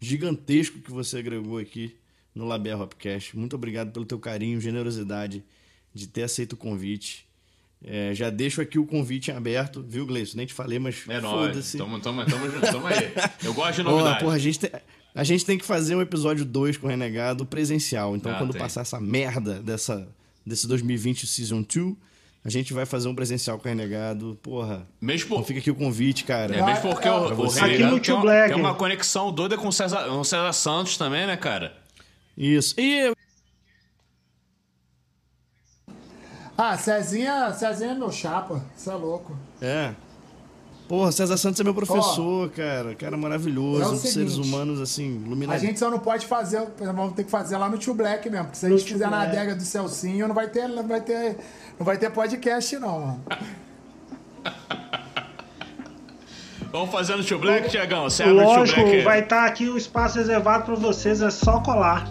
gigantesco que você agregou aqui no Labé Hopcast. Muito obrigado pelo teu carinho, generosidade de ter aceito o convite. É, já deixo aqui o convite em aberto, viu, Gleison? Nem te falei, mas É nóis. foda-se. Tamo, tamo, tamo, junto, tamo aí. Eu gosto de novidade. porra, a gente, tem, a gente tem que fazer um episódio 2 com o Renegado presencial. Então, Ah, quando tem. passar essa merda dessa, desse 2020 Season 2, a gente vai fazer um presencial com o Renegado. Porra. Mesmo por- Então fica aqui o convite, cara. É mesmo porque o, o. Renegado no tem, Black. tem uma conexão doida com o César, com o César Santos também, né, cara? Isso. E eu- Ah, Cezinha, Cezinha é meu chapa. Você é louco. É. Porra, César Santos é meu professor, cara. Cara maravilhoso. É dos seres seguinte, humanos, assim, A iluminados. gente só não pode fazer, vamos ter que fazer lá no Tio Black mesmo, porque se a gente Tio fizer na Black. adega do Celcinho, não vai ter, não vai ter, não vai ter podcast não, mano. Vamos fazer no Tio Black, Tiagão? Você abre o Tio Lógico, Black. vai estar aqui o espaço reservado pra vocês, é só colar.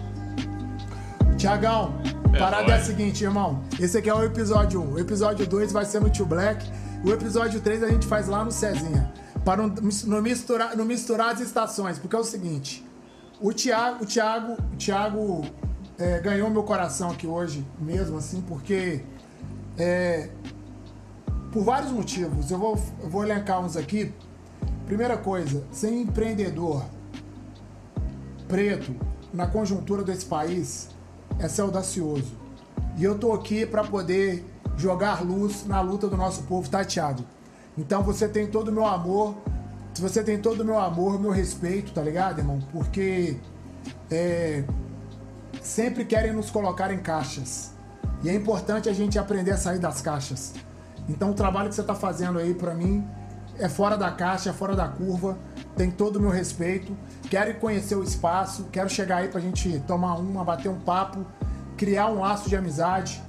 Tiagão, É parada é a seguinte, irmão. Esse aqui é o episódio 1. O episódio 2 vai ser no Tio Black. O episódio 3 a gente faz lá no Cezinha. Para não, misturar, não misturar as estações. Porque é o seguinte. O Thiago, o Thiago, o Thiago é, ganhou meu coração aqui hoje, mesmo assim, porque é, por vários motivos. Eu vou, eu vou elencar uns aqui. Primeira coisa, ser empreendedor preto na conjuntura desse país é ser audacioso. E eu tô aqui para poder jogar luz na luta do nosso povo tateado. Então você tem todo o meu amor, você tem todo o meu amor, meu respeito, tá ligado, irmão? Porque é, sempre querem nos colocar em caixas. E é importante a gente aprender a sair das caixas. Então o trabalho que você tá fazendo aí para mim é fora da caixa, é fora da curva, tem todo o meu respeito. Quero conhecer o espaço, quero chegar aí pra gente tomar uma, bater um papo, criar um laço de amizade,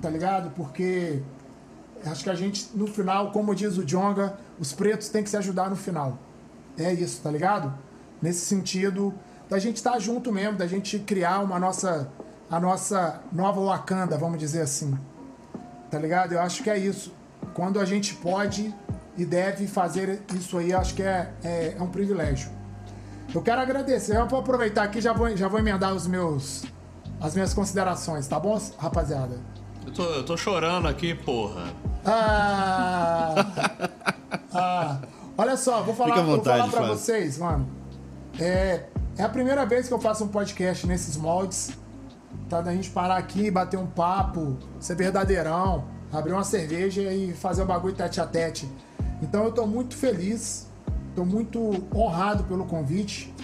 tá ligado? Porque acho que a gente, no final, como diz o Jonga, os pretos têm que se ajudar no final. É isso, tá ligado? Nesse sentido, da gente estar junto mesmo, da gente criar uma nossa, a nossa nova Wakanda, vamos dizer assim. Tá ligado? Eu acho que é isso. Quando a gente pode e deve fazer isso aí, acho que é, é, é um privilégio. Eu quero agradecer. Eu vou aproveitar aqui já vou, já vou emendar os meus, as minhas considerações, tá bom, rapaziada? Eu tô, eu tô chorando aqui, porra. Ah, ah, olha só, vou falar, à vou vontade, falar pra Flávio. vocês, mano. É, é a primeira vez que eu faço um podcast nesses moldes. Tá? Da gente parar aqui, bater um papo, ser verdadeirão, abrir uma cerveja e fazer o bagulho tete a tete. Então eu tô muito feliz, tô muito honrado pelo convite.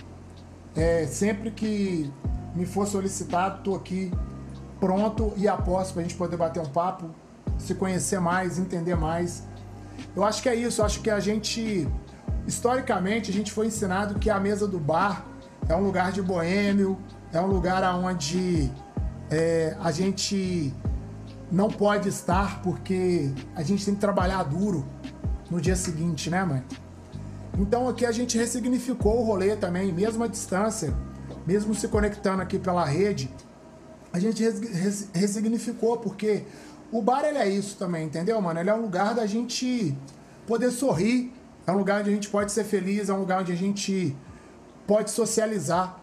É, sempre que me for solicitado, tô aqui pronto e aposto pra gente poder bater um papo, se conhecer mais, entender mais. Eu acho que é isso, eu acho que a gente, historicamente, a gente foi ensinado que a mesa do bar é um lugar de boêmio, é um lugar onde é, a gente não pode estar porque a gente tem que trabalhar duro no dia seguinte, né, mãe? Então aqui a gente ressignificou o rolê também, mesmo à distância, mesmo se conectando aqui pela rede, a gente res ressignificou, porque o bar ele é isso também, entendeu, mano? Ele é um lugar da gente poder sorrir, é um lugar onde a gente pode ser feliz, é um lugar onde a gente pode socializar.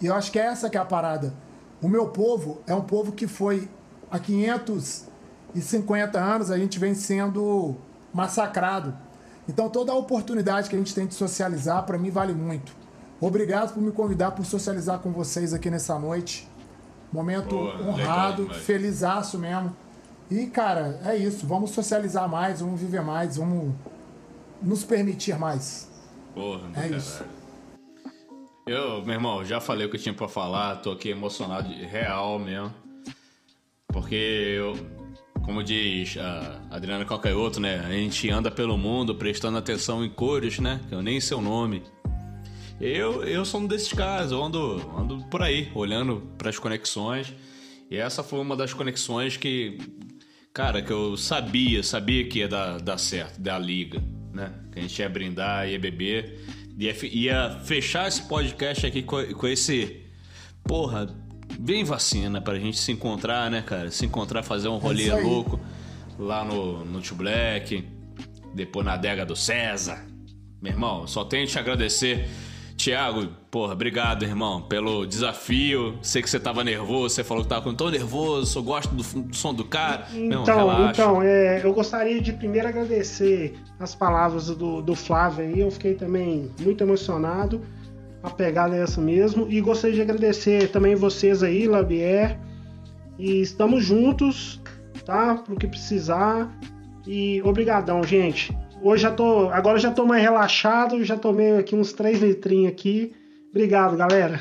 E eu acho que é essa que é a parada. O meu povo é um povo que foi há 550 anos a gente vem sendo massacrado. Então toda a oportunidade que a gente tem de socializar para mim vale muito. Obrigado por me convidar por socializar com vocês aqui nessa noite. Momento Boa, honrado, legal, felizaço mesmo. E cara, é isso, vamos socializar mais, vamos viver mais, vamos nos permitir mais. Porra, É caralho. isso. Eu, meu irmão, já falei o que eu tinha pra falar, tô aqui emocionado de real mesmo. Porque eu, como diz a Adriana Calcaioto, né? A gente anda pelo mundo prestando atenção em cores, né? Que eu nem sei o nome. Eu, eu sou um desses caras, eu ando, ando por aí, olhando pras conexões. E essa foi uma das conexões que, cara, que eu sabia, sabia que ia dar, dar certo, dar liga, né? Que a gente ia brindar, ia beber, ia, ia fechar esse podcast aqui com, com esse, porra, bem vacina pra gente se encontrar, né, cara? Se encontrar, fazer um rolê isso aí. louco lá no, no Tio Black, depois na adega do César. Meu irmão, só tenho que te agradecer. Tiago, porra, obrigado, irmão, pelo desafio. Sei que você tava nervoso, você falou que tava tão nervoso, eu gosto do, do som do cara. Então, relaxa. então é, eu gostaria de primeiro agradecer as palavras do, do Flávio aí. Eu fiquei também muito emocionado. A pegada é essa mesmo. E gostaria de agradecer também vocês aí, Labier. E estamos juntos, tá? Pro que precisar. E obrigadão, gente. Hoje já tô. Agora já tô mais relaxado, já tomei aqui uns 3 litrinhos aqui. Obrigado, galera.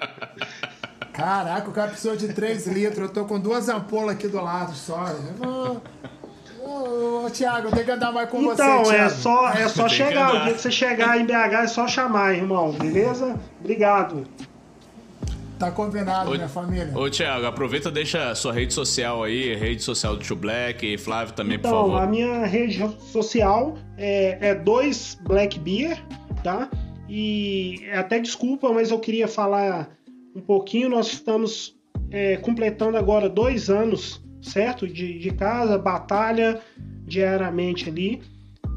Caraca, o cara precisou de 3 litros. Eu tô com duas ampolas aqui do lado só. Ô, ô, ô, Thiago, eu tenho que andar mais com Então, você, é Thiago. só, é só chegar. O dia que você chegar em BH é só chamar, irmão. Beleza? Obrigado. Tá combinado, Ô, minha família. Ô, Thiago, aproveita e deixa a sua rede social aí, rede social do Tio Black e Flávio também, por Então, favor. a minha rede social é, é dois Black Beer, tá? E é até desculpa, mas eu queria falar um pouquinho. Nós estamos é, completando agora dois anos, certo? De, de casa, batalha diariamente ali.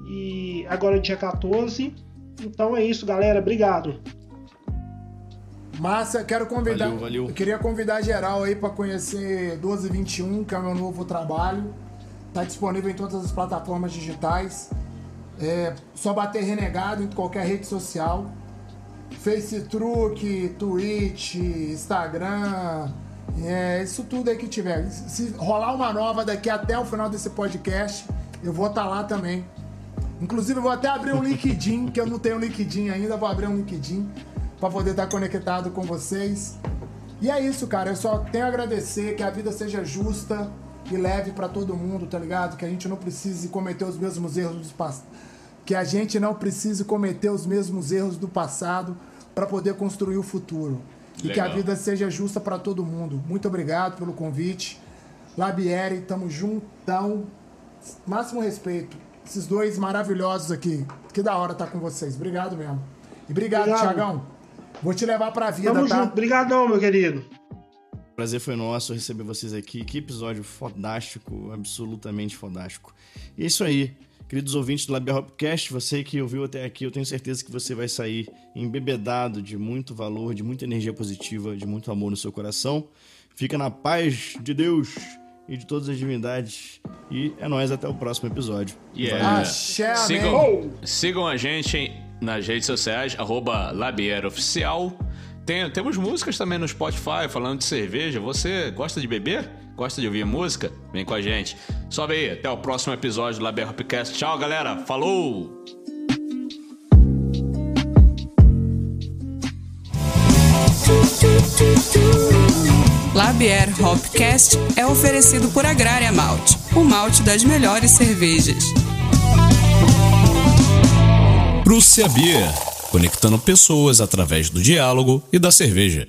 E agora é dia 14. Então é isso, galera. Obrigado. Massa, quero convidar. Valeu, valeu. Eu queria convidar geral aí pra conhecer 1221, que é o meu novo trabalho. Tá disponível em todas as plataformas digitais. É só bater renegado em qualquer rede social. Facebook, Twitch, Instagram, é, isso tudo aí que tiver. Se rolar uma nova daqui até o final desse podcast, eu vou estar lá também. Inclusive, eu vou até abrir um LinkedIn, que eu não tenho LinkedIn ainda, vou abrir um LinkedIn para poder estar conectado com vocês. E é isso, cara. Eu só tenho a agradecer que a vida seja justa e leve para todo mundo, tá ligado? Que a gente não precise cometer os mesmos erros do passado. Que a gente não precise cometer os mesmos erros do passado para poder construir o futuro. E que a Legal. vida seja justa para todo mundo. Muito obrigado pelo convite. Labieri, tamo juntão. Máximo respeito. Esses dois maravilhosos aqui. Que da hora estar com vocês. Obrigado mesmo. E obrigado, Obrigado. Tiagão. Vou te levar pra vida, Tamo tá? junto. Obrigadão, meu querido. Prazer foi nosso receber vocês aqui. Que episódio fodástico, absolutamente fodástico. E é isso aí. Queridos ouvintes do Labia Hopcast, você que ouviu até aqui, eu tenho certeza que você vai sair embebedado de muito valor, de muita energia positiva, de muito amor no seu coração. Fica na paz de Deus e de todas as divindades. E é nóis, até o próximo episódio. Yeah. Axé, sigam, sigam a gente em- nas redes sociais, LabierOficial. Tem, temos músicas também no Spotify falando de cerveja. Você gosta de beber? Gosta de ouvir música? Vem com a gente. Sobe aí, até o próximo episódio do Labier Hopcast. Tchau, galera. Falou! Labier Hopcast é oferecido por Agrária Malte, o malte das melhores cervejas. Prússia Beer, conectando pessoas através do diálogo e da cerveja.